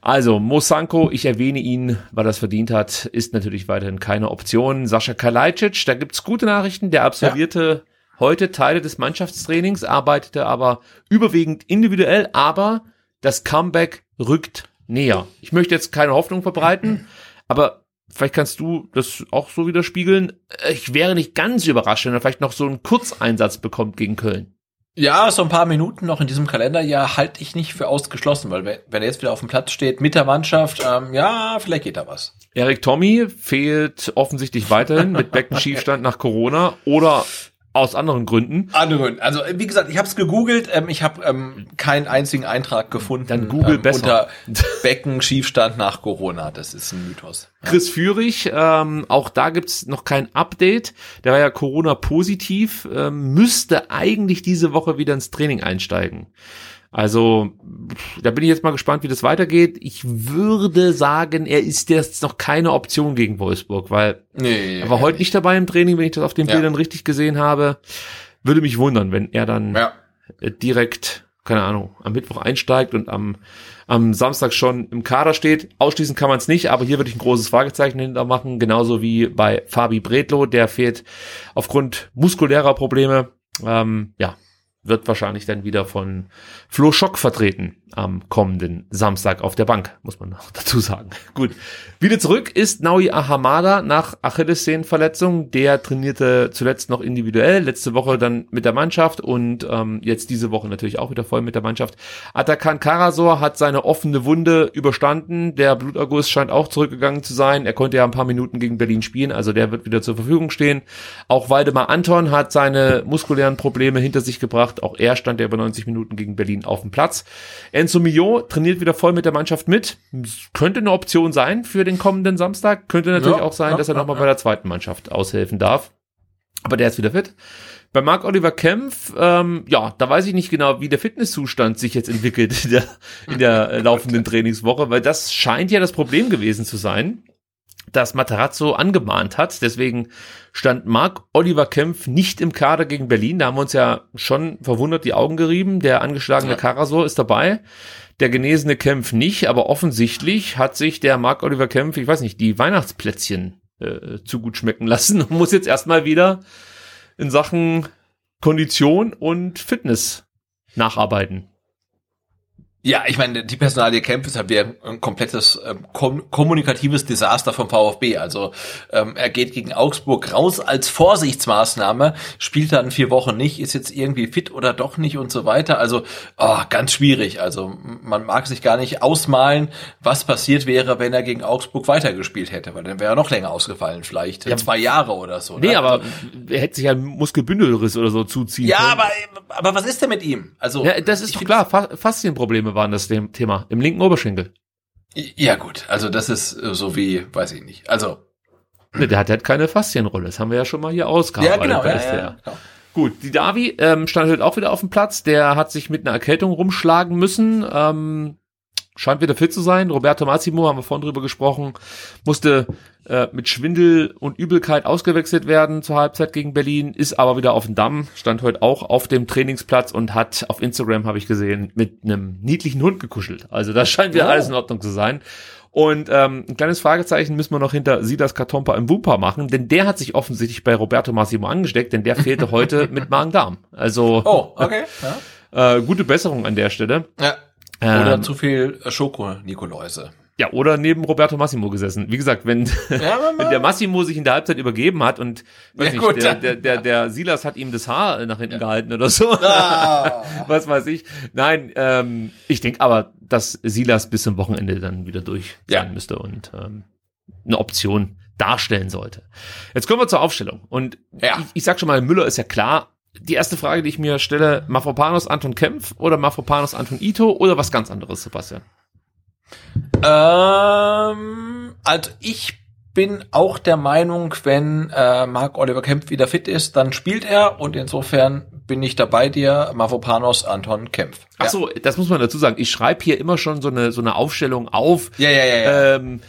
Also Mosanko, ich erwähne ihn, weil er es verdient hat, ist natürlich weiterhin keine Option. Sascha Kalajdzic, da gibt's gute Nachrichten. Der absolvierte ja. heute Teile des Mannschaftstrainings, arbeitete aber überwiegend individuell, aber das Comeback rückt näher. Ich möchte jetzt keine Hoffnung verbreiten, aber vielleicht kannst du das auch so widerspiegeln. Ich wäre nicht ganz überrascht, wenn er vielleicht noch so einen Kurzeinsatz bekommt gegen Köln. Ja, so ein paar Minuten noch in diesem Kalenderjahr halte ich nicht für ausgeschlossen, weil wenn er jetzt wieder auf dem Platz steht mit der Mannschaft, ähm, ja, vielleicht geht da was. Erik Tommy fehlt offensichtlich weiterhin mit Beckenschiefstand nach Corona oder aus anderen Gründen. Andere Gründe. Also wie gesagt, ich habe es gegoogelt, ähm, ich habe ähm, keinen einzigen Eintrag gefunden. Dann Google ähm, besser. Unter Becken Schiefstand nach Corona. Das ist ein Mythos. Ja. Chris Führig, ähm, auch da gibt's noch kein Update. Der war ja Corona positiv, ähm, müsste eigentlich diese Woche wieder ins Training einsteigen. Also, da bin ich jetzt mal gespannt, wie das weitergeht. Ich würde sagen, er ist jetzt noch keine Option gegen Wolfsburg, weil nee, er war heute nicht dabei im Training, wenn ich das auf den ja. Bildern richtig gesehen habe. Würde mich wundern, wenn er dann ja. Äh, direkt, keine Ahnung, am Mittwoch einsteigt und am, am Samstag schon im Kader steht. Ausschließen kann man es nicht, aber hier würde ich ein großes Fragezeichen hinter machen, genauso wie bei Fabi Bredlo, der fehlt aufgrund muskulärer Probleme. Ähm, ja, wird wahrscheinlich dann wieder von Flo Schock vertreten am kommenden Samstag auf der Bank, muss man noch dazu sagen. Gut. Wieder zurück ist Naui Ahamada nach Achillessehnenverletzung. Der trainierte zuletzt noch individuell, letzte Woche dann mit der Mannschaft und ähm, jetzt diese Woche natürlich auch wieder voll mit der Mannschaft. Atakan Karasor hat seine offene Wunde überstanden. Der Bluterguss scheint auch zurückgegangen zu sein. Er konnte ja ein paar Minuten gegen Berlin spielen, also der wird wieder zur Verfügung stehen. Auch Waldemar Anton hat seine muskulären Probleme hinter sich gebracht. Auch er stand ja über 90 Minuten gegen Berlin auf dem Platz. Enzo Mio trainiert wieder voll mit der Mannschaft mit. Könnte eine Option sein für den kommenden Samstag. Könnte natürlich ja, auch sein, ja, dass er ja, nochmal bei der zweiten Mannschaft aushelfen darf. Aber der ist wieder fit. Bei Marc Oliver Kempf, ähm, ja, da weiß ich nicht genau, wie der Fitnesszustand sich jetzt entwickelt in der, in der äh, laufenden Trainingswoche, weil das scheint ja das Problem gewesen zu sein das Materazzo angemahnt hat. Deswegen stand Marc Oliver Kempf nicht im Kader gegen Berlin. Da haben wir uns ja schon verwundert die Augen gerieben. Der angeschlagene ja. Karasor ist dabei. Der genesene Kempf nicht, aber offensichtlich hat sich der Marc Oliver Kempf, ich weiß nicht, die Weihnachtsplätzchen äh, zu gut schmecken lassen und muss jetzt erstmal wieder in Sachen Kondition und Fitness nacharbeiten. Ja, ich meine, die Personalie Kempf ist halt wieder ein komplettes ähm, kom kommunikatives Desaster vom VfB. Also ähm, er geht gegen Augsburg raus als Vorsichtsmaßnahme, spielt dann vier Wochen nicht, ist jetzt irgendwie fit oder doch nicht und so weiter. Also oh, ganz schwierig. Also man mag sich gar nicht ausmalen, was passiert wäre, wenn er gegen Augsburg weitergespielt hätte, weil dann wäre er noch länger ausgefallen, vielleicht ja, zwei Jahre oder so. Nee, ne? aber er hätte sich ein Muskelbündelriss oder so zuziehen Ja, können. aber aber was ist denn mit ihm? Also ja, das ist klar, Faszienprobleme waren das dem Thema. Im linken Oberschenkel. Ja, gut. Also das ist äh, so wie, weiß ich nicht. Also. Ne, der hat halt keine Faszienrolle. Das haben wir ja schon mal hier ausgearbeitet. Ja, genau. Ja, ja, genau. Gut, die Davi ähm, stand halt auch wieder auf dem Platz. Der hat sich mit einer Erkältung rumschlagen müssen. Ähm, scheint wieder fit zu sein. Roberto Massimo, haben wir vorhin drüber gesprochen, musste äh, mit Schwindel und Übelkeit ausgewechselt werden zur Halbzeit gegen Berlin, ist aber wieder auf dem Damm, stand heute auch auf dem Trainingsplatz und hat auf Instagram, habe ich gesehen, mit einem niedlichen Hund gekuschelt. Also das scheint wieder oh. alles in Ordnung zu sein. Und ähm, ein kleines Fragezeichen müssen wir noch hinter Silas Katompa im Wumpa machen, denn der hat sich offensichtlich bei Roberto Massimo angesteckt, denn der fehlte heute mit Magen-Darm. Also Oh, okay. Ja. äh, gute Besserung an der Stelle. Ja. Oder Ähm, zu viel Schoko-Nikoläuse. Ja, oder neben Roberto Massimo gesessen. Wie gesagt, wenn, wenn der Massimo sich in der Halbzeit übergeben hat und weiß Ja, nicht, gut, der, dann- der, der, der Silas hat ihm das Haar nach hinten gehalten oder so. Ah. Was weiß ich. Nein, ähm, ich denke aber, dass Silas bis zum Wochenende dann wieder durch Ja. sein müsste und ähm, eine Option darstellen sollte. Jetzt kommen wir zur Aufstellung. Und Ja. ich, ich sag schon mal, Müller ist ja klar. Die erste Frage, die ich mir stelle, Mafropanos Anton Kempf oder Mafropanos Anton Ito oder was ganz anderes, Sebastian? Ähm, also ich bin auch der Meinung, wenn äh, Marc Oliver Kempf wieder fit ist, dann spielt er und insofern bin ich dabei dir, Mavropanos, Anton Kempf. Ach so, das muss man dazu sagen. Ich schreibe hier immer schon so eine so eine Aufstellung auf. Ja, ja, ja, ja. Ähm,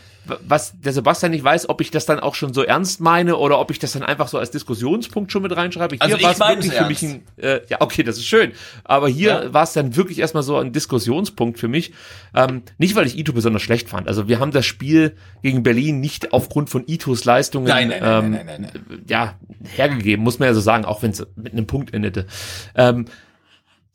was der Sebastian nicht weiß, ob ich das dann auch schon so ernst meine oder ob ich das dann einfach so als Diskussionspunkt schon mit reinschreibe. Hier Also ich war es wirklich für mich ein, äh, ja okay, das ist schön. Aber hier Ja. war es dann wirklich erstmal so ein Diskussionspunkt für mich. Ähm, nicht, weil ich Ito besonders schlecht fand. Also wir haben das Spiel gegen Berlin nicht aufgrund von Itos Leistungen Nein, nein, nein, ähm, ja, hergegeben, muss man ja so sagen, auch wenn es mit einem Punkt endete. Ähm,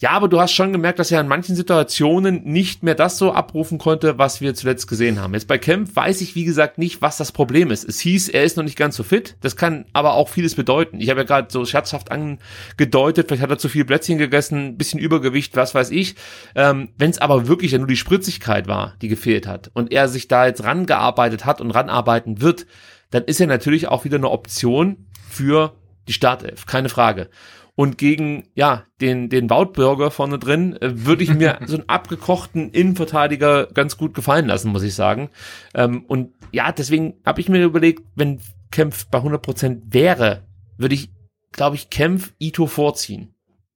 ja, aber du hast schon gemerkt, dass er in manchen Situationen nicht mehr das so abrufen konnte, was wir zuletzt gesehen haben. Jetzt bei Kempf weiß ich, wie gesagt, nicht, was das Problem ist. Es hieß, er ist noch nicht ganz so fit. Das kann aber auch vieles bedeuten. Ich habe ja gerade so scherzhaft angedeutet, vielleicht hat er zu viel Plätzchen gegessen, bisschen Übergewicht, was weiß ich. Ähm, Wenn es aber wirklich ja nur die Spritzigkeit war, die gefehlt hat und er sich da jetzt rangearbeitet hat und ranarbeiten wird, dann ist er natürlich auch wieder eine Option für die Startelf, keine Frage. Und gegen, ja, den, den Woutbürger vorne drin, äh, würde ich mir so einen abgekochten Innenverteidiger ganz gut gefallen lassen, muss ich sagen. Ähm, und ja, deswegen habe ich mir überlegt, wenn Kempf bei 100% wäre, würde ich, glaube ich, Kempf Ito vorziehen.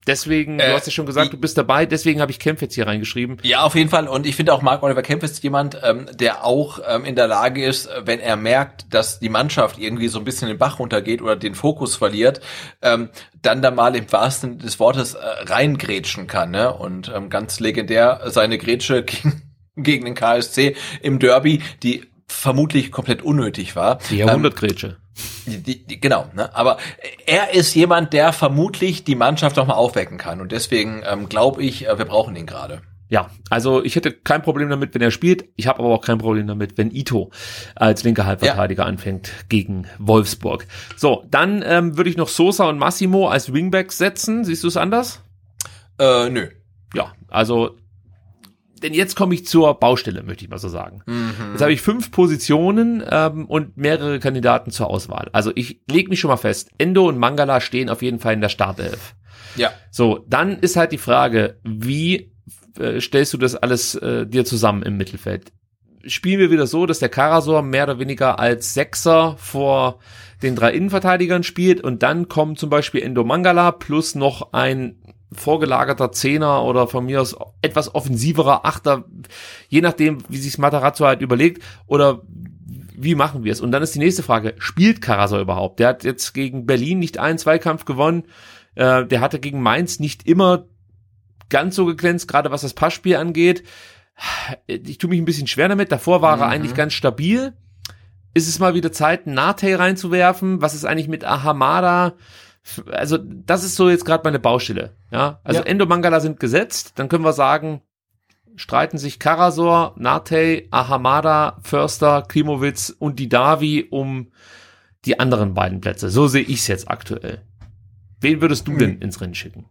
Deswegen, Äh, du hast ja schon gesagt, du bist dabei, deswegen habe ich Kempf jetzt hier reingeschrieben. Ja, auf jeden Fall. Und ich finde auch, Marc Oliver Kempf ist jemand, ähm, der auch ähm, in der Lage ist, äh, wenn er merkt, dass die Mannschaft irgendwie so ein bisschen den Bach runtergeht oder den Fokus verliert, ähm, dann da mal im wahrsten Sinne des Wortes äh, reingrätschen kann. Ne? Und ähm, ganz legendär seine Grätsche gegen, gegen den KSC im Derby, die vermutlich komplett unnötig war. Die Ähm, Jahrhundertgrätsche. die, die, die, genau, ne? aber er ist jemand, der vermutlich die Mannschaft noch mal aufwecken kann und deswegen ähm, glaube ich, äh, wir brauchen ihn gerade. Ja, also ich hätte kein Problem damit, wenn er spielt. Ich habe aber auch kein Problem damit, wenn Ito als linker Halbverteidiger anfängt gegen Wolfsburg. So, dann ähm, würde ich noch Sosa und Massimo als Wingbacks setzen. Siehst du es anders? Äh, nö. Ja, also denn jetzt komme ich zur Baustelle, möchte ich mal so sagen. Jetzt habe ich fünf Positionen ähm, und mehrere Kandidaten zur Auswahl. Also ich lege mich schon mal fest, Endo und Mangala stehen auf jeden Fall in der Startelf. Ja. So, dann ist halt die Frage, wie äh, stellst du das alles äh, dir zusammen im Mittelfeld? Spielen wir wieder so, dass der Karasor mehr oder weniger als Sechser vor den drei Innenverteidigern spielt und dann kommt zum Beispiel Endo Mangala plus noch ein vorgelagerter Zehner oder von mir aus etwas offensiverer Achter, je nachdem, wie sich Matarazzo halt überlegt oder wie machen wir es? Und dann ist die nächste Frage, spielt Karasor überhaupt? Der hat jetzt gegen Berlin nicht einen Zweikampf gewonnen, äh, der hatte gegen Mainz nicht immer ganz so geglänzt, gerade was das Passspiel angeht. Ich tue mich ein bisschen schwer damit. Davor war er Mhm. eigentlich ganz stabil. Ist es mal wieder Zeit, einen Nate reinzuwerfen? Was ist eigentlich mit Ahamada? Also, das ist so jetzt gerade meine Baustelle. Ja, also Ja. Endo Mangala sind gesetzt. Dann können wir sagen, streiten sich Karasor, Nate, Ahamada, Förster, Klimowitz und die Davi um die anderen beiden Plätze. So sehe ich es jetzt aktuell. Wen würdest du denn ins Rennen schicken?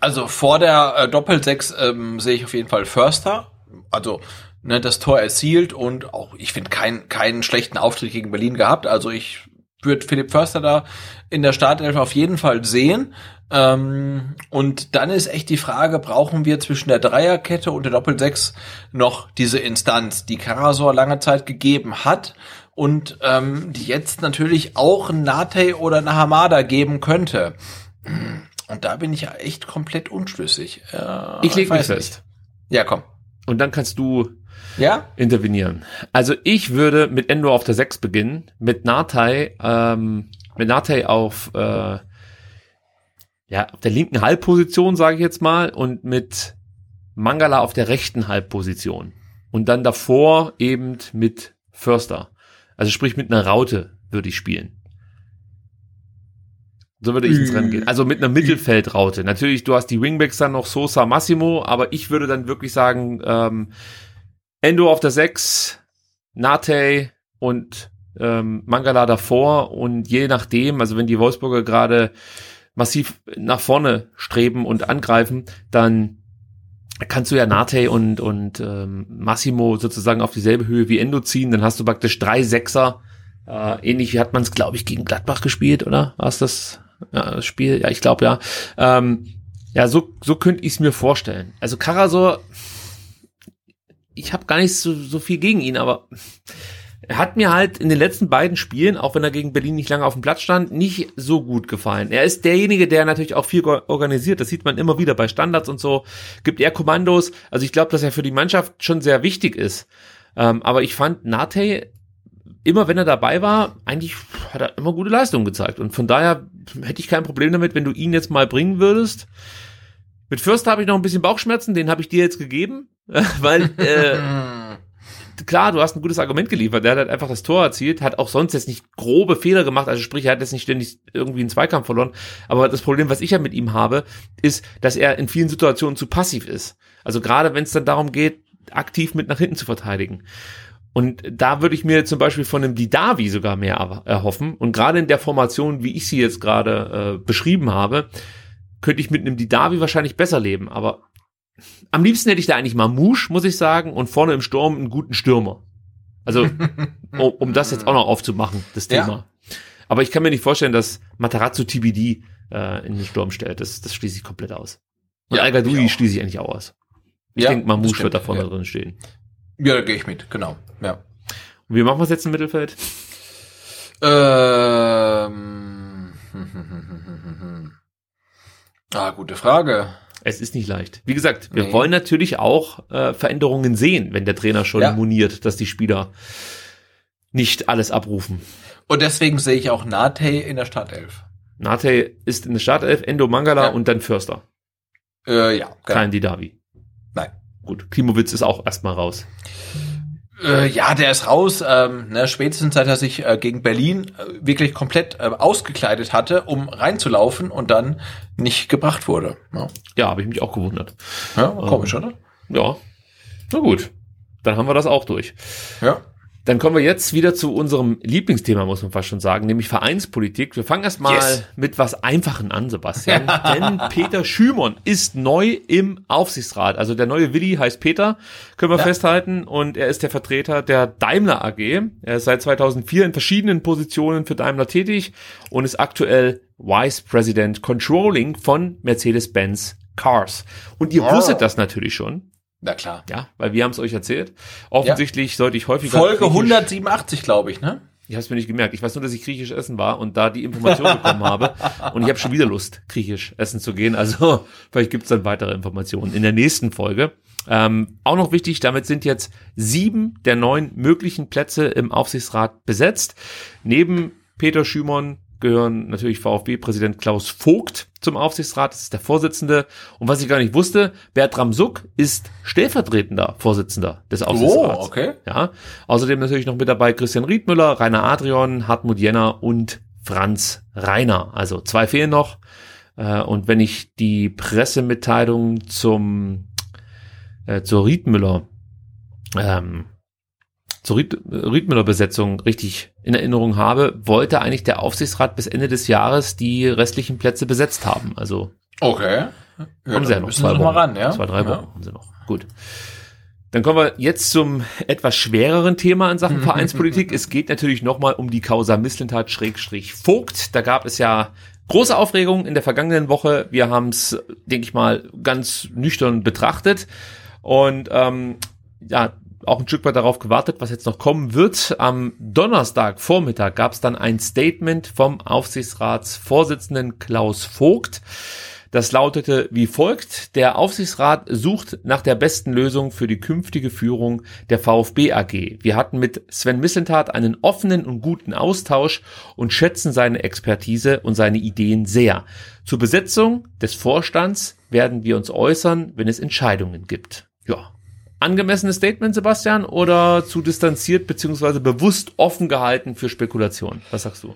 Also vor der äh, Doppelsechs ähm, sehe ich auf jeden Fall Förster. Also ne, das Tor erzielt und auch, ich finde, keinen keinen schlechten Auftritt gegen Berlin gehabt. Also ich würde Philipp Förster da in der Startelf auf jeden Fall sehen. Ähm, und dann ist echt die Frage, brauchen wir zwischen der Dreierkette und der Doppelsechs noch diese Instanz, die Karasor lange Zeit gegeben hat und ähm, die jetzt natürlich auch ein Nate oder eine Hamada geben könnte. Und da bin ich ja echt komplett unschlüssig. Äh, Ich leg mich fest. nicht. Ja, komm. Und dann kannst du Ja? intervenieren. Also ich würde mit Endo auf der 6 beginnen, mit Natai, ähm, mit Natai auf, äh, ja, auf der linken Halbposition, sage ich jetzt mal, und mit Mangala auf der rechten Halbposition. Und dann davor eben mit Förster. Also sprich mit einer Raute würde ich spielen. So würde ich ins Rennen gehen. Also mit einer Mittelfeldraute. Natürlich, du hast die Wingbacks dann noch Sosa, Massimo, aber ich würde dann wirklich sagen, ähm, Endo auf der 6, Nate und ähm, Mangala davor und je nachdem, also wenn die Wolfsburger gerade massiv nach vorne streben und angreifen, dann kannst du ja Nate und, und ähm, Massimo sozusagen auf dieselbe Höhe wie Endo ziehen, dann hast du praktisch drei Sechser, äh, ähnlich wie hat man es, glaube ich, gegen Gladbach gespielt, oder? War es das, ja, das Spiel? Ja, ich glaube ja. Ähm, ja, so, so könnte ich es mir vorstellen. Also Karasor, ich habe gar nicht so, so viel gegen ihn, aber er hat mir halt in den letzten beiden Spielen, auch wenn er gegen Berlin nicht lange auf dem Platz stand, nicht so gut gefallen. Er ist derjenige, der natürlich auch viel organisiert. Das sieht man immer wieder bei Standards und so. Gibt er Kommandos. Also ich glaube, dass er für die Mannschaft schon sehr wichtig ist. Ähm, aber ich fand Nate immer wenn er dabei war, eigentlich hat er immer gute Leistungen gezeigt. Und von daher hätte ich kein Problem damit, wenn du ihn jetzt mal bringen würdest. Mit Fürst habe ich noch ein bisschen Bauchschmerzen, den habe ich dir jetzt gegeben, weil äh, klar, du hast ein gutes Argument geliefert. Der hat halt einfach das Tor erzielt, hat auch sonst jetzt nicht grobe Fehler gemacht, also sprich, er hat jetzt nicht ständig irgendwie einen Zweikampf verloren. Aber das Problem, was ich ja mit ihm habe, ist, dass er in vielen Situationen zu passiv ist. Also gerade wenn es dann darum geht, aktiv mit nach hinten zu verteidigen. Und da würde ich mir zum Beispiel von einem Didavi sogar mehr erhoffen. Und gerade in der Formation, wie ich sie jetzt gerade äh, beschrieben habe, könnte ich mit einem Didavi wahrscheinlich besser leben. Aber am liebsten hätte ich da eigentlich Mamouche, muss ich sagen, und vorne im Sturm einen guten Stürmer. Also, um, um das jetzt auch noch aufzumachen, das Thema. Ja. Aber ich kann mir nicht vorstellen, dass Matarazzo TBD äh, in den Sturm stellt. Das, das schließe ich komplett aus. Und ja, al schließe ich eigentlich auch aus. Ich ja, denke, Mamouche wird da vorne ja. drin stehen. Ja, da gehe ich mit, genau. Ja. Und wie machen wir es jetzt im Mittelfeld? Ähm. ah, gute Frage. Es ist nicht leicht. Wie gesagt, wir nee. wollen natürlich auch äh, Veränderungen sehen, wenn der Trainer schon ja. moniert, dass die Spieler nicht alles abrufen. Und deswegen sehe ich auch Nate in der Startelf. Nate ist in der Startelf, Endo Mangala ja. und dann Förster. Äh, ja. Kein Didavi. Nein. Gut, Klimowitz ist auch erstmal raus. Äh, ja, der ist raus. Ähm, ne, spätestens seit er sich äh, gegen Berlin äh, wirklich komplett äh, ausgekleidet hatte, um reinzulaufen und dann nicht gebracht wurde. Ja, ja habe ich mich auch gewundert. Ja, komisch, ähm, oder? Ja. Na gut, dann haben wir das auch durch. Ja. Dann kommen wir jetzt wieder zu unserem Lieblingsthema, muss man fast schon sagen, nämlich Vereinspolitik. Wir fangen erstmal yes. mit was Einfachen an, Sebastian. Denn Peter Schümon ist neu im Aufsichtsrat. Also der neue Willi heißt Peter, können wir ja. festhalten. Und er ist der Vertreter der Daimler AG. Er ist seit 2004 in verschiedenen Positionen für Daimler tätig und ist aktuell Vice President Controlling von Mercedes-Benz Cars. Und ihr oh. wusstet das natürlich schon. Na klar. Ja, weil wir haben es euch erzählt. Offensichtlich ja. sollte ich häufiger. Folge 187, glaube ich, ne? Ich habe es mir nicht gemerkt. Ich weiß nur, dass ich griechisch essen war und da die Information bekommen habe. Und ich habe schon wieder Lust, griechisch essen zu gehen. Also vielleicht gibt's dann weitere Informationen in der nächsten Folge. Ähm, auch noch wichtig, damit sind jetzt sieben der neun möglichen Plätze im Aufsichtsrat besetzt. Neben Peter Schümon, gehören natürlich VfB-Präsident Klaus Vogt zum Aufsichtsrat, das ist der Vorsitzende. Und was ich gar nicht wusste, Bertram Suck ist stellvertretender Vorsitzender des Aufsichtsrats. Oh, okay. Ja. Außerdem natürlich noch mit dabei Christian Riedmüller, Rainer Adrian, Hartmut Jenner und Franz Reiner. Also zwei fehlen noch. Äh, und wenn ich die Pressemitteilung zum äh, zur Riedmüller ähm, zur Riedmüller-Besetzung richtig in Erinnerung habe, wollte eigentlich der Aufsichtsrat bis Ende des Jahres die restlichen Plätze besetzt haben. Also okay. Ja, haben sie ja noch zwei Wochen. Ran, ja? Zwei, drei Wochen ja. haben sie noch. Gut. Dann kommen wir jetzt zum etwas schwereren Thema in Sachen Vereinspolitik. es geht natürlich nochmal um die Causa Misslintat Schrägstrich Vogt. Da gab es ja große Aufregung in der vergangenen Woche. Wir haben es, denke ich mal, ganz nüchtern betrachtet. Und ähm, ja, auch ein Stück weit darauf gewartet, was jetzt noch kommen wird. Am Donnerstag Vormittag gab es dann ein Statement vom Aufsichtsratsvorsitzenden Klaus Vogt. Das lautete wie folgt. Der Aufsichtsrat sucht nach der besten Lösung für die künftige Führung der VfB AG. Wir hatten mit Sven Missentat einen offenen und guten Austausch und schätzen seine Expertise und seine Ideen sehr. Zur Besetzung des Vorstands werden wir uns äußern, wenn es Entscheidungen gibt. Ja, angemessenes Statement, Sebastian, oder zu distanziert beziehungsweise bewusst offen gehalten für Spekulation? Was sagst du?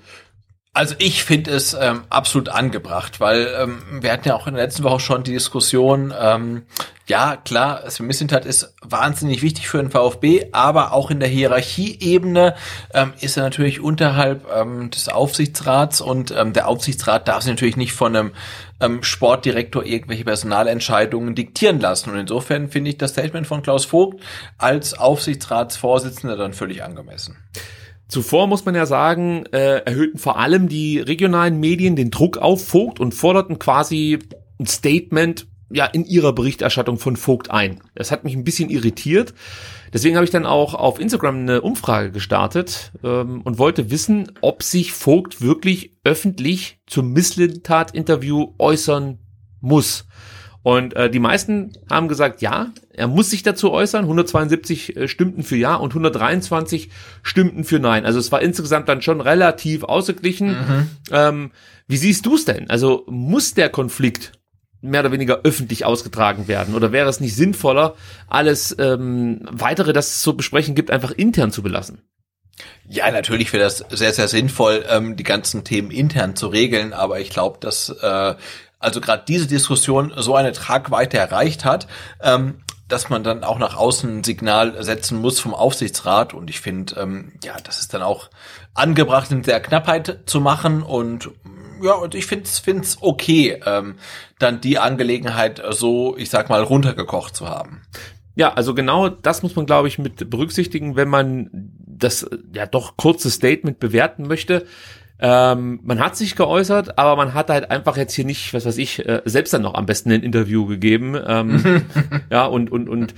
Also ich finde es ähm, absolut angebracht, weil ähm, wir hatten ja auch in der letzten Woche schon die Diskussion, ähm, ja klar, Sven Mislintat ist wahnsinnig wichtig für den VfB, aber auch in der Hierarchieebene ähm, ist er natürlich unterhalb ähm, des Aufsichtsrats und ähm, der Aufsichtsrat darf sich natürlich nicht von einem ähm, Sportdirektor irgendwelche Personalentscheidungen diktieren lassen. Und insofern finde ich das Statement von Klaus Vogt als Aufsichtsratsvorsitzender dann völlig angemessen. Zuvor muss man ja sagen, äh, erhöhten vor allem die regionalen Medien den Druck auf Vogt und forderten quasi ein Statement ja in ihrer Berichterstattung von Vogt ein. Das hat mich ein bisschen irritiert. Deswegen habe ich dann auch auf Instagram eine Umfrage gestartet ähm, und wollte wissen, ob sich Vogt wirklich öffentlich zum Misslintat-Interview äußern muss. Und äh, die meisten haben gesagt, ja, er muss sich dazu äußern. 172 äh, stimmten für ja und 123 stimmten für nein. Also es war insgesamt dann schon relativ ausgeglichen. Mhm. Ähm, wie siehst du es denn? Also muss der Konflikt mehr oder weniger öffentlich ausgetragen werden? Oder wäre es nicht sinnvoller, alles ähm, weitere, das es zu besprechen gibt, einfach intern zu belassen? Ja, natürlich wäre das sehr, sehr sinnvoll, ähm, die ganzen Themen intern zu regeln, aber ich glaube, dass äh, also gerade diese Diskussion so eine Tragweite erreicht hat, ähm, dass man dann auch nach außen ein Signal setzen muss vom Aufsichtsrat. Und ich finde, ähm, ja, das ist dann auch angebracht, in der Knappheit zu machen. Und ja, und ich finde es okay, ähm, dann die Angelegenheit so, ich sag mal, runtergekocht zu haben. Ja, also genau das muss man, glaube ich, mit berücksichtigen, wenn man das ja doch kurze Statement bewerten möchte. Ähm, man hat sich geäußert, aber man hat halt einfach jetzt hier nicht, was weiß ich, äh, selbst dann noch am besten ein Interview gegeben. Ähm, ja, und, und, und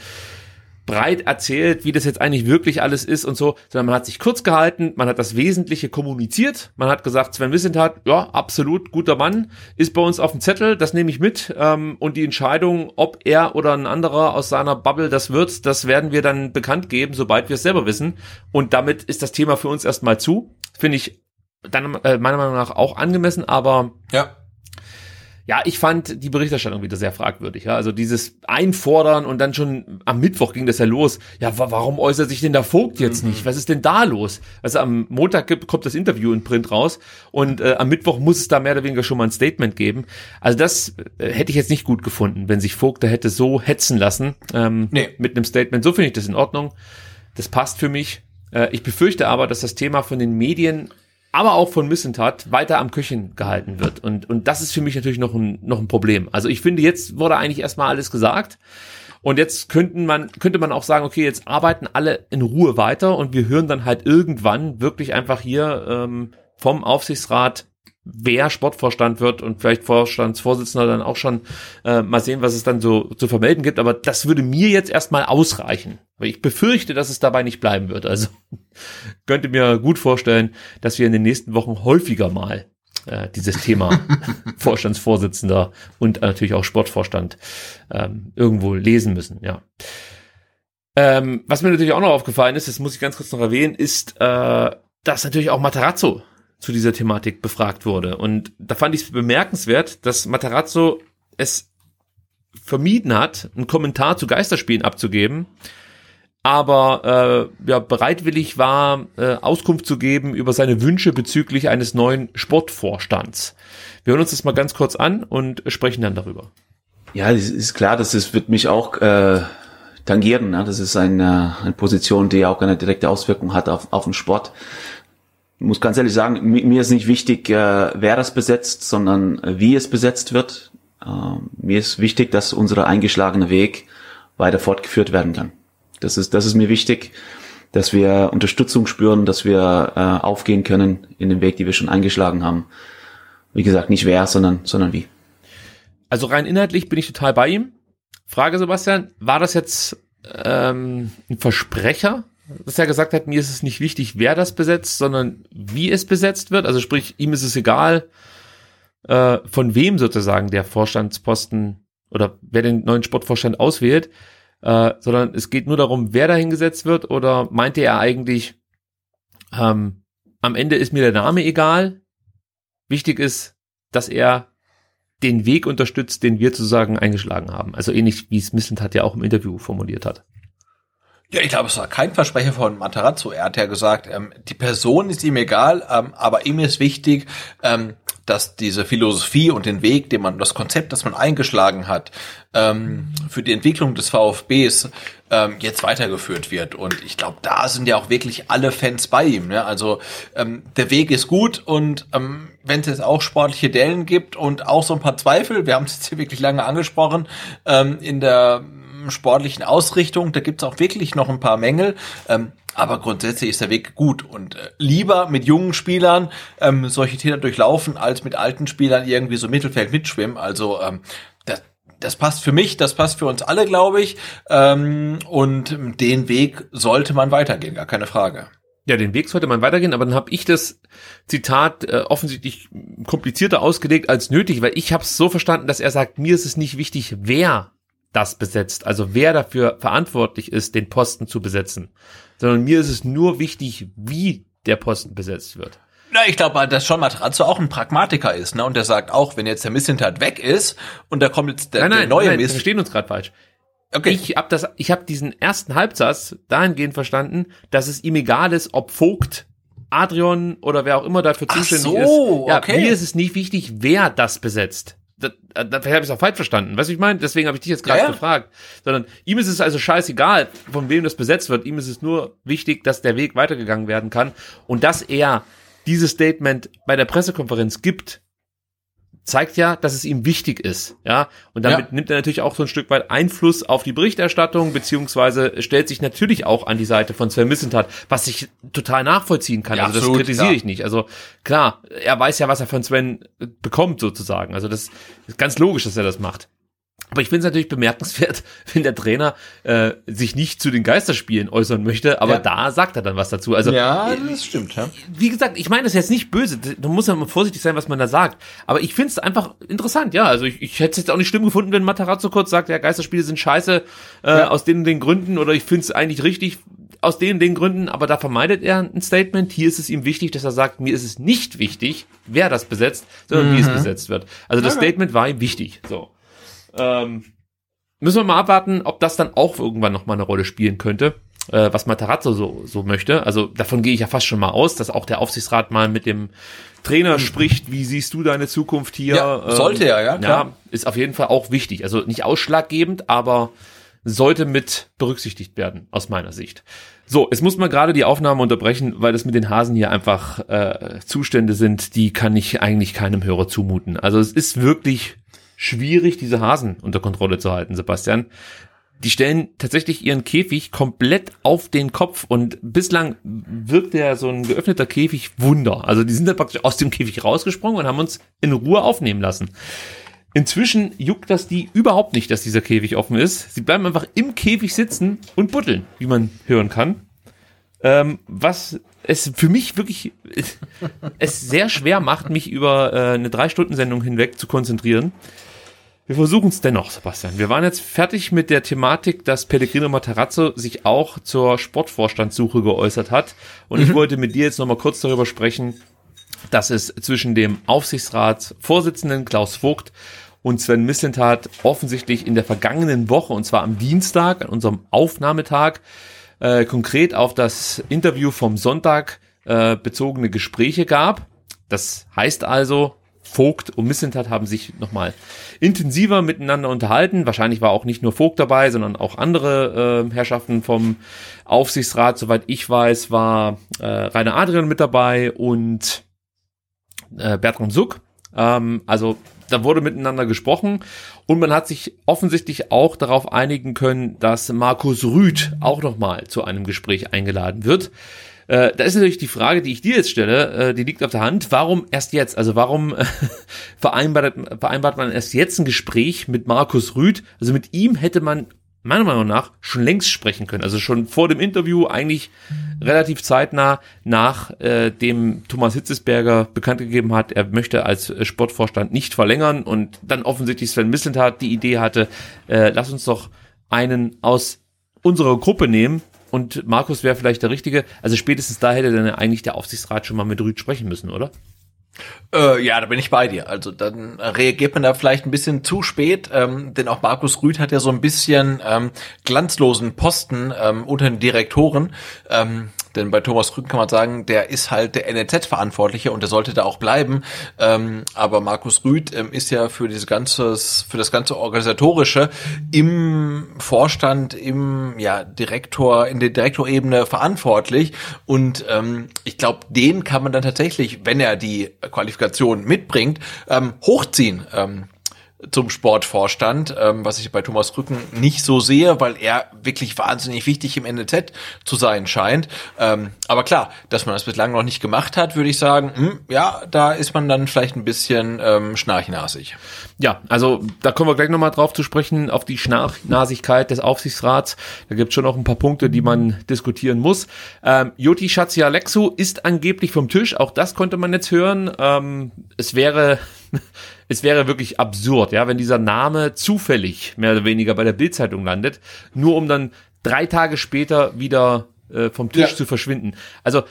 breit erzählt, wie das jetzt eigentlich wirklich alles ist und so, sondern man hat sich kurz gehalten, man hat das Wesentliche kommuniziert, man hat gesagt, Sven Wissenthal, ja, absolut guter Mann, ist bei uns auf dem Zettel, das nehme ich mit ähm, und die Entscheidung, ob er oder ein anderer aus seiner Bubble das wird, das werden wir dann bekannt geben, sobald wir es selber wissen und damit ist das Thema für uns erstmal zu. Finde ich dann äh, meiner Meinung nach auch angemessen, aber ja. Ja, ich fand die Berichterstattung wieder sehr fragwürdig. Ja? Also dieses Einfordern und dann schon am Mittwoch ging das ja los. Ja, warum äußert sich denn der Vogt jetzt mhm. nicht? Was ist denn da los? Also am Montag kommt das Interview in Print raus und äh, am Mittwoch muss es da mehr oder weniger schon mal ein Statement geben. Also das äh, hätte ich jetzt nicht gut gefunden, wenn sich Vogt da hätte so hetzen lassen ähm, nee. mit einem Statement. So finde ich das in Ordnung. Das passt für mich. Äh, ich befürchte aber, dass das Thema von den Medien aber auch von Missentat weiter am Köchen gehalten wird. Und, und das ist für mich natürlich noch ein, noch ein Problem. Also ich finde, jetzt wurde eigentlich erstmal alles gesagt. Und jetzt könnten man, könnte man auch sagen, okay, jetzt arbeiten alle in Ruhe weiter und wir hören dann halt irgendwann wirklich einfach hier ähm, vom Aufsichtsrat wer Sportvorstand wird und vielleicht Vorstandsvorsitzender dann auch schon äh, mal sehen, was es dann so zu vermelden gibt. Aber das würde mir jetzt erstmal ausreichen, weil ich befürchte, dass es dabei nicht bleiben wird. Also könnte mir gut vorstellen, dass wir in den nächsten Wochen häufiger mal äh, dieses Thema Vorstandsvorsitzender und natürlich auch Sportvorstand ähm, irgendwo lesen müssen. Ja. Ähm, was mir natürlich auch noch aufgefallen ist, das muss ich ganz kurz noch erwähnen, ist, äh, dass natürlich auch Materazzo zu dieser Thematik befragt wurde. Und da fand ich es bemerkenswert, dass Matarazzo es vermieden hat, einen Kommentar zu Geisterspielen abzugeben, aber äh, ja, bereitwillig war, äh, Auskunft zu geben über seine Wünsche bezüglich eines neuen Sportvorstands. Wir hören uns das mal ganz kurz an und sprechen dann darüber. Ja, es ist klar, dass es wird mich auch äh, tangieren. Ne? Das ist eine, eine Position, die auch eine direkte Auswirkung hat auf, auf den Sport muss ganz ehrlich sagen, mir ist nicht wichtig, äh, wer das besetzt, sondern äh, wie es besetzt wird. Äh, mir ist wichtig, dass unser eingeschlagener Weg weiter fortgeführt werden kann. Das ist, das ist mir wichtig, dass wir Unterstützung spüren, dass wir äh, aufgehen können in den Weg, die wir schon eingeschlagen haben. Wie gesagt, nicht wer, sondern, sondern wie. Also rein inhaltlich bin ich total bei ihm. Frage Sebastian, war das jetzt ähm, ein Versprecher dass er gesagt hat, mir ist es nicht wichtig, wer das besetzt, sondern wie es besetzt wird. Also sprich, ihm ist es egal, äh, von wem sozusagen der Vorstandsposten oder wer den neuen Sportvorstand auswählt, äh, sondern es geht nur darum, wer da hingesetzt wird oder meinte er eigentlich, ähm, am Ende ist mir der Name egal. Wichtig ist, dass er den Weg unterstützt, den wir sozusagen eingeschlagen haben. Also ähnlich wie es Missland hat ja auch im Interview formuliert hat. Ja, ich glaube, es war kein Versprecher von Matarazzo. Er hat ja gesagt, ähm, die Person ist ihm egal, ähm, aber ihm ist wichtig, ähm, dass diese Philosophie und den Weg, den man, das Konzept, das man eingeschlagen hat, ähm, für die Entwicklung des VfBs ähm, jetzt weitergeführt wird. Und ich glaube, da sind ja auch wirklich alle Fans bei ihm. Ne? Also ähm, der Weg ist gut und wenn es jetzt auch sportliche Dellen gibt und auch so ein paar Zweifel, wir haben es jetzt hier wirklich lange angesprochen, in der sportlichen Ausrichtung. Da gibt's auch wirklich noch ein paar Mängel. Ähm, aber grundsätzlich ist der Weg gut und äh, lieber mit jungen Spielern ähm, solche Täter durchlaufen, als mit alten Spielern irgendwie so Mittelfeld mitschwimmen. Also ähm, das, das passt für mich, das passt für uns alle, glaube ich. Ähm, und den Weg sollte man weitergehen, gar keine Frage. Ja, den Weg sollte man weitergehen, aber dann habe ich das Zitat äh, offensichtlich komplizierter ausgelegt als nötig, weil ich habe es so verstanden, dass er sagt, mir ist es nicht wichtig, wer das besetzt, also wer dafür verantwortlich ist, den Posten zu besetzen, sondern mir ist es nur wichtig, wie der Posten besetzt wird. Na, ich glaube, dass John Matrazzo auch ein Pragmatiker ist, ne? Und der sagt auch, wenn jetzt der Misshintat weg ist und da kommt jetzt der, nein, nein, der neue nein, Miss. Wir verstehen uns gerade falsch. Okay. Ich habe das, ich habe diesen ersten Halbsatz dahingehend verstanden, dass es ihm egal ist, ob Vogt, Adrian oder wer auch immer dafür Ach zuständig so, ist. Ja, okay. mir ist es nicht wichtig, wer das besetzt. Da, da, da habe ich es auch falsch verstanden. Weißt du, ich meine? Deswegen habe ich dich jetzt gerade Ja, ja. gefragt. Sondern ihm ist es also scheißegal, von wem das besetzt wird. Ihm ist es nur wichtig, dass der Weg weitergegangen werden kann und dass er dieses Statement bei der Pressekonferenz gibt, zeigt ja, dass es ihm wichtig ist, ja. Und damit Ja. nimmt er natürlich auch so ein Stück weit Einfluss auf die Berichterstattung, beziehungsweise stellt sich natürlich auch an die Seite von Sven Missentat, was ich total nachvollziehen kann. Ja, also das absolut, kritisiere klar. ich nicht. Also klar, er weiß ja, was er von Sven bekommt sozusagen. Also das ist ganz logisch, dass er das macht. Aber ich finde es natürlich bemerkenswert, wenn der Trainer äh, sich nicht zu den Geisterspielen äußern möchte, aber Ja. da sagt er dann was dazu. Also ja, das stimmt, ja. wie gesagt, ich meine das jetzt nicht böse. Da muss man mal vorsichtig sein, was man da sagt. Aber ich finde es einfach interessant, ja. Also ich, ich hätte es jetzt auch nicht schlimm gefunden, wenn Matarazzo kurz sagt, ja, Geisterspiele sind scheiße äh, aus den und den Gründen oder ich finde es eigentlich richtig aus den und den Gründen, aber da vermeidet er ein Statement. Hier ist es ihm wichtig, dass er sagt, mir ist es nicht wichtig, wer das besetzt, sondern wie es besetzt wird. Also das Statement war ihm wichtig. So. Ähm, müssen wir mal abwarten, ob das dann auch irgendwann noch mal eine Rolle spielen könnte, äh, was Matarazzo so, so möchte. Also davon gehe ich ja fast schon mal aus, dass auch der Aufsichtsrat mal mit dem Trainer spricht, wie siehst du deine Zukunft hier? Ja, sollte er, ja, klar. Ja, ist auf jeden Fall auch wichtig. Also nicht ausschlaggebend, aber sollte mit berücksichtigt werden, aus meiner Sicht. So, es muss mal gerade die Aufnahme unterbrechen, weil das mit den Hasen hier einfach äh, Zustände sind, die kann ich eigentlich keinem Hörer zumuten. Also es ist wirklich schwierig, diese Hasen unter Kontrolle zu halten, Sebastian. Die stellen tatsächlich ihren Käfig komplett auf den Kopf und bislang wirkt der so ein geöffneter Käfig Wunder. Also die sind dann praktisch aus dem Käfig rausgesprungen und haben uns in Ruhe aufnehmen lassen. Inzwischen juckt das die überhaupt nicht, dass dieser Käfig offen ist. Sie bleiben einfach im Käfig sitzen und buddeln, wie man hören kann. Ähm, was es für mich wirklich es sehr schwer macht, mich über äh, eine Drei-Stunden-Sendung hinweg zu konzentrieren. Wir versuchen es dennoch, Sebastian. Wir waren jetzt fertig mit der Thematik, dass Pellegrino Matarazzo sich auch zur Sportvorstandssuche geäußert hat. Und ich wollte mit dir jetzt nochmal kurz darüber sprechen, dass es zwischen dem Aufsichtsratsvorsitzenden Klaus Vogt und Sven Mislintat offensichtlich in der vergangenen Woche, und zwar am Dienstag, an unserem Aufnahmetag, äh, konkret auf das Interview vom Sonntag äh, bezogene Gespräche gab. Das heißt also, Vogt und Missentat haben sich nochmal intensiver miteinander unterhalten. Wahrscheinlich war auch nicht nur Vogt dabei, sondern auch andere äh, Herrschaften vom Aufsichtsrat. Soweit ich weiß, war äh, Rainer Adrian mit dabei und äh, Bertram Suck. Ähm, also da wurde miteinander gesprochen und man hat sich offensichtlich auch darauf einigen können, dass Markus Rüth auch nochmal zu einem Gespräch eingeladen wird. Äh, da ist natürlich die Frage, die ich dir jetzt stelle, äh, die liegt auf der Hand. Warum erst jetzt? Also warum äh, vereinbart, vereinbart man erst jetzt ein Gespräch mit Markus Rüth? Also mit ihm hätte man meiner Meinung nach schon längst sprechen können. Also schon vor dem Interview, eigentlich relativ zeitnah nach äh, dem Thomas Hitzesberger bekannt gegeben hat, er möchte als äh, Sportvorstand nicht verlängern und dann offensichtlich Sven Mislintat die Idee hatte, äh, lass uns doch einen aus unserer Gruppe nehmen und Markus wäre vielleicht der Richtige. Also spätestens da hätte dann eigentlich der Aufsichtsrat schon mal mit Rüd sprechen müssen, oder? Äh, ja, da bin ich bei dir. Also dann reagiert man da vielleicht ein bisschen zu spät, ähm, denn auch Markus Rüth hat ja so ein bisschen ähm, glanzlosen Posten ähm, unter den Direktoren. Ähm, denn bei Thomas Rücken kann man sagen, der ist halt der NLZ-Verantwortliche und der sollte da auch bleiben. Ähm, aber Markus Rüth ähm, ist ja für dieses ganze, für das ganze organisatorische im Vorstand, im ja Direktor, in der Direktorebene verantwortlich. Und ähm, ich glaube, den kann man dann tatsächlich, wenn er die Qualifikation mitbringt, ähm, hochziehen. Zum Sportvorstand, ähm, was ich bei Thomas Rücken nicht so sehe, weil er wirklich wahnsinnig wichtig im NLZ zu sein scheint. Ähm, aber klar, dass man das bislang noch nicht gemacht hat, würde ich sagen, hm, ja, da ist man dann vielleicht ein bisschen ähm, schnarchnasig. Ja, also da kommen wir gleich nochmal drauf zu sprechen, auf die Schnarchnasigkeit des Aufsichtsrats. Da gibt es schon noch ein paar Punkte, die man diskutieren muss. Ähm, Joti Schatzialexu ist angeblich vom Tisch, auch das konnte man jetzt hören. Ähm, es wäre es wäre wirklich absurd, ja, wenn dieser Name zufällig mehr oder weniger bei der Bildzeitung landet, nur um dann drei Tage später wieder äh, vom Tisch ja. zu verschwinden. Also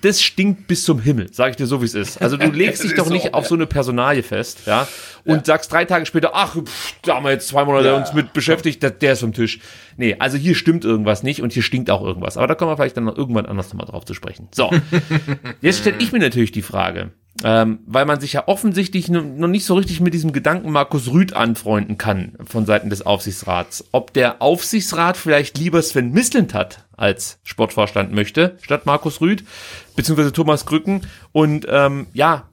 das stinkt bis zum Himmel, sage ich dir so, wie es ist. Also du legst dich doch nicht so, auf so eine Personalie fest, ja, und ja. sagst drei Tage später, ach, pff, da haben wir jetzt zwei Monate ja. uns mit beschäftigt, der, der ist vom Tisch. Nee, also hier stimmt irgendwas nicht und hier stinkt auch irgendwas. Aber da kommen wir vielleicht dann irgendwann anders nochmal drauf zu sprechen. So, jetzt stelle ich mir natürlich die Frage, ähm, weil man sich ja offensichtlich noch nicht so richtig mit diesem Gedanken Markus Rüth anfreunden kann von Seiten des Aufsichtsrats. Ob der Aufsichtsrat vielleicht lieber Sven Mislint hat als Sportvorstand möchte, statt Markus Rüth, beziehungsweise Thomas Krücken und ähm, ja,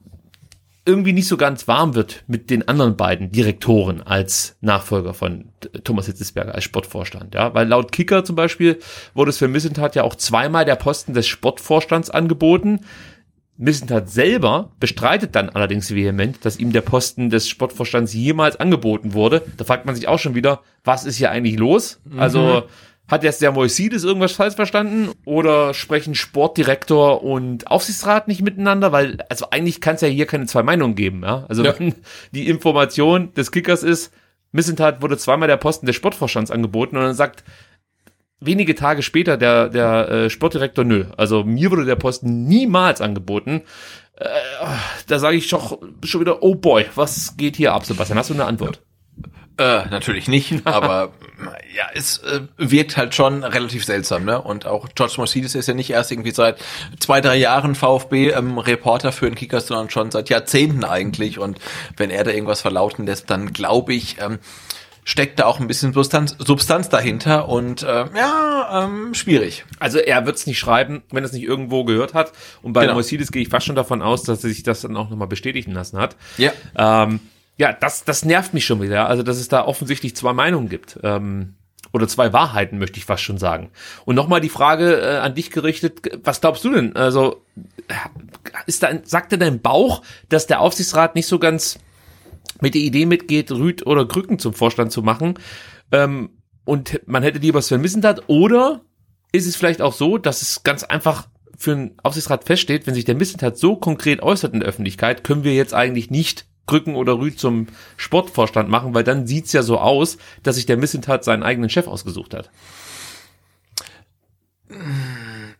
irgendwie nicht so ganz warm wird mit den anderen beiden Direktoren als Nachfolger von Thomas Hitzesberger als Sportvorstand, ja, weil laut Kicker zum Beispiel wurde Sven Missentat ja auch zweimal der Posten des Sportvorstands angeboten. Missentat selber bestreitet dann allerdings vehement, dass ihm der Posten des Sportvorstands jemals angeboten wurde. Da fragt man sich auch schon wieder, was ist hier eigentlich los? Mhm. Also hat jetzt der Moisides irgendwas falsch verstanden oder sprechen Sportdirektor und Aufsichtsrat nicht miteinander? Weil, also eigentlich kann es ja hier keine zwei Meinungen geben, ja. Also ja. wenn die Information des Kickers ist, Missentat wurde zweimal der Posten des Sportvorstands angeboten und dann sagt wenige Tage später der, der äh, Sportdirektor, nö, also mir wurde der Posten niemals angeboten. Äh, da sage ich doch schon wieder, oh boy, was geht hier ab, Sebastian? Hast du eine Antwort? Äh, natürlich nicht, aber ja, es äh, wirkt halt schon relativ seltsam, ne? Und auch George Mercedes ist ja nicht erst irgendwie seit zwei, drei Jahren VfB ähm, Reporter für den Kickers, sondern schon seit Jahrzehnten eigentlich. Und wenn er da irgendwas verlauten lässt, dann glaube ich, ähm, steckt da auch ein bisschen Substanz, Substanz dahinter und äh, ja, ähm, schwierig. Also er wird es nicht schreiben, wenn er es nicht irgendwo gehört hat. Und bei genau. Mercedes gehe ich fast schon davon aus, dass er sich das dann auch nochmal bestätigen lassen hat. Ja. Ähm, ja, das, das nervt mich schon wieder. Also, dass es da offensichtlich zwei Meinungen gibt. Ähm, oder zwei Wahrheiten, möchte ich fast schon sagen. Und nochmal die Frage äh, an dich gerichtet, was glaubst du denn? Also, ist da, sagt dir dein Bauch, dass der Aufsichtsrat nicht so ganz mit der Idee mitgeht, Rüd oder Krücken zum Vorstand zu machen? Ähm, und man hätte lieber Sven Missentat? Oder ist es vielleicht auch so, dass es ganz einfach für einen Aufsichtsrat feststeht, wenn sich der Missentat so konkret äußert in der Öffentlichkeit, können wir jetzt eigentlich nicht Krücken oder Rüd zum Sportvorstand machen, weil dann sieht's ja so aus, dass sich der Missentat seinen eigenen Chef ausgesucht hat.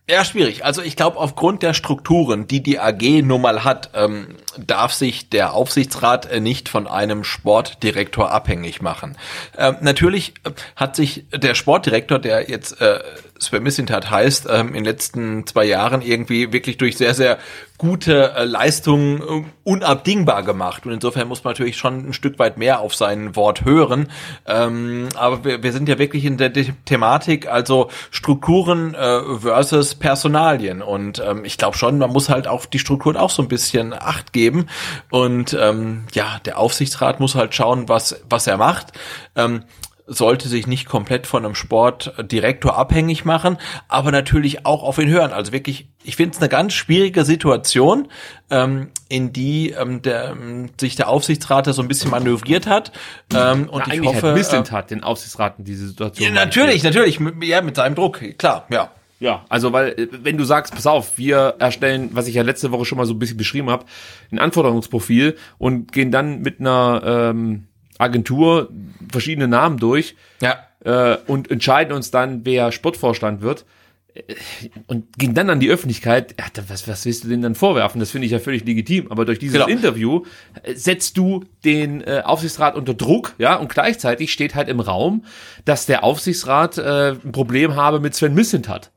Ja, schwierig. Also ich glaube, aufgrund der Strukturen, die die AG nun mal hat, ähm, darf sich der Aufsichtsrat äh, nicht von einem Sportdirektor abhängig machen. Ähm, natürlich äh, hat sich der Sportdirektor, der jetzt äh, Sven Missintat heißt, ähm, in den letzten zwei Jahren irgendwie wirklich durch sehr, sehr gute äh, Leistungen äh, unabdingbar gemacht. Und insofern muss man natürlich schon ein Stück weit mehr auf sein Wort hören. Ähm, aber wir, wir sind ja wirklich in der De Thematik, also Strukturen äh, versus Personalien. Und ähm, ich glaube schon, man muss halt auf die Strukturen auch so ein bisschen Acht geben. Und ähm, ja, der Aufsichtsrat muss halt schauen, was, was er macht. Ähm, sollte sich nicht komplett von einem Sportdirektor abhängig machen, aber natürlich auch auf ihn hören. Also wirklich, ich finde es eine ganz schwierige Situation, ähm, in die ähm, der, ähm, sich der Aufsichtsrat so ein bisschen manövriert hat. Ähm, und Na, ich hoffe, hat Missland äh, hat den Aufsichtsrat in diese Situation. Ja, natürlich, natürlich, ja, mit seinem Druck, klar, ja. Ja, also weil, äh, wenn du sagst, pass auf, wir erstellen, was ich ja letzte Woche schon mal so ein bisschen beschrieben habe, ein Anforderungsprofil und gehen dann mit einer ähm, Agentur verschiedene Namen durch ja. äh, und entscheiden uns dann, wer Sportvorstand wird. und ging dann an die Öffentlichkeit, ja, was, was willst du denn dann vorwerfen? Das finde ich ja völlig legitim. Aber durch dieses Genau. Interview äh, setzt du den äh, Aufsichtsrat unter Druck, ja, und gleichzeitig steht halt im Raum, dass der Aufsichtsrat äh, ein Problem habe mit Sven Mislintat.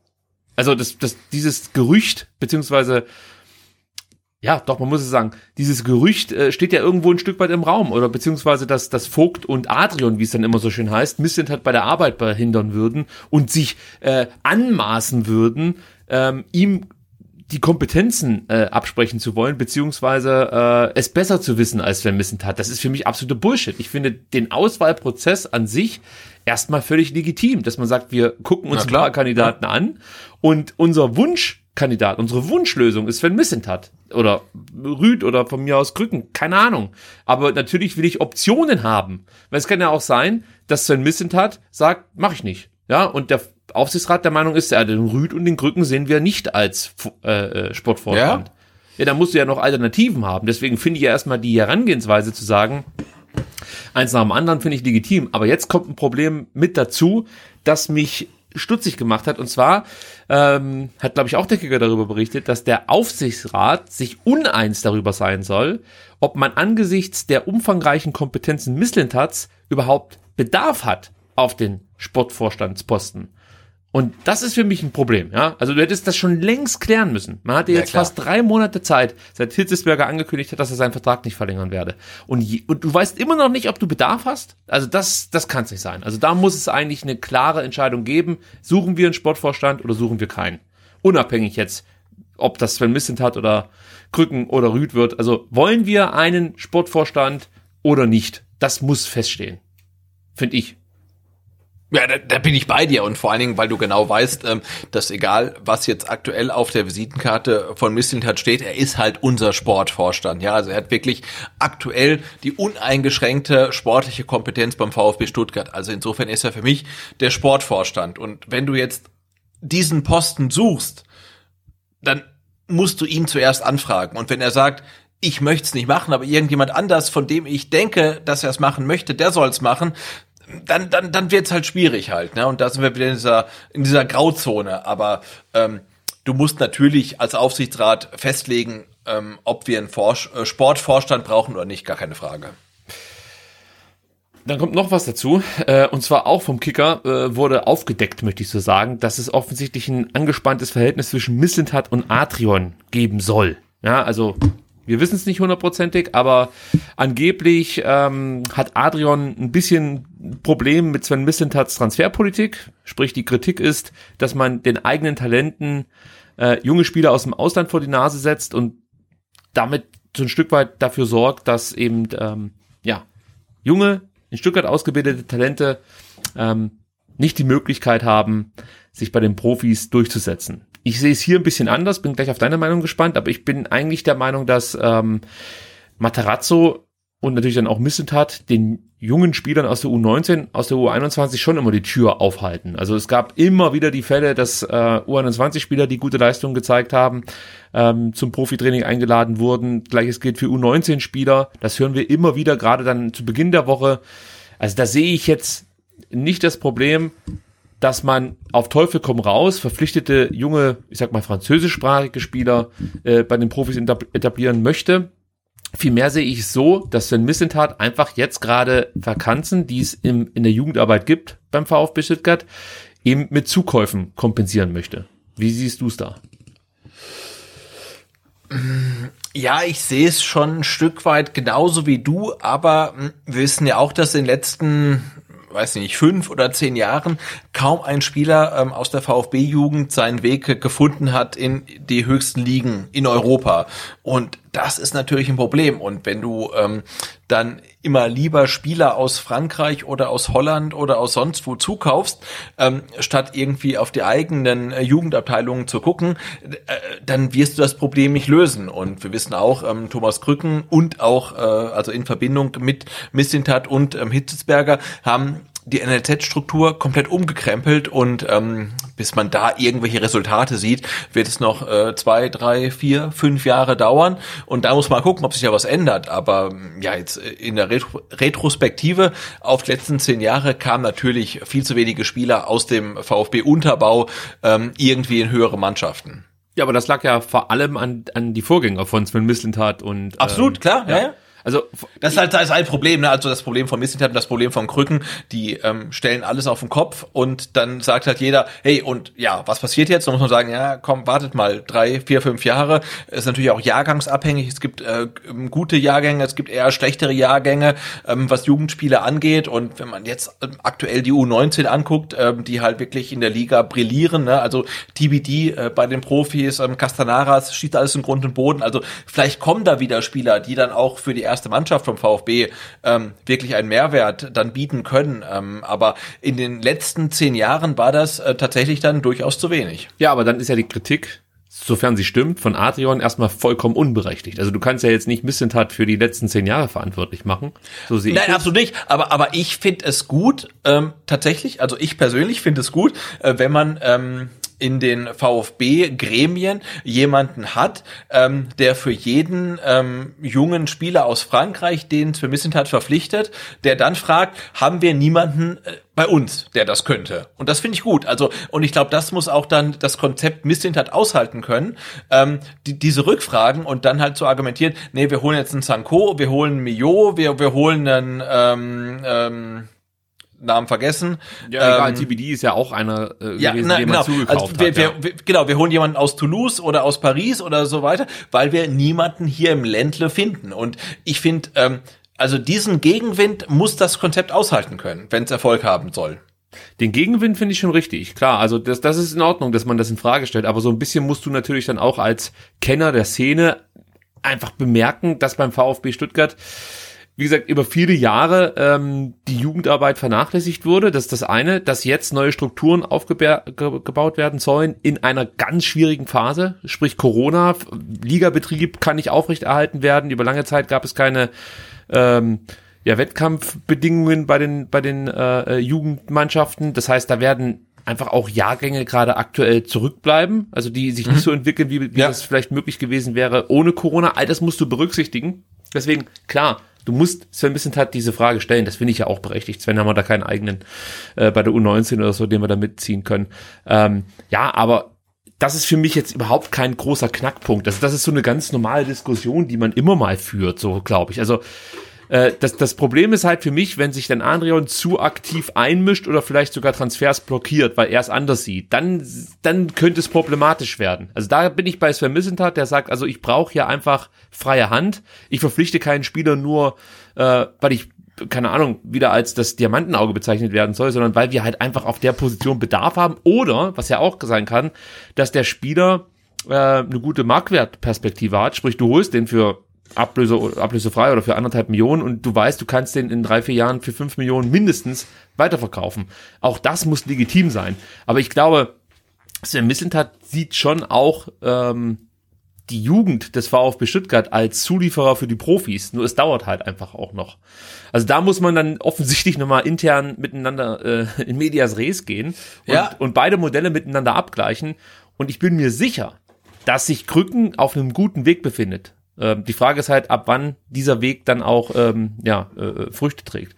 Also das, das, dieses Gerücht, beziehungsweise ja, doch, man muss es sagen, dieses Gerücht äh, steht ja irgendwo ein Stück weit im Raum oder beziehungsweise, dass, dass Vogt und Adrian, wie es dann immer so schön heißt, Misslintat bei der Arbeit behindern würden und sich äh, anmaßen würden, ähm, ihm die Kompetenzen äh, absprechen zu wollen, beziehungsweise äh, es besser zu wissen als Sven Mislintat. Das ist für mich absolute Bullshit. Ich finde den Auswahlprozess an sich erstmal völlig legitim, dass man sagt, wir gucken uns ein paar Kandidaten an und unser Wunschkandidat, unsere Wunschlösung ist Sven Mislintat oder Rüd oder von mir aus Krücken, keine Ahnung. Aber natürlich will ich Optionen haben. Weil es kann ja auch sein, dass Sven Mislintat sagt, mache ich nicht. Ja, und der Aufsichtsrat der Meinung ist, ja, den Rüd und den Krücken sehen wir nicht als äh, äh, Sportvorstand. Ja? da musst du ja noch Alternativen haben. Deswegen finde ich ja erstmal die Herangehensweise zu sagen, eins nach dem anderen finde ich legitim. Aber jetzt kommt ein Problem mit dazu, das mich stutzig gemacht hat. Und zwar ähm, hat, glaube ich, auch der Kicker darüber berichtet, dass der Aufsichtsrat sich uneins darüber sein soll, ob man angesichts der umfangreichen Kompetenzen Misslintats überhaupt Bedarf hat auf den Sportvorstandsposten. Und das ist für mich ein Problem, ja. Also du hättest das schon längst klären müssen. Man hatte Ja, jetzt klar. fast drei Monate Zeit, seit Hitzesberger angekündigt hat, dass er seinen Vertrag nicht verlängern werde. Und, je, und du weißt immer noch nicht, ob du Bedarf hast. Also das, das kann es nicht sein. Also da muss es eigentlich eine klare Entscheidung geben. Suchen wir einen Sportvorstand oder suchen wir keinen? Unabhängig jetzt, ob das Sven Missentat oder Krücken oder Rüd wird. Also wollen wir einen Sportvorstand oder nicht? Das muss feststehen. Finde ich. Ja, da, da bin ich bei dir und vor allen Dingen, weil du genau weißt, ähm, dass egal, was jetzt aktuell auf der Visitenkarte von Mislintat steht, er ist halt unser Sportvorstand. Ja, also er hat wirklich aktuell die uneingeschränkte sportliche Kompetenz beim VfB Stuttgart. Also insofern ist er für mich der Sportvorstand. Und wenn du jetzt diesen Posten suchst, dann musst du ihn zuerst anfragen. Und wenn er sagt, ich möchte es nicht machen, aber irgendjemand anders, von dem ich denke, dass er es machen möchte, der soll es machen, dann, dann, dann wird's halt schwierig halt. Ne? Und da sind wir wieder in dieser, in dieser Grauzone. Aber ähm, du musst natürlich als Aufsichtsrat festlegen, ähm, ob wir einen Forsch äh, Sportvorstand brauchen oder nicht, gar keine Frage. Dann kommt noch was dazu, äh, und zwar auch vom Kicker äh, wurde aufgedeckt, möchte ich so sagen, dass es offensichtlich ein angespanntes Verhältnis zwischen Misslintat und Atrion geben soll. Ja, also wir wissen es nicht hundertprozentig, aber angeblich ähm, hat Adrian ein bisschen Problem mit Sven Mislintats Transferpolitik. Sprich, die Kritik ist, dass man den eigenen Talenten äh, junge Spieler aus dem Ausland vor die Nase setzt und damit so ein Stück weit dafür sorgt, dass eben ähm, ja junge, in Stuttgart ausgebildete Talente ähm, nicht die Möglichkeit haben, sich bei den Profis durchzusetzen. Ich sehe es hier ein bisschen anders, bin gleich auf deine Meinung gespannt, aber ich bin eigentlich der Meinung, dass ähm, Materazzo und natürlich dann auch Missentat den jungen Spielern aus der U19, aus der U21 schon immer die Tür aufhalten. Also es gab immer wieder die Fälle, dass äh, U21-Spieler, die gute Leistungen gezeigt haben, ähm, zum Profitraining eingeladen wurden. Gleiches gilt für U19-Spieler. Das hören wir immer wieder, gerade dann zu Beginn der Woche. Also da sehe ich jetzt nicht das Problem, dass man auf Teufel komm raus verpflichtete junge, ich sag mal französischsprachige Spieler äh, bei den Profis etab- etablieren möchte. Vielmehr sehe ich so, dass Sven Missentat einfach jetzt gerade Vakanzen, die es im, in der Jugendarbeit gibt beim VfB Stuttgart, eben mit Zukäufen kompensieren möchte. Wie siehst du es da? Ja, ich sehe es schon ein Stück weit genauso wie du, aber wir wissen ja auch, dass in den letzten, weiß ich nicht, fünf oder zehn Jahren kaum ein Spieler ähm, aus der VfB-Jugend seinen Weg gefunden hat in die höchsten Ligen in Europa. Und das ist natürlich ein Problem. Und wenn du ähm, dann immer lieber Spieler aus Frankreich oder aus Holland oder aus sonst wo zukaufst, ähm, statt irgendwie auf die eigenen äh, Jugendabteilungen zu gucken, äh, dann wirst du das Problem nicht lösen. Und wir wissen auch, ähm, Thomas Krücken und auch, äh, also in Verbindung mit Missintat und ähm, Hitzelsberger, haben die NLZ-Struktur komplett umgekrempelt und ähm, bis man da irgendwelche Resultate sieht, wird es noch äh, zwei, drei, vier, fünf Jahre dauern. Und da muss man gucken, ob sich da was ändert. Aber ja, jetzt in der Retro Retrospektive auf die letzten zehn Jahre kamen natürlich viel zu wenige Spieler aus dem VfB-Unterbau ähm, irgendwie in höhere Mannschaften. Ja, aber das lag ja vor allem an, an die Vorgänger von Sven Mislintat und Absolut, ähm, klar, ja. ja. Also das ist halt das ist ein Problem, ne? Also das Problem von Mislintat und das Problem von Krücken, die ähm, stellen alles auf den Kopf und dann sagt halt jeder, hey und ja, was passiert jetzt? Da muss man sagen, ja, komm, wartet mal drei, vier, fünf Jahre. Ist natürlich auch jahrgangsabhängig. Es gibt äh, gute Jahrgänge, es gibt eher schlechtere Jahrgänge, ähm, was Jugendspiele angeht. Und wenn man jetzt ähm, aktuell die U19 anguckt, ähm, die halt wirklich in der Liga brillieren, ne? also TBD äh, bei den Profis, ähm, Castanaras schießt alles in Grund und Boden. Also vielleicht kommen da wieder Spieler, die dann auch für die erste erste Mannschaft vom VfB ähm, wirklich einen Mehrwert dann bieten können. Ähm, aber in den letzten zehn Jahren war das äh, tatsächlich dann durchaus zu wenig. Ja, aber dann ist ja die Kritik sofern sie stimmt, von Adrian erstmal vollkommen unberechtigt. Also du kannst ja jetzt nicht Missentat für die letzten zehn Jahre verantwortlich machen. So sehe Nein, ich absolut nicht. Aber, aber ich finde es gut, ähm, tatsächlich, also ich persönlich finde es gut, äh, wenn man ähm, in den VfB-Gremien jemanden hat, ähm, der für jeden ähm, jungen Spieler aus Frankreich, den es für Missentat verpflichtet, der dann fragt, haben wir niemanden äh, bei uns, der das könnte? Und das finde ich gut. Also, und ich glaube, das muss auch dann das Konzept Missentat aushalten können, ähm, die, diese Rückfragen und dann halt zu argumentieren, nee, wir holen jetzt einen Sanko, wir holen einen Mio, wir, wir holen einen ähm, ähm, Namen vergessen. Ja, egal, ähm, TBD ist ja auch einer äh, ja, gewesen, na, den man genau. zugekauft also wir, hat. Wir, wir, genau, wir holen jemanden aus Toulouse oder aus Paris oder so weiter, weil wir niemanden hier im Ländle finden. Und ich finde, ähm, also diesen Gegenwind muss das Konzept aushalten können, wenn es Erfolg haben soll. Den Gegenwind finde ich schon richtig, klar. Also das, das ist in Ordnung, dass man das in Frage stellt. Aber so ein bisschen musst du natürlich dann auch als Kenner der Szene einfach bemerken, dass beim VfB Stuttgart wie gesagt, über viele Jahre ähm, die Jugendarbeit vernachlässigt wurde. Das ist das eine, dass jetzt neue Strukturen aufgebaut werden sollen in einer ganz schwierigen Phase, sprich Corona, Ligabetrieb kann nicht aufrechterhalten werden. Über lange Zeit gab es keine ähm, ja, Wettkampfbedingungen bei den bei den äh, Jugendmannschaften. Das heißt, da werden einfach auch Jahrgänge gerade aktuell zurückbleiben, also die sich mhm. nicht so entwickeln, wie, wie ja. das vielleicht möglich gewesen wäre ohne Corona. All das musst du berücksichtigen. Deswegen, klar, du musst Sven Missentat diese Frage stellen. Das finde ich ja auch berechtigt. Sven haben wir da keinen eigenen äh, bei der U19 oder so, den wir da mitziehen können. Ähm, ja, aber das ist für mich jetzt überhaupt kein großer Knackpunkt. Also das ist so eine ganz normale Diskussion, die man immer mal führt, so glaube ich. Also äh, das, das Problem ist halt für mich, wenn sich dann Adrian zu aktiv einmischt oder vielleicht sogar Transfers blockiert, weil er es anders sieht, dann, dann könnte es problematisch werden. Also da bin ich bei Sven Missentat, der sagt, also ich brauche hier einfach freie Hand. Ich verpflichte keinen Spieler nur, äh, weil ich keine Ahnung, wieder als das Diamantenauge bezeichnet werden soll, sondern weil wir halt einfach auf der Position Bedarf haben oder, was ja auch sein kann, dass der Spieler äh, eine gute Marktwertperspektive hat, sprich du holst den für Ablöse, ablösefrei oder für anderthalb Millionen und du weißt, du kannst den in drei, vier Jahren für fünf Millionen mindestens weiterverkaufen. Auch das muss legitim sein. Aber ich glaube, Sven Mislintat sieht schon auch ähm, die Jugend des VfB Stuttgart als Zulieferer für die Profis. Nur es dauert halt einfach auch noch. Also da muss man dann offensichtlich nochmal intern miteinander äh, in Medias Res gehen und, ja. und beide Modelle miteinander abgleichen. Und ich bin mir sicher, dass sich Krücken auf einem guten Weg befindet. Ähm, die Frage ist halt, ab wann dieser Weg dann auch ähm, ja, äh, Früchte trägt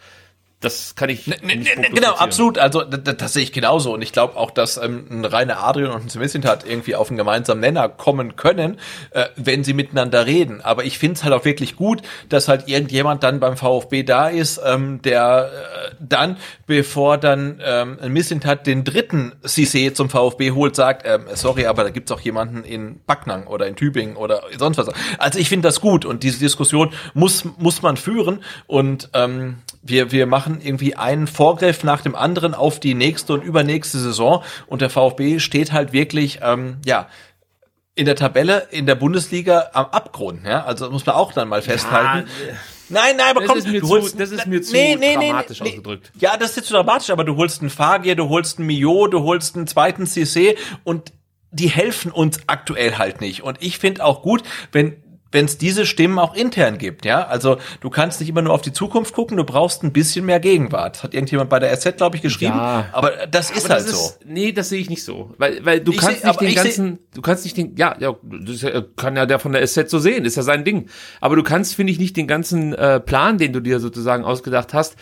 das kann ich. Ne, ne, ne, genau, absolut. Also das, das sehe ich genauso. Und ich glaube auch, dass ähm, ein reiner Adrian und ein Semissintat irgendwie auf einen gemeinsamen Nenner kommen können, äh, wenn sie miteinander reden. Aber ich finde es halt auch wirklich gut, dass halt irgendjemand dann beim VfB da ist, ähm, der äh, dann, bevor dann ähm, ein Missintat den dritten Cissé zum VfB holt, sagt, ähm, sorry, aber da gibt's auch jemanden in Backnang oder in Tübingen oder sonst was. Also ich finde das gut und diese Diskussion muss muss man führen und ähm, wir, wir machen irgendwie einen Vorgriff nach dem anderen auf die nächste und übernächste Saison und der VfB steht halt wirklich, ähm, ja, in der Tabelle in der Bundesliga am Abgrund, ja, also muss man auch dann mal festhalten. Ja, Nein, nein, aber das komm, ist mir du holst, zu, das ist mir zu nee, nee, dramatisch nee, ausgedrückt. Ja, das ist jetzt zu dramatisch, aber du holst einen Fagier, du holst einen Mio, du holst einen zweiten CC und die helfen uns aktuell halt nicht. Und ich finde auch gut, wenn wenn es diese Stimmen auch intern gibt, ja. Also du kannst nicht immer nur auf die Zukunft gucken, du brauchst ein bisschen mehr Gegenwart. Das hat irgendjemand bei der SZ, glaube ich, geschrieben. Ja. aber das ist Aber halt das so. Ist, nee, das sehe ich nicht so. Weil, weil du Ich kannst seh- nicht den ich seh- ganzen, du kannst nicht den, ja, ja, das kann ja der von der SZ so sehen, ist ja sein Ding. Aber du kannst, finde ich, nicht den ganzen äh, Plan, den du dir sozusagen ausgedacht hast,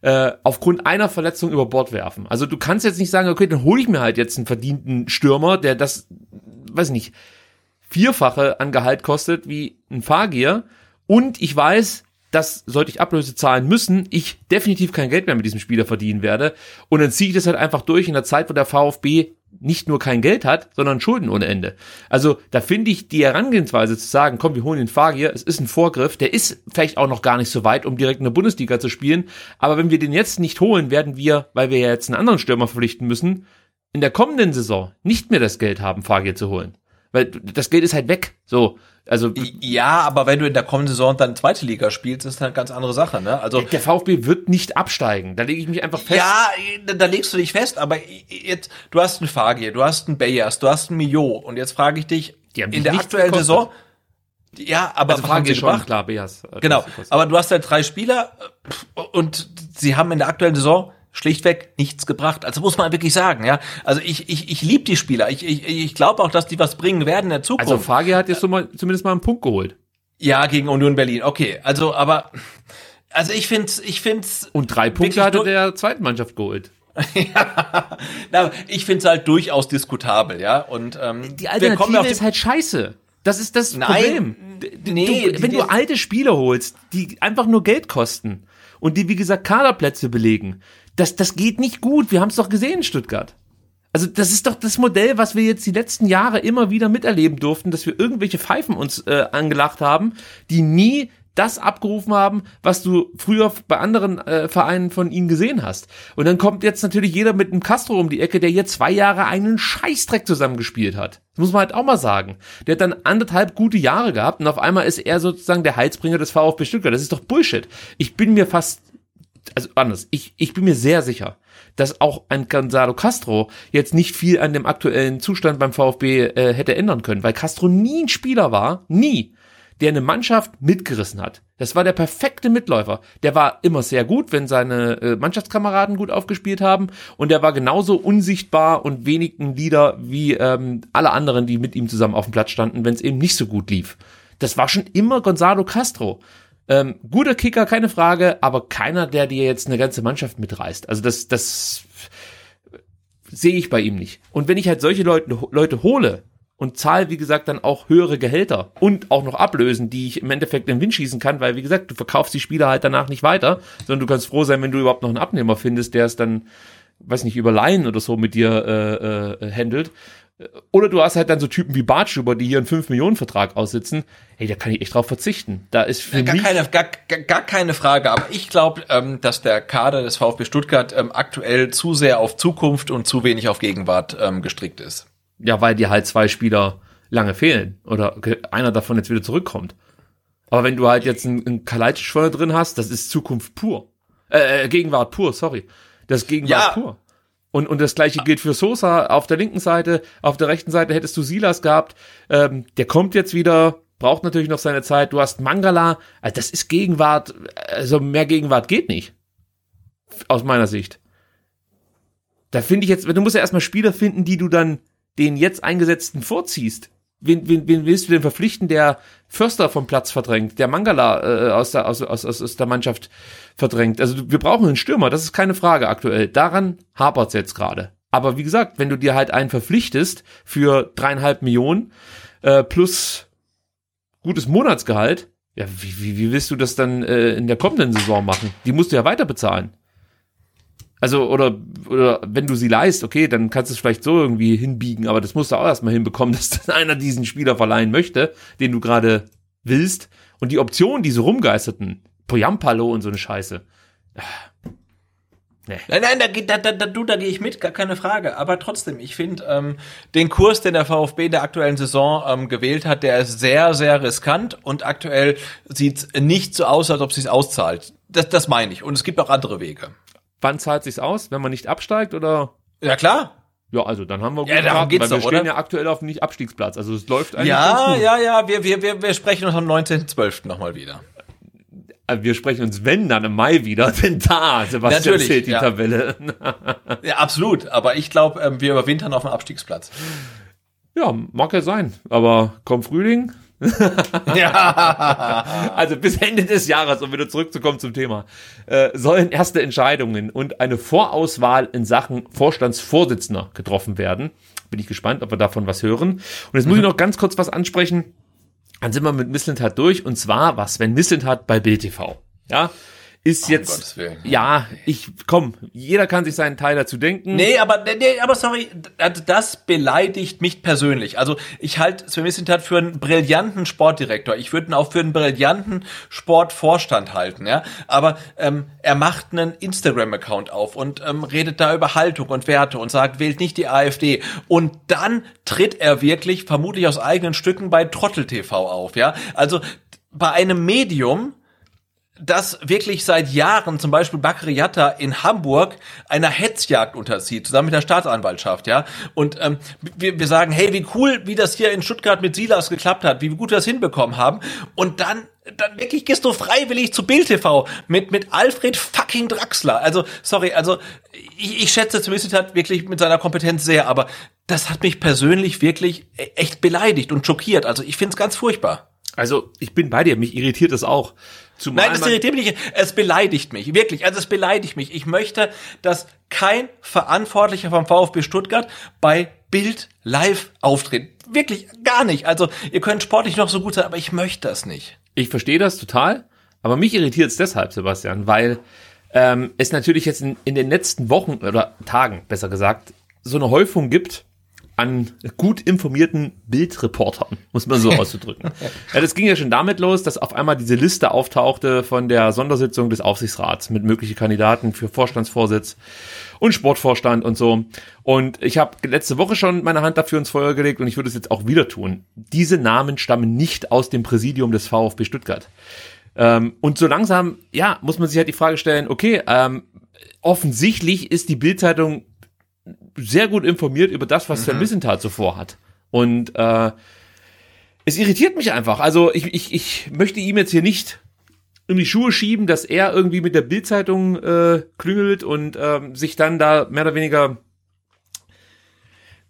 äh, aufgrund einer Verletzung über Bord werfen. Also du kannst jetzt nicht sagen, okay, dann hole ich mir halt jetzt einen verdienten Stürmer, der das, weiß nicht, vierfache an Gehalt kostet wie ein Fahrgier und ich weiß, dass sollte ich Ablöse zahlen müssen, ich definitiv kein Geld mehr mit diesem Spieler verdienen werde und dann ziehe ich das halt einfach durch in der Zeit, wo der VfB nicht nur kein Geld hat, sondern Schulden ohne Ende. Also da finde ich die Herangehensweise zu sagen, komm, wir holen den Fahrgier, es ist ein Vorgriff, der ist vielleicht auch noch gar nicht so weit, um direkt in der Bundesliga zu spielen, aber wenn wir den jetzt nicht holen, werden wir, weil wir ja jetzt einen anderen Stürmer verpflichten müssen, in der kommenden Saison nicht mehr das Geld haben, Fahrgier zu holen. Weil das Geld ist halt weg. So, also Ja, aber wenn du in der kommenden Saison dann zweite Liga spielst, ist das eine ganz andere Sache, ne? Also der VfB wird nicht absteigen. Da lege ich mich einfach fest. Ja, da, da legst du dich fest, aber jetzt, du hast einen Fagier, du hast einen Bayers, du hast einen Mio und jetzt frage ich dich, in der aktuellen gekostet. Saison, ja, aber also sie schon, klar, Beas. äh, Genau, aber du hast halt drei Spieler äh, und sie haben in der aktuellen Saison schlichtweg nichts gebracht. Also muss man wirklich sagen, ja. Also ich, ich, ich liebe die Spieler. Ich, ich, ich glaube auch, dass die was bringen werden in der Zukunft. Also Fahrgier hat jetzt so mal, zumindest mal einen Punkt geholt. ja, gegen Union Berlin. Okay, also aber also ich find's, ich find's Und drei Punkte Wirklich hat er nur- der zweiten Mannschaft geholt. na, ich find's halt durchaus diskutabel, ja. Und ähm, Die Alternative auf ist halt scheiße. Das ist das Nein, Problem. nee, du, wenn die- du alte Spieler holst, die einfach nur Geld kosten und die, wie gesagt, Kaderplätze belegen, das, das geht nicht gut. Wir haben es doch gesehen in Stuttgart. Also das ist doch das Modell, was wir jetzt die letzten Jahre immer wieder miterleben durften, dass wir irgendwelche Pfeifen uns äh, angelacht haben, die nie das abgerufen haben, was du früher bei anderen äh, Vereinen von ihnen gesehen hast. Und dann kommt jetzt natürlich jeder mit einem Castro um die Ecke, der hier zwei Jahre einen Scheißdreck zusammengespielt hat. Das muss man halt auch mal sagen. Der hat dann anderthalb gute Jahre gehabt und auf einmal ist er sozusagen der Heilsbringer des VfB Stuttgart. Das ist doch Bullshit. Ich bin mir fast also anders, ich, ich bin mir sehr sicher, dass auch ein Gonzalo Castro jetzt nicht viel an dem aktuellen Zustand beim VfB äh, hätte ändern können, weil Castro nie ein Spieler war, nie, der eine Mannschaft mitgerissen hat. Das war der perfekte Mitläufer. Der war immer sehr gut, wenn seine äh, Mannschaftskameraden gut aufgespielt haben und der war genauso unsichtbar und wenig ein Leader wie ähm, alle anderen, die mit ihm zusammen auf dem Platz standen, wenn es eben nicht so gut lief. Das war schon immer Gonzalo Castro. Ähm, guter Kicker, keine Frage, aber keiner, der dir jetzt eine ganze Mannschaft mitreißt. Also das, das sehe ich bei ihm nicht. Und wenn ich halt solche Leute, Leute hole und zahle, wie gesagt, dann auch höhere Gehälter und auch noch ablösen, die ich im Endeffekt in den Wind schießen kann, weil, wie gesagt, du verkaufst die Spieler halt danach nicht weiter, sondern du kannst froh sein, wenn du überhaupt noch einen Abnehmer findest, der es dann, weiß nicht, über Laien oder so mit dir äh, äh, handelt. Oder du hast halt dann so Typen wie Bartschuber, die hier einen 5-Millionen-Vertrag aussitzen. Hey, da kann ich echt drauf verzichten. Da ist für gar mich keine, gar, gar, keine Frage, aber ich glaube, ähm, dass der Kader des VfB Stuttgart ähm, aktuell zu sehr auf Zukunft und zu wenig auf Gegenwart ähm, gestrickt ist. Ja, weil dir halt zwei Spieler lange fehlen oder einer davon jetzt wieder zurückkommt. Aber wenn du halt jetzt einen, einen vorne drin hast, das ist Zukunft pur. Äh, äh, Gegenwart pur, sorry. Das ist Gegenwart Ja. pur. Und, und das gleiche gilt für Sosa auf der linken Seite. Auf der rechten Seite hättest du Silas gehabt. Ähm, der kommt jetzt wieder, braucht natürlich noch seine Zeit. Du hast Mangala. Also das ist Gegenwart. Also mehr Gegenwart geht nicht. Aus meiner Sicht. Da finde ich jetzt, du musst ja erstmal Spieler finden, die du dann den jetzt eingesetzten vorziehst. Wen, wen, wen willst du denn verpflichten, der Förster vom Platz verdrängt, der Mangala äh, aus, der, aus, aus, aus, der Mannschaft verdrängt? Also wir brauchen einen Stürmer, das ist keine Frage aktuell. Daran hapert's jetzt gerade. Aber wie gesagt, wenn du dir halt einen verpflichtest für dreieinhalb Millionen äh, plus gutes Monatsgehalt, ja, wie, wie, wie willst du das dann äh, in der kommenden Saison machen? Die musst du ja weiter bezahlen. Also, oder, oder wenn du sie leist, okay, dann kannst du es vielleicht so irgendwie hinbiegen, aber das musst du auch erstmal hinbekommen, dass dann einer diesen Spieler verleihen möchte, den du gerade willst. Und die Optionen, die so rumgeisterten, Poyampalo und so eine Scheiße. Nein, nein, da, da, da, da, du, da gehe ich mit, gar keine Frage. Aber trotzdem, ich finde ähm, den Kurs, den der VfB in der aktuellen Saison ähm, gewählt hat, der ist sehr, sehr riskant und aktuell sieht nicht so aus, als ob es sich auszahlt. Das, das meine ich. Und es gibt auch andere Wege. Wann zahlt sich's aus? Wenn man nicht absteigt oder? Ja klar. Ja, also dann haben wir Ja, darum Karten, geht's weil wir doch, stehen oder? ja aktuell auf nicht Abstiegsplatz. Also es läuft eigentlich Ja, ja, ja, wir, wir, wir, wir sprechen uns am 19.12. nochmal wieder. Äh, Wir sprechen uns, wenn, dann im Mai wieder, denn da, Sebastian Natürlich, zählt die ja. Tabelle. Ja, absolut. Aber ich glaube, ähm, wir überwintern auf dem Abstiegsplatz. Ja, mag ja sein. Aber komm Frühling. Ja. Also bis Ende des Jahres, um wieder zurückzukommen zum Thema, äh, sollen erste Entscheidungen und eine Vorauswahl in Sachen Vorstandsvorsitzender getroffen werden. Bin ich gespannt, ob wir davon was hören. Und jetzt muss ich noch ganz kurz was ansprechen. Dann sind wir mit Misslintat durch. Und zwar, was, wenn Misslintat bei Bild TV, ja, ist Um jetzt, ja, ich, komm, jeder kann sich seinen Teil dazu denken. Nee, aber, nee, aber sorry, also das beleidigt mich persönlich. Also ich halte Sven Mislintat für einen brillanten Sportdirektor. Ich würde ihn auch für einen brillanten Sportvorstand halten, ja. Aber ähm, er macht einen Instagram-Account auf und ähm, redet da über Haltung und Werte und sagt, wählt nicht die AfD. Und dann tritt er wirklich, vermutlich aus eigenen Stücken, bei Trottel TV auf, ja. Also bei einem Medium, das wirklich seit Jahren, zum Beispiel Bakri Yatta in Hamburg, einer Hetzjagd unterzieht, zusammen mit der Staatsanwaltschaft, ja. Und ähm, wir, wir sagen, hey, wie cool, wie das hier in Stuttgart mit Silas geklappt hat, wie gut wir das hinbekommen haben. Und dann, dann wirklich gehst du freiwillig zu Bild TV mit, mit Alfred fucking Draxler. Also, sorry, also ich, ich schätze zumindest hat wirklich mit seiner Kompetenz sehr, aber das hat mich persönlich wirklich e- echt beleidigt und schockiert. Also ich find's ganz furchtbar. Also, ich bin bei dir, mich irritiert das auch. Zumal Nein, das irritiert mich nicht. Es beleidigt mich. Wirklich. Also es beleidigt mich. Ich möchte, dass kein Verantwortlicher vom VfB Stuttgart bei Bild live auftritt. Wirklich gar nicht. Also ihr könnt sportlich noch so gut sein, aber ich möchte das nicht. Ich verstehe das total, aber mich irritiert es deshalb, Sebastian, weil ähm, es natürlich jetzt in, in den letzten Wochen oder Tagen, besser gesagt, so eine Häufung gibt an gut informierten Bildreportern, muss man so auszudrücken. ja, das ging ja schon damit los, dass auf einmal diese Liste auftauchte von der Sondersitzung des Aufsichtsrats mit möglichen Kandidaten für Vorstandsvorsitz und Sportvorstand und so. Und ich habe letzte Woche schon meine Hand dafür ins Feuer gelegt und ich würde es jetzt auch wieder tun. Diese Namen stammen nicht aus dem Präsidium des VfB Stuttgart. Ähm, und so langsam, ja, muss man sich halt die Frage stellen, okay, ähm, offensichtlich ist die Bildzeitung sehr gut informiert über das, was Sven Missentat so vorhat. Und äh, es irritiert mich einfach. Also ich, ich, ich möchte ihm jetzt hier nicht in die Schuhe schieben, dass er irgendwie mit der Bildzeitung äh, klüngelt und ähm, sich dann da mehr oder weniger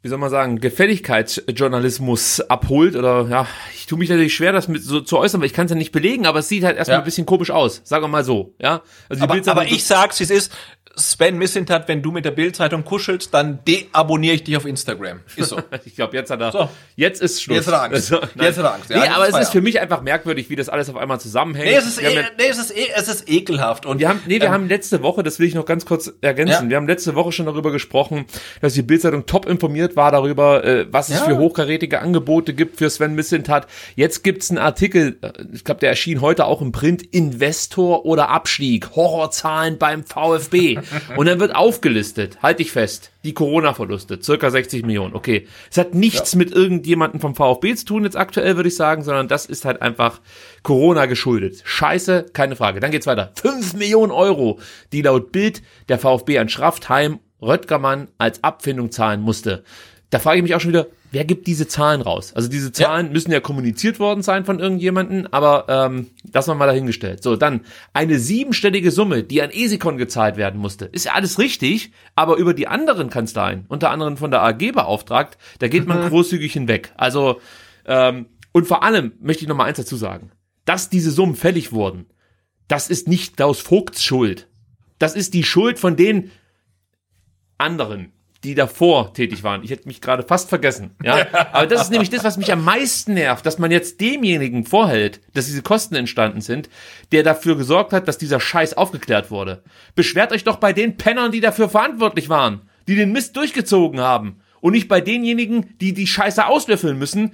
wie soll man sagen, Gefälligkeitsjournalismus abholt oder ja, ich tue mich natürlich schwer, das mit so zu äußern, weil ich kann es ja nicht belegen, aber es sieht halt erstmal Ja. ein bisschen komisch aus, sagen wir mal so, ja. Also Aber, aber ich sag's, wie es ist. Sven Mislintat, wenn du mit der Bildzeitung kuschelst, dann deabonniere ich dich auf Instagram. Ist so. Ich glaube, jetzt hat er. So. Jetzt ist Schluss. Jetzt hat er Angst. Also. Jetzt hat er Angst. Ja, nee, aber es ist für mich einfach merkwürdig, wie das alles auf einmal zusammenhängt. Nee, es ist, ja- nee, es ist, eh, es ist ekelhaft. Und wir haben, nee, wir ähm, haben letzte Woche, das will ich noch ganz kurz ergänzen, Ja. wir haben letzte Woche schon darüber gesprochen, dass die Bildzeitung top informiert war darüber, äh, was es Ja. für hochkarätige Angebote gibt für Sven Mislintat. Jetzt gibt's einen Artikel, äh, ich glaube, der erschien heute auch im Print, Investor oder Abstieg, Horrorzahlen beim VfB. Und dann wird aufgelistet, halte ich fest, die Corona-Verluste, circa 60 Millionen. Okay, es hat nichts mit irgendjemandem vom VfB zu tun jetzt aktuell, würde ich sagen, sondern das ist halt einfach Corona geschuldet. Scheiße, keine Frage. Dann geht's weiter. 5 Millionen Euro, die laut Bild der VfB an Schraftheim Röttgermann als Abfindung zahlen musste. Da frage ich mich auch schon wieder, wer gibt diese Zahlen raus? Also diese Zahlen müssen ja kommuniziert worden sein von irgendjemanden, aber ähm, das noch mal dahingestellt. So, dann eine siebenstellige Summe, die an Esikon gezahlt werden musste. Ist ja alles richtig, aber über die anderen Kanzleien, unter anderem von der AG beauftragt, da geht man großzügig hinweg. Also, ähm, und vor allem möchte ich noch mal eins dazu sagen. Dass diese Summen fällig wurden, das ist nicht Klaus Vogts Schuld. Das ist die Schuld von den anderen, die davor tätig waren. Ich hätte mich gerade fast vergessen. Ja, aber das ist nämlich das, was mich am meisten nervt, dass man jetzt demjenigen vorhält, dass diese Kosten entstanden sind, der dafür gesorgt hat, dass dieser Scheiß aufgeklärt wurde. Beschwert euch doch bei den Pennern, die dafür verantwortlich waren, die den Mist durchgezogen haben und nicht bei denjenigen, die die Scheiße auslöffeln müssen.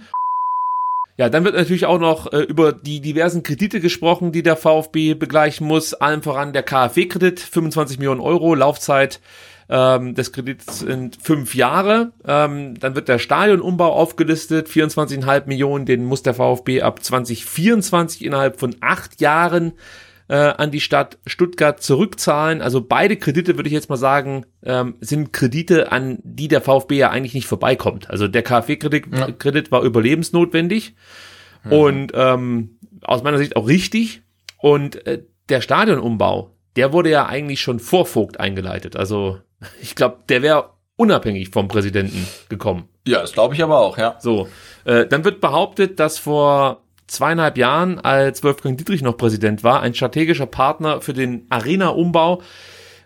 Ja, dann wird natürlich auch noch äh, über die diversen Kredite gesprochen, die der VfB begleichen muss. Allem voran der KfW-Kredit, 25 Millionen Euro, Laufzeit ähm, des Kredits sind fünf Jahre. Ähm, dann wird der Stadionumbau aufgelistet, 24,5 Millionen, den muss der VfB ab 2024 innerhalb von acht Jahren äh, an die Stadt Stuttgart zurückzahlen. Also beide Kredite, würde ich jetzt mal sagen, ähm, sind Kredite, an die der VfB ja eigentlich nicht vorbeikommt. Also der KfW-Kredit Ja. Kredit war überlebensnotwendig und ähm, aus meiner Sicht auch richtig. Und äh, der Stadionumbau, der wurde ja eigentlich schon vor Vogt eingeleitet. Also ich glaube, der wäre unabhängig vom Präsidenten gekommen. Ja, das glaube ich aber auch, ja. So, äh, dann wird behauptet, dass vor zweieinhalb Jahren, als Wolfgang Dietrich noch Präsident war, ein strategischer Partner für den Arena-Umbau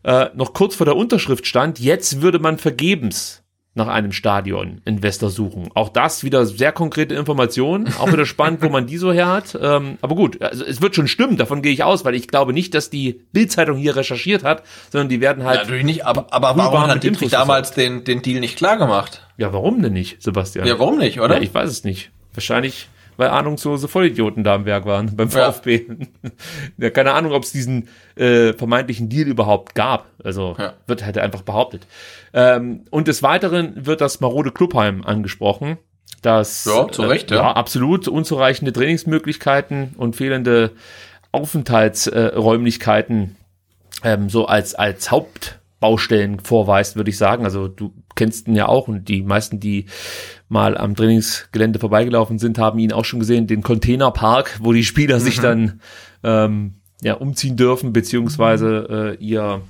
äh, noch kurz vor der Unterschrift stand. Jetzt würde man vergebens nach einem Stadion-Investor suchen. Auch das wieder sehr konkrete Informationen. Auch wieder spannend, wo man die so her hat. Ähm, aber gut, also es wird schon stimmen, davon gehe ich aus, weil ich glaube nicht, dass die Bild-Zeitung hier recherchiert hat, sondern die werden halt. Natürlich nicht, aber, aber warum hat Dietrich damals den, den Deal nicht klar gemacht? Ja, warum denn nicht, Sebastian? Ja, warum nicht, oder? Ja, ich weiß es nicht. Wahrscheinlich, weil ahnungslose Vollidioten da am Werk waren beim Ja. VfB. Ja. keine Ahnung, ob es diesen äh, vermeintlichen Deal überhaupt gab. Also Ja. wird halt einfach behauptet. Ähm, und des Weiteren wird das marode Clubheim angesprochen. Das, Ja, zu Recht, ja. ja. absolut unzureichende Trainingsmöglichkeiten und fehlende Aufenthaltsräumlichkeiten ähm, so als, als Hauptbaustellen vorweist, würde ich sagen. Also du kennst ihn ja auch und die meisten, die mal am Trainingsgelände vorbeigelaufen sind, haben ihn auch schon gesehen, den Containerpark, wo die Spieler sich dann ähm, ja, umziehen dürfen, beziehungsweise äh, ihr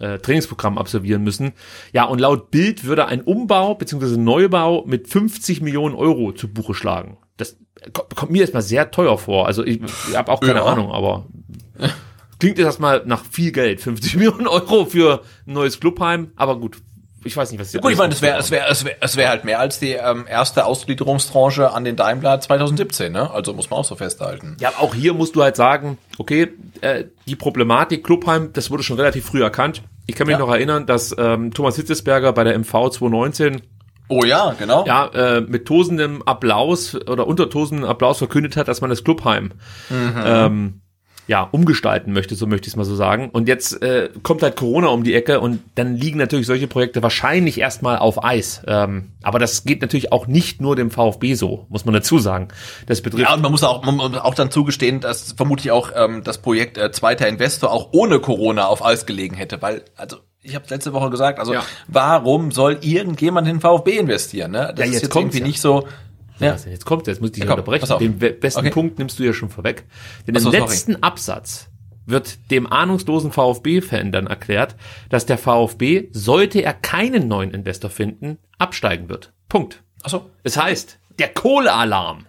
äh, Trainingsprogramm absolvieren müssen. Ja, und laut Bild würde ein Umbau beziehungsweise Neubau mit 50 Millionen Euro zu Buche schlagen. Das ko- kommt mir erstmal sehr teuer vor. Also ich, ich habe auch keine Ja. Ahnung, aber klingt jetzt erstmal nach viel Geld. 50 Millionen Euro für ein neues Clubheim, aber gut. Ich weiß nicht, was die Gut, ich meine, es wäre es wäre es wäre es wäre halt mehr als die ähm, erste Ausgliederungstranche an den Daimler 2017, ne? Also muss man auch so festhalten. Ja, auch hier musst du halt sagen, okay, äh, die Problematik Clubheim, das wurde schon relativ früh erkannt. Ich kann mich Ja. noch erinnern, dass ähm, Thomas Hitzesberger bei der MV 2019 Oh ja, genau. ja, äh, mit tosendem Applaus oder unter tosendem Applaus verkündet hat, dass man das Clubheim ähm, ja, umgestalten möchte, so möchte ich es mal so sagen. Und jetzt äh, kommt halt Corona um die Ecke und dann liegen natürlich solche Projekte wahrscheinlich erstmal auf Eis. Ähm, aber das geht natürlich auch nicht nur dem VfB so, muss man dazu sagen. Das betrifft Ja, und man muss auch, man muss auch dann zugestehen, dass vermutlich auch ähm, das Projekt äh, zweiter Investor auch ohne Corona auf Eis gelegen hätte, weil, also ich habe letzte Woche gesagt, also Ja. warum soll irgendjemand in VfB investieren? Ne? Das Ja, ist jetzt jetzt irgendwie ja. nicht so. Ja. Ja. Jetzt kommt, jetzt muss ich dich Ja, komm, unterbrechen. Den besten Okay. Punkt nimmst du ja schon vorweg. Denn Ach im so, sorry. letzten Absatz wird dem ahnungslosen VfB-Fan dann erklärt, dass der VfB, sollte er keinen neuen Investor finden, absteigen wird. Punkt. Achso. Es heißt, der Kohlealarm.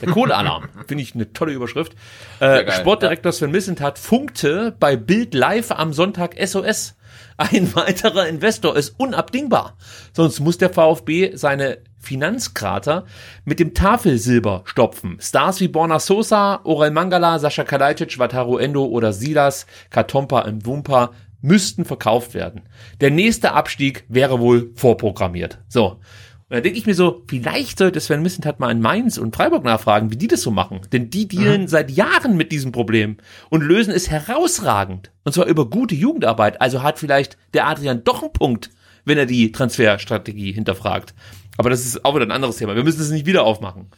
Der Kohlealarm, finde ich eine tolle Überschrift. Äh, geil, Sportdirektor Sven Missentat funkte bei Bild Live am Sonntag SOS. Ein weiterer Investor ist unabdingbar. Sonst muss der VfB seine Finanzkrater mit dem Tafelsilber stopfen. Stars wie Borna Sosa, Orel Mangala, Sascha Kalajdzic, Wataru Endo oder Silas Katompa im Wumpa müssten verkauft werden. Der nächste Abstieg wäre wohl vorprogrammiert. So. Und da denke ich mir so, vielleicht sollte Sven Missentat mal in Mainz und Freiburg nachfragen, wie die das so machen. Denn die dealen seit Jahren mit diesem Problem und lösen es herausragend. Und zwar über gute Jugendarbeit. Also hat vielleicht der Adrian doch einen Punkt, wenn er die Transferstrategie hinterfragt. Aber das ist auch wieder ein anderes Thema. Wir müssen es nicht wieder aufmachen.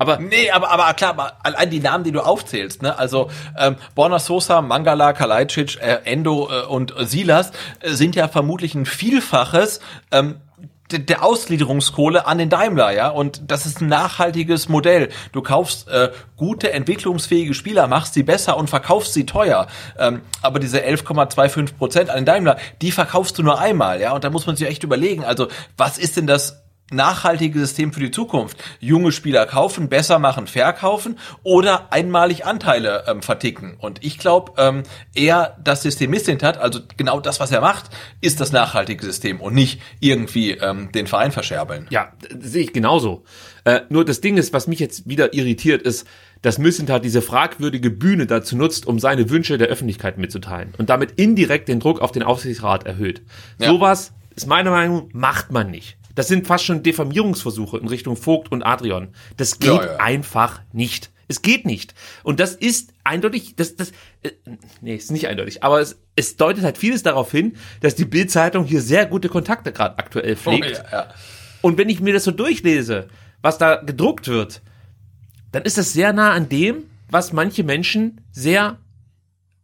Aber Nee, aber, aber klar, aber allein die Namen, die du aufzählst, ne? Also ähm, Borna Sosa, Mangala, Kalajdzic, äh, Endo äh, und äh, Silas äh, sind ja vermutlich ein Vielfaches ähm, de- der Ausgliederungskohle an den Daimler, ja, und das ist ein nachhaltiges Modell. Du kaufst äh, gute, entwicklungsfähige Spieler, machst sie besser und verkaufst sie teuer. Ähm, aber diese 11,25 Prozent an den Daimler, die verkaufst du nur einmal, ja, und da muss man sich echt überlegen, also was ist denn das nachhaltige System für die Zukunft. Junge Spieler kaufen, besser machen, verkaufen oder einmalig Anteile ähm, verticken. Und ich glaube, ähm, er das System hat, also genau das, was er macht, ist das nachhaltige System und nicht irgendwie ähm, den Verein verscherbeln. Ja, sehe ich genauso. Äh, nur das Ding ist, was mich jetzt wieder irritiert, ist, dass Missentat diese fragwürdige Bühne dazu nutzt, um seine Wünsche der Öffentlichkeit mitzuteilen und damit indirekt den Druck auf den Aufsichtsrat erhöht. Ja. Sowas ist meine Meinung, macht man nicht. Das sind fast schon Diffamierungsversuche in Richtung Vogt und Adrian. Das geht Ja, ja. einfach nicht. Es geht nicht. Und das ist eindeutig, das, das, äh, nee, ist nicht eindeutig, aber es, es deutet halt vieles darauf hin, dass die Bild-Zeitung hier sehr gute Kontakte gerade aktuell pflegt. ja, ja. Und wenn ich mir das so durchlese, was da gedruckt wird, dann ist das sehr nah an dem, was manche Menschen sehr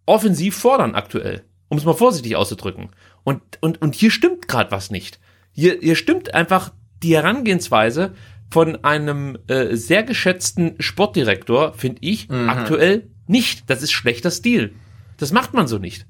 offensiv fordern aktuell, um es mal vorsichtig auszudrücken. Und, und, und hier stimmt gerade was nicht. Hier, hier stimmt einfach die Herangehensweise von einem äh, sehr geschätzten Sportdirektor, finde ich, Mhm. aktuell nicht. Das ist schlechter Stil. Das macht man so nicht.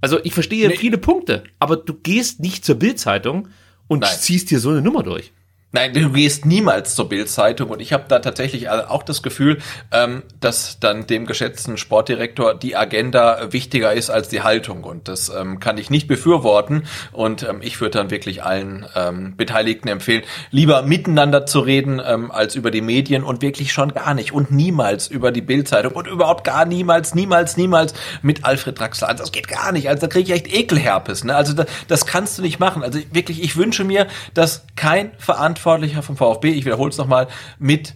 Also ich verstehe Nee. viele Punkte, aber du gehst nicht zur Bildzeitung und Nein. ziehst dir so eine Nummer durch. Nein, du gehst niemals zur Bild-Zeitung und ich habe da tatsächlich auch das Gefühl, ähm, dass dann dem geschätzten Sportdirektor die Agenda wichtiger ist als die Haltung und das ähm, kann ich nicht befürworten und ähm, ich würde dann wirklich allen ähm, Beteiligten empfehlen, lieber miteinander zu reden ähm, als über die Medien und wirklich schon gar nicht und niemals über die Bild-Zeitung und überhaupt gar niemals, niemals, niemals mit Alfred Draxler. Also das geht gar nicht. Also da kriege ich echt Ekelherpes. Ne? Also da, das kannst du nicht machen. Also wirklich, ich wünsche mir, dass kein Verantwortlicher vom VfB, ich wiederhole es nochmal, mit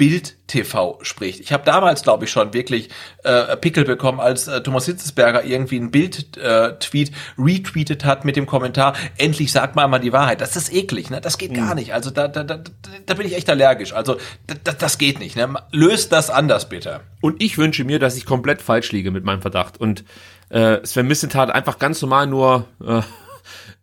Bild TV spricht. Ich habe damals, glaube ich, schon wirklich äh, Pickel bekommen, als äh, Thomas Hitzesberger irgendwie ein Bild-Tweet retweetet hat mit dem Kommentar, endlich sag mal mal die Wahrheit. Das ist eklig, ne? Das geht gar nicht. Also da, da, da, da bin ich echt allergisch. Also da, da, das geht nicht. Ne? Löst das anders bitte. Und ich wünsche mir, dass ich komplett falsch liege mit meinem Verdacht und äh, Sven Missentat einfach ganz normal nur äh,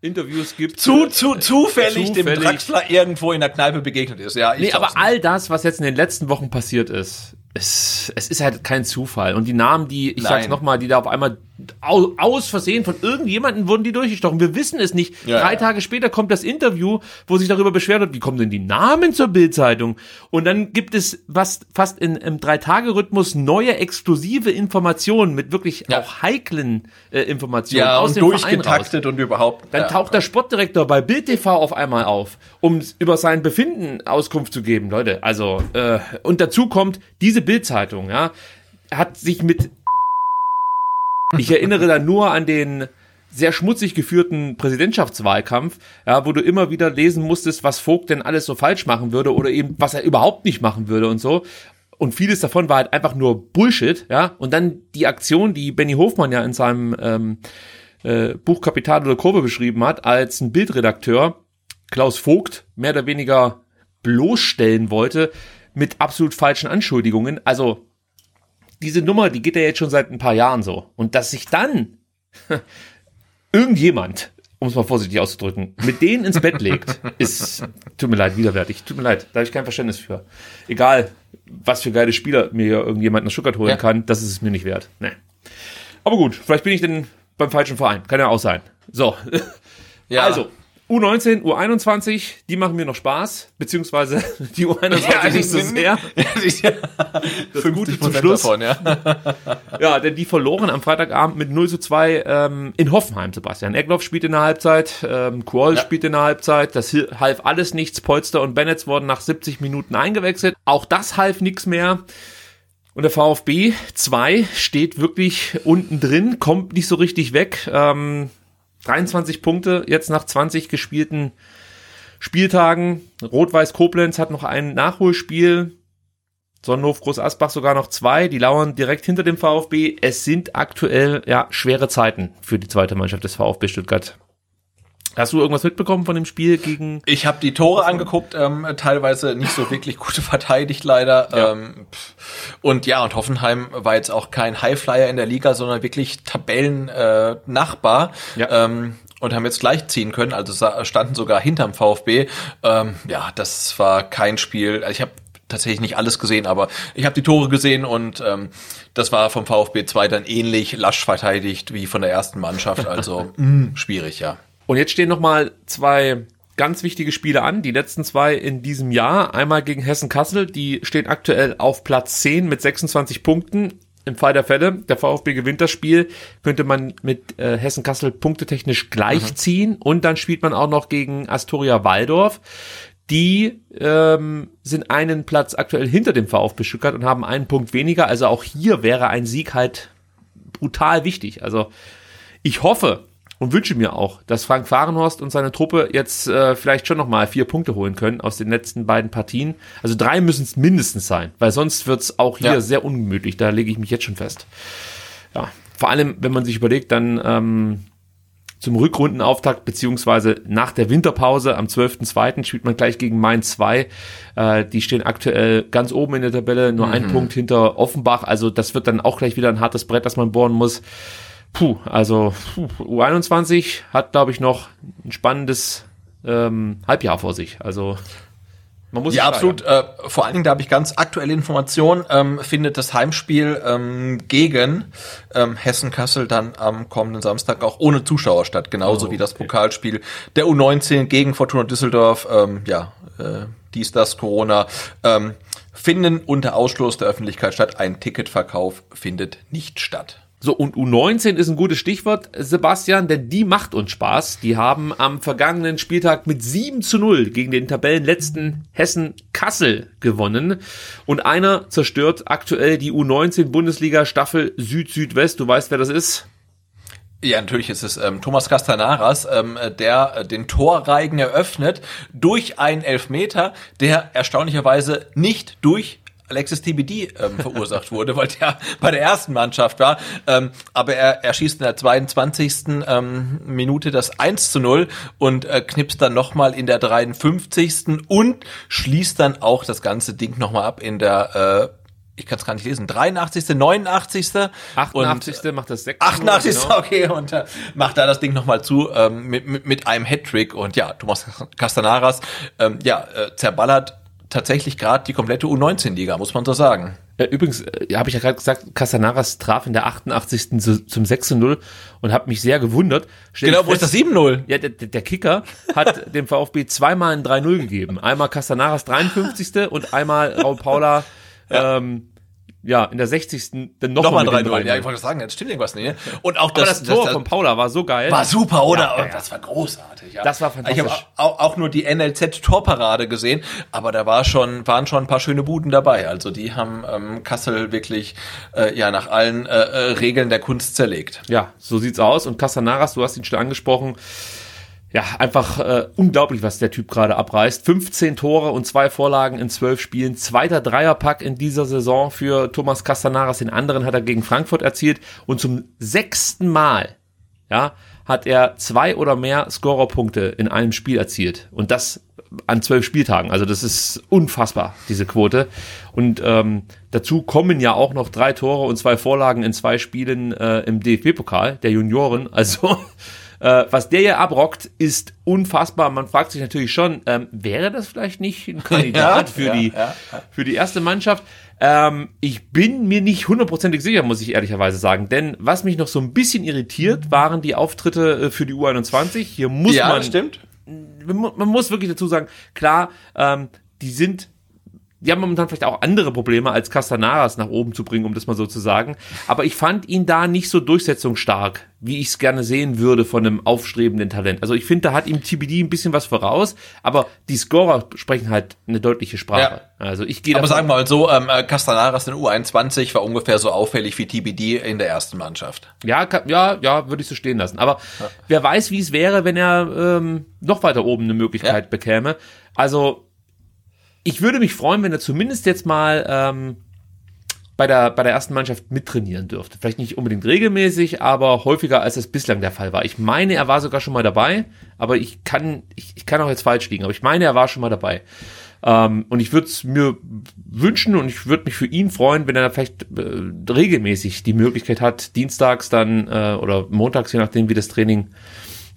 Interviews gibt. Zu, zu, zufällig, dem Zufällig. Draxler irgendwo in der Kneipe begegnet ist. Ja, ich Nee, aber all das, was jetzt in den letzten Wochen passiert ist, es, es ist halt kein Zufall. Und die Namen, die, ich sag's Nein. nochmal, die da auf einmal aus Versehen von irgendjemandem wurden die durchgestochen. Wir wissen es nicht. Ja, Drei ja. Tage später kommt das Interview, wo sich darüber beschwert wird, wie kommen denn die Namen zur Bildzeitung? Und dann gibt es was, fast in, im Drei-Tage-Rhythmus neue exklusive Informationen mit wirklich Ja. auch heiklen äh, Informationen Ja, aus und dem durchgetaktet und überhaupt. Dann taucht der Sportdirektor bei Bild TV auf einmal auf, um über sein Befinden Auskunft zu geben, Leute. Also äh, und dazu kommt diese Bildzeitung, ja, hat sich mit ich erinnere da nur an den sehr schmutzig geführten Präsidentschaftswahlkampf, ja, wo du immer wieder lesen musstest, was Vogt denn alles so falsch machen würde oder eben was er überhaupt nicht machen würde und so. Und vieles davon war halt einfach nur Bullshit, ja. Und dann die Aktion, die Benny Hofmann ja in seinem ähm, äh, Buch Kapital oder Kurve beschrieben hat, als ein Bildredakteur Klaus Vogt mehr oder weniger bloßstellen wollte mit absolut falschen Anschuldigungen. Also diese Nummer, die geht ja jetzt schon seit ein paar Jahren so. Und dass sich dann irgendjemand, um es mal vorsichtig auszudrücken, mit denen ins Bett legt, ist, tut mir leid, widerwärtig. Tut mir leid, da habe ich kein Verständnis für. Egal, was für geile Spieler mir irgendjemand nach Stuttgart holen Ja. kann, das ist es mir nicht wert. Nee. Aber gut, vielleicht bin ich denn beim falschen Verein. Kann ja auch sein. So. Ja. Also, U19, U21, die machen mir noch Spaß, beziehungsweise die U21 nicht so sehr. Das Gute zum 50% Schluss. davon, ja. Ja, denn die verloren am Freitagabend mit 0 zu 2 ähm, in Hoffenheim, Sebastian. Eckloff spielt in der Halbzeit, ähm, Quall Ja. spielt in der Halbzeit, das half alles nichts. Polster und Bennett wurden nach 70 Minuten eingewechselt. Auch das half nichts mehr. Und der VfB 2 steht wirklich unten drin, kommt nicht so richtig weg. Ähm, 23 Punkte jetzt nach 20 gespielten Spieltagen. Rot-Weiß Koblenz hat noch ein Nachholspiel. Sonnenhof Groß Asbach sogar noch zwei. Die lauern direkt hinter dem VfB. Es sind aktuell ja schwere Zeiten für die zweite Mannschaft des VfB Stuttgart. Hast du irgendwas mitbekommen von dem Spiel gegen? Ich habe die Tore angeguckt, ähm, teilweise nicht so wirklich gut verteidigt leider. Ja. Ähm, und ja, und Hoffenheim war jetzt auch kein Highflyer in der Liga, sondern wirklich Tabellennachbar. Äh. Ja. ähm, und haben jetzt gleich ziehen können, also standen sogar hinterm VfB. Ähm, ja, das war kein Spiel. Also ich habe tatsächlich nicht alles gesehen, aber ich habe die Tore gesehen und ähm, das war vom VfB 2 dann ähnlich lasch verteidigt wie von der ersten Mannschaft. Also mh, schwierig, ja. Und jetzt stehen noch mal zwei ganz wichtige Spiele an, die letzten zwei in diesem Jahr. Einmal gegen Hessen Kassel, die stehen aktuell auf Platz 10 mit 26 Punkten. Im Fall der Fälle, der VfB gewinnt das Spiel, könnte man mit äh, Hessen Kassel punktetechnisch gleichziehen und dann spielt man auch noch gegen Astoria Waldorf. Die ähm, sind einen Platz aktuell hinter dem VfB Stuttgart und haben einen Punkt weniger. Also auch hier wäre ein Sieg halt brutal wichtig. Also ich hoffe und wünsche mir auch, dass Frank Fahrenhorst und seine Truppe jetzt äh, vielleicht schon nochmal vier Punkte holen können aus den letzten beiden Partien. Also drei müssen es mindestens sein, weil sonst wird's auch hier Ja. sehr ungemütlich. Da lege ich mich jetzt schon fest. Ja, vor allem, wenn man sich überlegt, dann ähm, zum Rückrundenauftakt beziehungsweise nach der Winterpause am 12.2. spielt man gleich gegen Mainz 2. Äh, die stehen aktuell ganz oben in der Tabelle, nur mhm. ein Punkt hinter Offenbach. Also das wird dann auch gleich wieder ein hartes Brett, das man bohren muss. Puh, also puh, U21 hat, glaube ich, noch ein spannendes ähm, Halbjahr vor sich. Also man muss ja, absolut. Äh, vor allen Dingen, da habe ich ganz aktuelle Informationen, ähm, findet das Heimspiel ähm, gegen ähm, Hessen-Kassel dann am kommenden Samstag auch ohne Zuschauer statt, genauso oh, wie das Pokalspiel der U19 gegen Fortuna Düsseldorf. Ähm, ja, äh, dies, das, Corona. Ähm, finden unter Ausschluss der Öffentlichkeit statt. Ein Ticketverkauf findet nicht statt. So, und U19 ist ein gutes Stichwort, Sebastian, denn die macht uns Spaß. Die haben am vergangenen Spieltag mit 7 zu 0 gegen den Tabellenletzten Hessen Kassel gewonnen. Und einer zerstört aktuell die U19 Bundesliga Staffel Süd-Südwest. Du weißt, wer das ist? Ja, natürlich ist es ähm, Thomas Castanaras, ähm, der äh, den Torreigen eröffnet durch einen Elfmeter, der erstaunlicherweise nicht durch Alexis TBD ähm, verursacht wurde, weil der bei der ersten Mannschaft war. Ähm, aber er, er schießt in der 22. Ähm, Minute das 1 zu 0 und äh, knipst dann nochmal in der 53. und schließt dann auch das ganze Ding nochmal ab in der äh, ich kann es gar nicht lesen, 83., 89. 88. Und, macht das 6. 88. Genau. okay, und äh, macht da das Ding nochmal zu ähm, mit, mit, mit einem Hattrick und ja, Thomas Castanaras ähm, ja, äh, zerballert tatsächlich gerade die komplette U19-Liga, muss man so sagen. Ja, übrigens, äh, habe ich ja gerade gesagt, Casanaras traf in der 88. Zu, zum 6-0 und habe mich sehr gewundert. Stell genau, wo ist das 7-0? Ja, der, der Kicker hat dem VfB zweimal ein 3-0 gegeben. Einmal Casanaras 53. und einmal Raul Paula ähm, ja, in der 60. dann noch, noch mal 3-0. Ja, ich wollte sagen, das stimmt irgendwas nicht. Ne? Und auch das, das Tor das, von Paula war so geil. War super, oder? Ja, ja, das war großartig. Ja. Das war fantastisch. Ich habe auch, auch, nur die NLZ-Torparade gesehen, aber da war schon, waren schon ein paar schöne Buden dabei. Also die haben ähm, Kassel wirklich äh, ja nach allen äh, äh, Regeln der Kunst zerlegt. Ja, so sieht's aus. Und Casanaras, du hast ihn schon angesprochen, ja, einfach äh, unglaublich, was der Typ gerade abreißt. 15 Tore und zwei Vorlagen in zwölf Spielen. Zweiter Dreierpack in dieser Saison für Thomas Castanaras. Den anderen hat er gegen Frankfurt erzielt. Und zum sechsten Mal, ja, hat er zwei oder mehr Scorerpunkte in einem Spiel erzielt. Und das an zwölf Spieltagen. Also das ist unfassbar, diese Quote. Und ähm, dazu kommen ja auch noch drei Tore und zwei Vorlagen in zwei Spielen äh, im DFB-Pokal der Junioren. Also äh, was der hier abrockt, ist unfassbar. Man fragt sich natürlich schon, ähm, wäre das vielleicht nicht ein Kandidat ja, für, ja, die, ja, für die erste Mannschaft? Ähm, ich bin mir nicht hundertprozentig sicher, muss ich ehrlicherweise sagen. Denn was mich noch so ein bisschen irritiert, waren die Auftritte äh, für die U21. Hier muss ja, man. stimmt. Man muss wirklich dazu sagen, klar, ähm, die sind die haben momentan vielleicht auch andere Probleme, als Castanaras nach oben zu bringen, um das mal so zu sagen. Aber ich fand ihn da nicht so durchsetzungsstark, wie ich es gerne sehen würde von einem aufstrebenden Talent. Also ich finde, da hat ihm TBD ein bisschen was voraus, aber die Scorer sprechen halt eine deutliche Sprache. Ja. Also ich gehe Aber sagen wir mal so, ähm, Castanaras in U21 war ungefähr so auffällig wie TBD in der ersten Mannschaft. Ja, ja, ja, würde ich so stehen lassen. Aber ja. wer weiß, wie es wäre, wenn er ähm, noch weiter oben eine Möglichkeit ja. bekäme. Also ich würde mich freuen, wenn er zumindest jetzt mal ähm, bei der, bei der ersten Mannschaft mittrainieren dürfte. Vielleicht nicht unbedingt regelmäßig, aber häufiger als es bislang der Fall war. Ich meine, er war sogar schon mal dabei, aber ich kann, ich, ich kann auch jetzt falsch liegen, aber ich meine, er war schon mal dabei. Ähm, und ich würde es mir wünschen und ich würde mich für ihn freuen, wenn er vielleicht äh, regelmäßig die Möglichkeit hat, dienstags dann äh, oder montags, je nachdem, wie das Training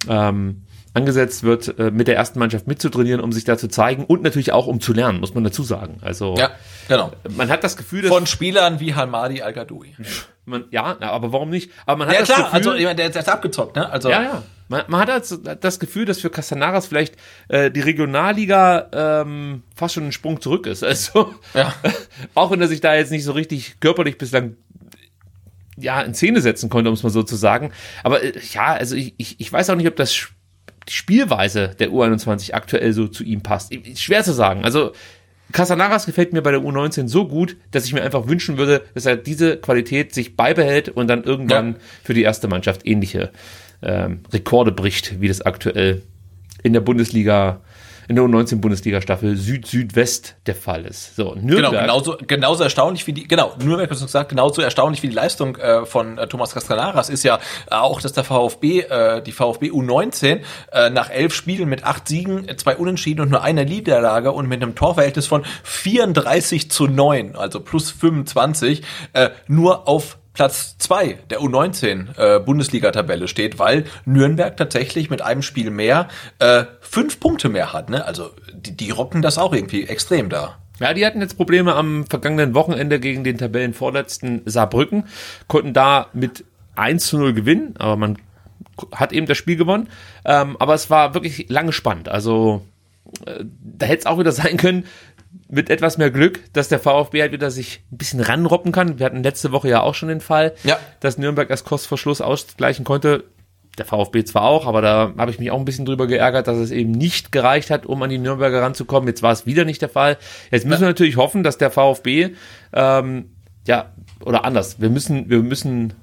ähm, angesetzt wird, äh, mit der ersten Mannschaft mitzutrainieren, um sich da zu zeigen und natürlich auch um zu lernen, muss man dazu sagen. Also ja, genau. Man hat das Gefühl, dass von Spielern wie Halmadi Al Gadoui. Man, ja, aber warum nicht? Aber man hat ja, das klar, Gefühl, also der, der ist abgezockt, ne? Also ja, ja. Man, man hat also das Gefühl, dass für Castanaras vielleicht äh, die Regionalliga ähm, fast schon einen Sprung zurück ist. Also ja. auch wenn er sich da jetzt nicht so richtig körperlich bislang ja in Szene setzen konnte, um es mal so zu sagen. Aber äh, ja, also ich, ich, ich weiß auch nicht, ob das die Spielweise der U21 aktuell so zu ihm passt. Schwer zu sagen. Also Casanaras gefällt mir bei der U19 so gut, dass ich mir einfach wünschen würde, dass er diese Qualität sich beibehält und dann irgendwann ja. für die erste Mannschaft ähnliche ähm, Rekorde bricht, wie das aktuell in der Bundesliga in der U19-Bundesliga-Staffel Süd-Südwest der Fall ist. So, Nürnberg. Genau, genauso, genauso erstaunlich wie die, genau, Nürnberg hast gesagt, genauso erstaunlich wie die Leistung äh, von äh, Thomas Castanaras ist ja auch, dass der VfB, äh, die VfB U19 äh, nach elf Spielen mit acht Siegen, zwei Unentschieden und nur einer Niederlage und mit einem Torverhältnis von 34 zu 9, also plus 25, äh, nur auf Platz zwei der U19 äh, Bundesliga-Tabelle steht, weil Nürnberg tatsächlich mit einem Spiel mehr äh, fünf Punkte mehr hat. Ne? Also die, die rocken das auch irgendwie extrem da. Ja, die hatten jetzt Probleme am vergangenen Wochenende gegen den Tabellenvorletzten Saarbrücken, konnten da mit 1 zu 0 gewinnen, aber man hat eben das Spiel gewonnen. Ähm, aber es war wirklich lange spannend. Also äh, da hätte es auch wieder sein können, mit etwas mehr Glück, dass der VfB halt wieder sich ein bisschen ranroppen kann. Wir hatten letzte Woche ja auch schon den Fall, ja. dass Nürnberg als Kostverschluss ausgleichen konnte. Der VfB zwar auch, aber da habe ich mich auch ein bisschen drüber geärgert, dass es eben nicht gereicht hat, um an die Nürnberger ranzukommen. Jetzt war es wieder nicht der Fall. Jetzt müssen wir natürlich hoffen, dass der VfB ähm, ja oder anders. Wir müssen wir müssen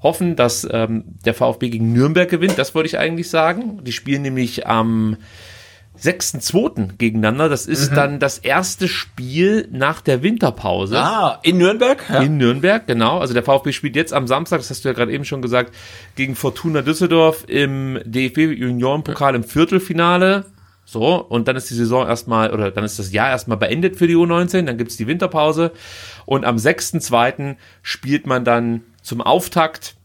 hoffen, dass ähm, der VfB gegen Nürnberg gewinnt. Das wollte ich eigentlich sagen. Die spielen nämlich am 6.2. gegeneinander. Das ist mhm. dann das erste Spiel nach der Winterpause. Ah, in Nürnberg? Ja. In Nürnberg, genau. Also der VfB spielt jetzt am Samstag, das hast du ja gerade eben schon gesagt, gegen Fortuna Düsseldorf im DFB Juniorenpokal im Viertelfinale. So, und dann ist die Saison erstmal, oder dann ist das Jahr erstmal beendet für die U19, dann gibt's die Winterpause. Und am 6.2. spielt man dann zum Auftakt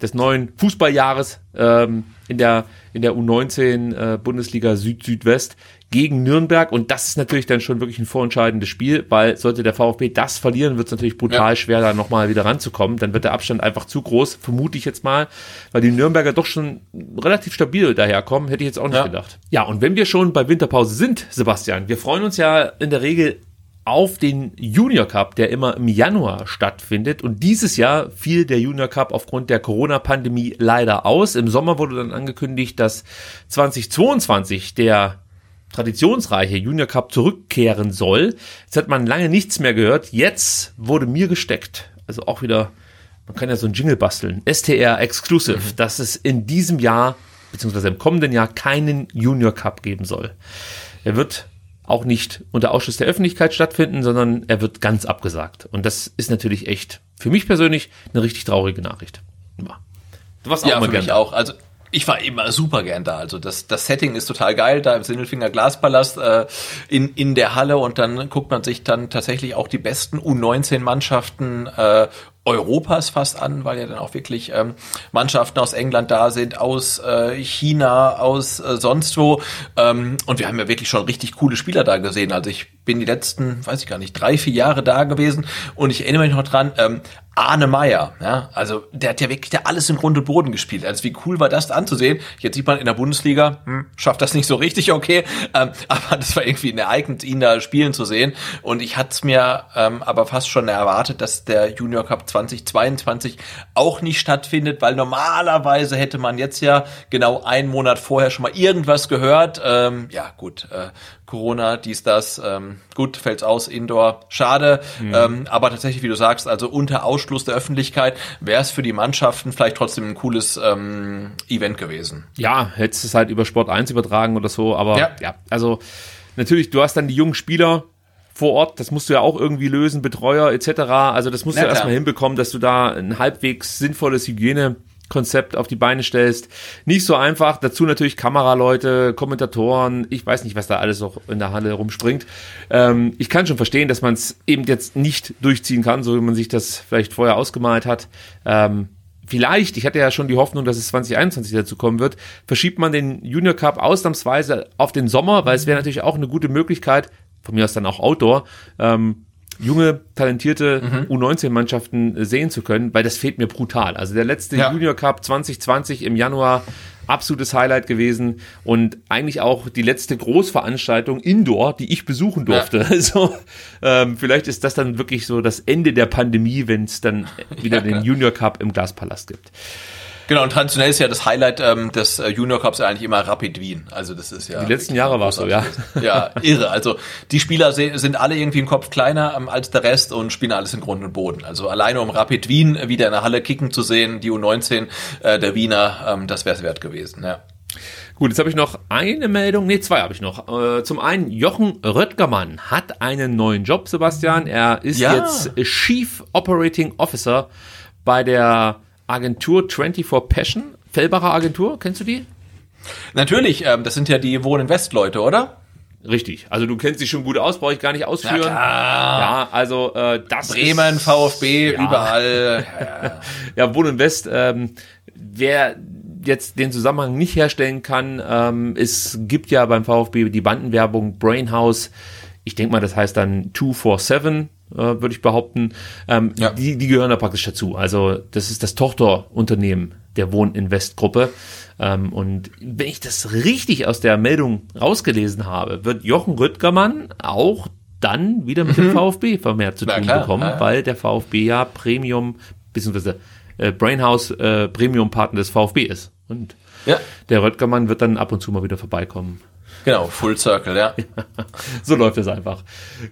des neuen Fußballjahres ähm, in der in der U19 äh, Bundesliga Süd-Südwest gegen Nürnberg und das ist natürlich dann schon wirklich ein vorentscheidendes Spiel, weil sollte der VfB das verlieren, wird es natürlich brutal ja. schwer, da nochmal wieder ranzukommen. Dann wird der Abstand einfach zu groß, vermute ich jetzt mal, weil die Nürnberger doch schon relativ stabil daherkommen, hätte ich jetzt auch nicht ja. gedacht. Ja, und wenn wir schon bei Winterpause sind, Sebastian, wir freuen uns ja in der Regel auf den Junior Cup, der immer im Januar stattfindet. Und dieses Jahr fiel der Junior Cup aufgrund der Corona-Pandemie leider aus. Im Sommer wurde dann angekündigt, dass 2022 der traditionsreiche Junior Cup zurückkehren soll. Jetzt hat man lange nichts mehr gehört. Jetzt wurde mir gesteckt. Also auch wieder, man kann ja so ein Jingle basteln. STR Exclusive, mhm. dass es in diesem Jahr, beziehungsweise im kommenden Jahr keinen Junior Cup geben soll. Er wird auch nicht unter Ausschuss der Öffentlichkeit stattfinden, sondern er wird ganz abgesagt. Und das ist natürlich echt für mich persönlich eine richtig traurige Nachricht. Ja. Du warst auch ja, mal für mich auch. Also ich war immer super gern da. Also das, das Setting ist total geil, da im Sindelfinger Glaspalast äh, in, in der Halle und dann guckt man sich dann tatsächlich auch die besten U19-Mannschaften äh, Europas fast an, weil ja dann auch wirklich ähm, Mannschaften aus England da sind, aus äh, China, aus äh, sonst wo. Ähm, und wir haben ja wirklich schon richtig coole Spieler da gesehen. Also ich bin die letzten, weiß ich gar nicht, drei, vier Jahre da gewesen und ich erinnere mich noch dran, ähm, Arne Meyer, ja, also der hat ja wirklich da alles im Grund und Boden gespielt. Also wie cool war das anzusehen? Jetzt sieht man in der Bundesliga, hm, schafft das nicht so richtig, okay, ähm, aber das war irgendwie ein Ereignis, ihn da spielen zu sehen. Und ich hatte es mir ähm, aber fast schon erwartet, dass der Junior Cup 2022 auch nicht stattfindet, weil normalerweise hätte man jetzt ja genau einen Monat vorher schon mal irgendwas gehört. Ähm, ja, gut, äh, Corona, dies, das, ähm, gut, fällt's aus, Indoor, schade. Mhm. Ähm, aber tatsächlich, wie du sagst, also unter Ausschluss der Öffentlichkeit wäre es für die Mannschaften vielleicht trotzdem ein cooles ähm, Event gewesen. Ja, hättest es halt über Sport 1 übertragen oder so, aber ja, ja also natürlich, du hast dann die jungen Spieler, vor Ort, das musst du ja auch irgendwie lösen, Betreuer etc. Also das musst ja, du erstmal hinbekommen, dass du da ein halbwegs sinnvolles Hygiene Konzept auf die Beine stellst. Nicht so einfach. Dazu natürlich Kameraleute, Kommentatoren. Ich weiß nicht, was da alles noch in der Halle rumspringt. Ähm, ich kann schon verstehen, dass man es eben jetzt nicht durchziehen kann, so wie man sich das vielleicht vorher ausgemalt hat. Ähm, vielleicht, ich hatte ja schon die Hoffnung, dass es 2021 dazu kommen wird, verschiebt man den Junior Cup ausnahmsweise auf den Sommer, weil es wäre natürlich auch eine gute Möglichkeit, von mir aus dann auch Outdoor, ähm, junge, talentierte mhm. U19-Mannschaften sehen zu können, weil das fehlt mir brutal. Also der letzte ja. Junior Cup 2020 im Januar, absolutes Highlight gewesen und eigentlich auch die letzte Großveranstaltung Indoor, die ich besuchen durfte. Ja. Also ähm, vielleicht ist das dann wirklich so das Ende der Pandemie, wenn es dann wieder ja, den Junior Cup im Glaspalast gibt. Genau, und traditionell ist ja das Highlight ähm, des äh, Junior Cups eigentlich immer Rapid Wien. Also das ist ja. Die letzten Jahre war es so, ja. Ja, irre. Also die Spieler sind alle irgendwie im Kopf kleiner ähm, als der Rest und spielen alles in Grund und Boden. Also alleine um Rapid Wien wieder in der Halle kicken zu sehen, die U19 äh, der Wiener, ähm, das wäre es wert gewesen, ja. Gut, jetzt habe ich noch eine Meldung, nee, zwei habe ich noch. Äh, zum einen, Jochen Röttgermann hat einen neuen Job, Sebastian. Er ist Ja. jetzt Chief Operating Officer bei der Agentur 24 Passion, Fellbacher Agentur, kennst du die? Natürlich, ähm, das sind ja die Wohnen West Leute, oder? Richtig, also du kennst sie schon gut aus, brauche ich gar nicht ausführen. Ja, also äh, das Bremen, ist, VfB, Ja. überall. Ja, Wohn und West, ähm, wer jetzt den Zusammenhang nicht herstellen kann, ähm, es gibt ja beim VfB die Bandenwerbung Brainhouse, ich denke mal, das heißt dann 247, äh, würde ich behaupten, ähm, Ja. die, die gehören da praktisch dazu. Also das ist das Tochterunternehmen der Wohn-Invest-Gruppe. Ähm, und wenn ich das richtig aus der Meldung rausgelesen habe, wird Jochen Rüttgermann auch dann wieder mit dem VfB vermehrt zu Na tun klar, bekommen, ja, weil der VfB ja Premium beziehungsweise äh, Brainhouse äh, Premium-Partner des VfB ist. Und Ja, der Röttgermann wird dann ab und zu mal wieder vorbeikommen. Genau, Full Circle, ja. So läuft es einfach.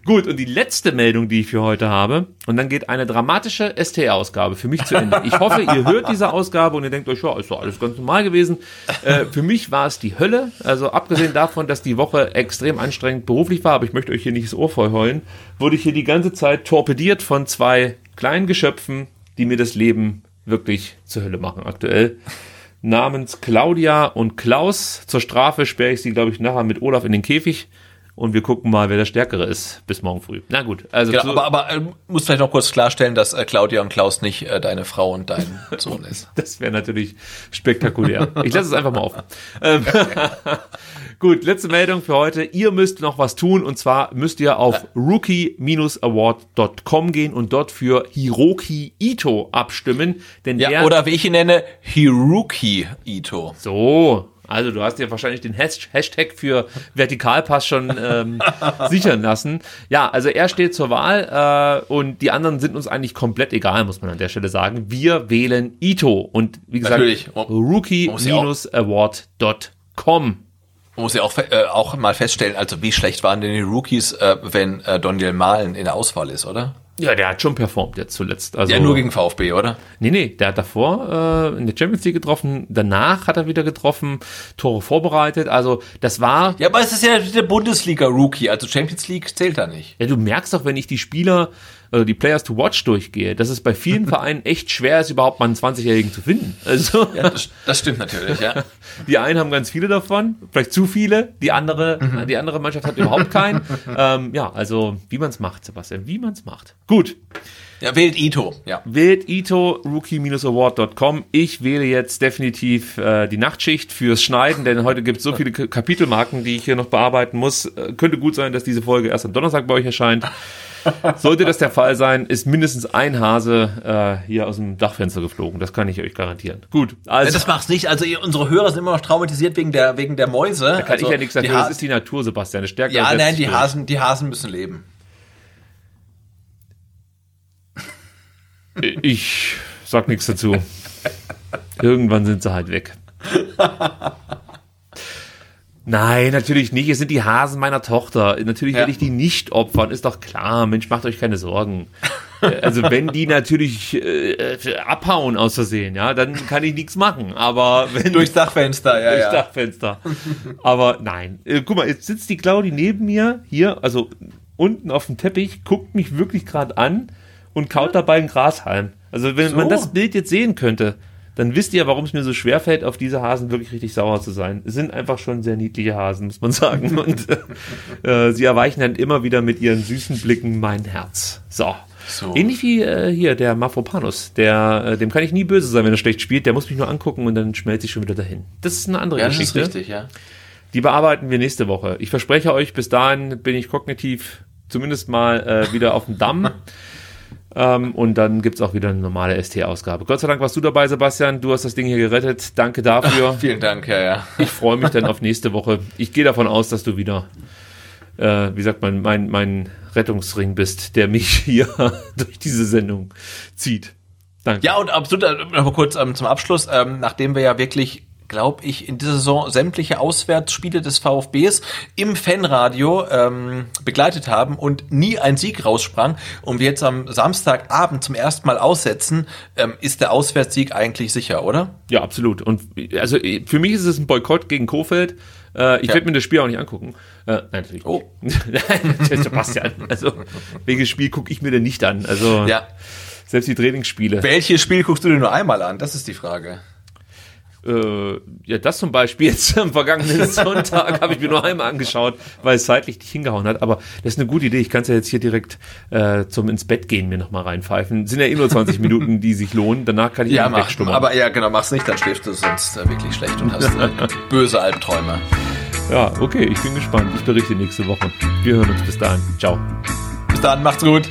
Gut, und die letzte Meldung, die ich für heute habe, und dann geht eine dramatische ST-Ausgabe für mich zu Ende. Ich hoffe, ihr hört diese Ausgabe und ihr denkt euch, ja, ist doch alles ganz normal gewesen. Äh, für mich war es die Hölle. Also abgesehen davon, dass die Woche extrem anstrengend beruflich war, aber ich möchte euch hier nicht das Ohr voll heulen, wurde ich hier die ganze Zeit torpediert von zwei kleinen Geschöpfen, die mir das Leben wirklich zur Hölle machen aktuell namens Claudia und Klaus. Zur Strafe sperre ich sie, glaube ich, nachher mit Olaf in den Käfig und wir gucken mal, wer der Stärkere ist bis morgen früh. Na gut, also Genau, aber, aber äh, muss vielleicht noch kurz klarstellen, dass äh, Claudia und Klaus nicht äh, deine Frau und dein Sohn ist. das wäre natürlich spektakulär. Ich lasse es einfach mal offen. Ähm, gut, letzte Meldung für heute. Ihr müsst noch was tun und zwar müsst ihr auf rookie-award.com gehen und dort für Hiroki Ito abstimmen, denn Ja, der oder wie ich ihn nenne, Hiruki Ito. So, also du hast dir wahrscheinlich den Has- Hashtag für Vertikalpass schon ähm, sichern lassen. Ja, also er steht zur Wahl äh, und die anderen sind uns eigentlich komplett egal, muss man an der Stelle sagen. Wir wählen Ito und wie gesagt, rookie-award.com. Man muss ja auch, äh, auch mal feststellen, also wie schlecht waren denn die Rookies, äh, wenn äh, Daniel Mahlen in der Auswahl ist, oder? Ja, der hat schon performt jetzt zuletzt. Also, ja, nur gegen VfB, oder? Nee, nee, der hat davor äh, in der Champions League getroffen, danach hat er wieder getroffen, Tore vorbereitet. Also das war Ja, aber es ist ja der Bundesliga-Rookie, also Champions League zählt da nicht. Ja, du merkst doch, wenn ich die Spieler oder die Players to Watch durchgehe, dass es bei vielen Vereinen echt schwer ist, überhaupt mal einen 20-Jährigen zu finden. Also, Ja, das, das stimmt natürlich, ja. die einen haben ganz viele davon, vielleicht zu viele, die andere, die andere Mannschaft hat überhaupt keinen. ähm, ja, also, wie man es macht, Sebastian, wie man es macht. Gut. Ja, wählt Ito, ja. Wählt Ito, rookie-award.com. Ich wähle jetzt definitiv äh, die Nachtschicht fürs Schneiden, denn heute gibt es so viele K Kapitelmarken, die ich hier noch bearbeiten muss. Äh, könnte gut sein, dass diese Folge erst am Donnerstag bei euch erscheint. Sollte das der Fall sein, ist mindestens ein Hase äh, hier aus dem Dachfenster geflogen. Das kann ich euch garantieren. Gut, also Das macht's nicht. Also ihr, unsere Hörer sind immer noch traumatisiert wegen der wegen der Mäuse. da kann also, ich ja nichts dafür. Das ist die Natur, Sebastian. Das ja, nein, die durch. Hasen, die Hasen müssen leben. Ich sag nichts dazu. Irgendwann sind sie halt weg. Nein, natürlich nicht. Es sind die Hasen meiner Tochter. Natürlich Ja. werde ich die nicht opfern. Ist doch klar. Mensch, macht euch keine Sorgen. Äh, Also wenn die natürlich äh, abhauen aus Versehen, ja, dann kann ich nichts machen. Aber wenn Durchs Dachfenster, ja, durchs ja. Dachfenster. Aber nein. Äh, guck mal, jetzt sitzt die Claudi neben mir hier, also unten auf dem Teppich, guckt mich wirklich gerade an und kaut dabei einen Grashalm. Also wenn man So. das Bild jetzt sehen könnte, dann wisst ihr, warum es mir so schwer fällt, auf diese Hasen wirklich richtig sauer zu sein. Es sind einfach schon sehr niedliche Hasen, muss man sagen. Und äh, sie erweichen dann immer wieder mit ihren süßen Blicken mein Herz. So. So. Ähnlich wie äh, hier der Mafropanus. Der, äh, dem kann ich nie böse sein, wenn er schlecht spielt. Der muss mich nur angucken und dann schmelzt sich schon wieder dahin. Das ist eine andere Ja, das ist Geschichte. richtig, ja. Die bearbeiten wir nächste Woche. Ich verspreche euch, bis dahin bin ich kognitiv zumindest mal äh, wieder auf dem Damm. ähm, und dann gibt's auch wieder eine normale ST-Ausgabe. Gott sei Dank warst du dabei, Sebastian. Du hast das Ding hier gerettet. Danke dafür. Vielen Dank, ja, ja. Ich freue mich dann auf nächste Woche. Ich gehe davon aus, dass du wieder, äh, wie sagt man, mein, mein Rettungsring bist, der mich hier durch diese Sendung zieht. Danke. Ja, und absolut, äh, noch mal kurz ähm, zum Abschluss, ähm, nachdem wir ja wirklich glaube ich, in dieser Saison sämtliche Auswärtsspiele des VfBs im Fanradio ähm, begleitet haben und nie ein Sieg raussprang und wir jetzt am Samstagabend zum ersten Mal aussetzen, ähm, ist der Auswärtssieg eigentlich sicher, oder? Ja, absolut. Und also für mich ist es ein Boykott gegen Kofeld. Äh, ich ja. werde mir das Spiel auch nicht angucken. Äh, nein, natürlich. Oh. nein, Sebastian. Also, welches Spiel gucke ich mir denn nicht an? Also, ja. selbst die Trainingsspiele. Welches Spiel guckst du dir nur einmal an? Das ist die Frage. Äh, ja, das zum Beispiel jetzt am vergangenen Sonntag habe ich mir nur einmal angeschaut, weil es zeitlich nicht hingehauen hat. Aber das ist eine gute Idee. Ich kann es ja jetzt hier direkt äh, zum ins Bett gehen mir nochmal reinpfeifen. Sind ja eh nur 20 Minuten, die sich lohnen. Danach kann ich ja mach, Aber ja, genau, mach's nicht, dann schläfst du sonst äh, wirklich schlecht und hast äh, böse Albträume. Ja, okay, ich bin gespannt. Ich berichte nächste Woche. Wir hören uns bis dahin. Ciao. Bis dann, macht's gut.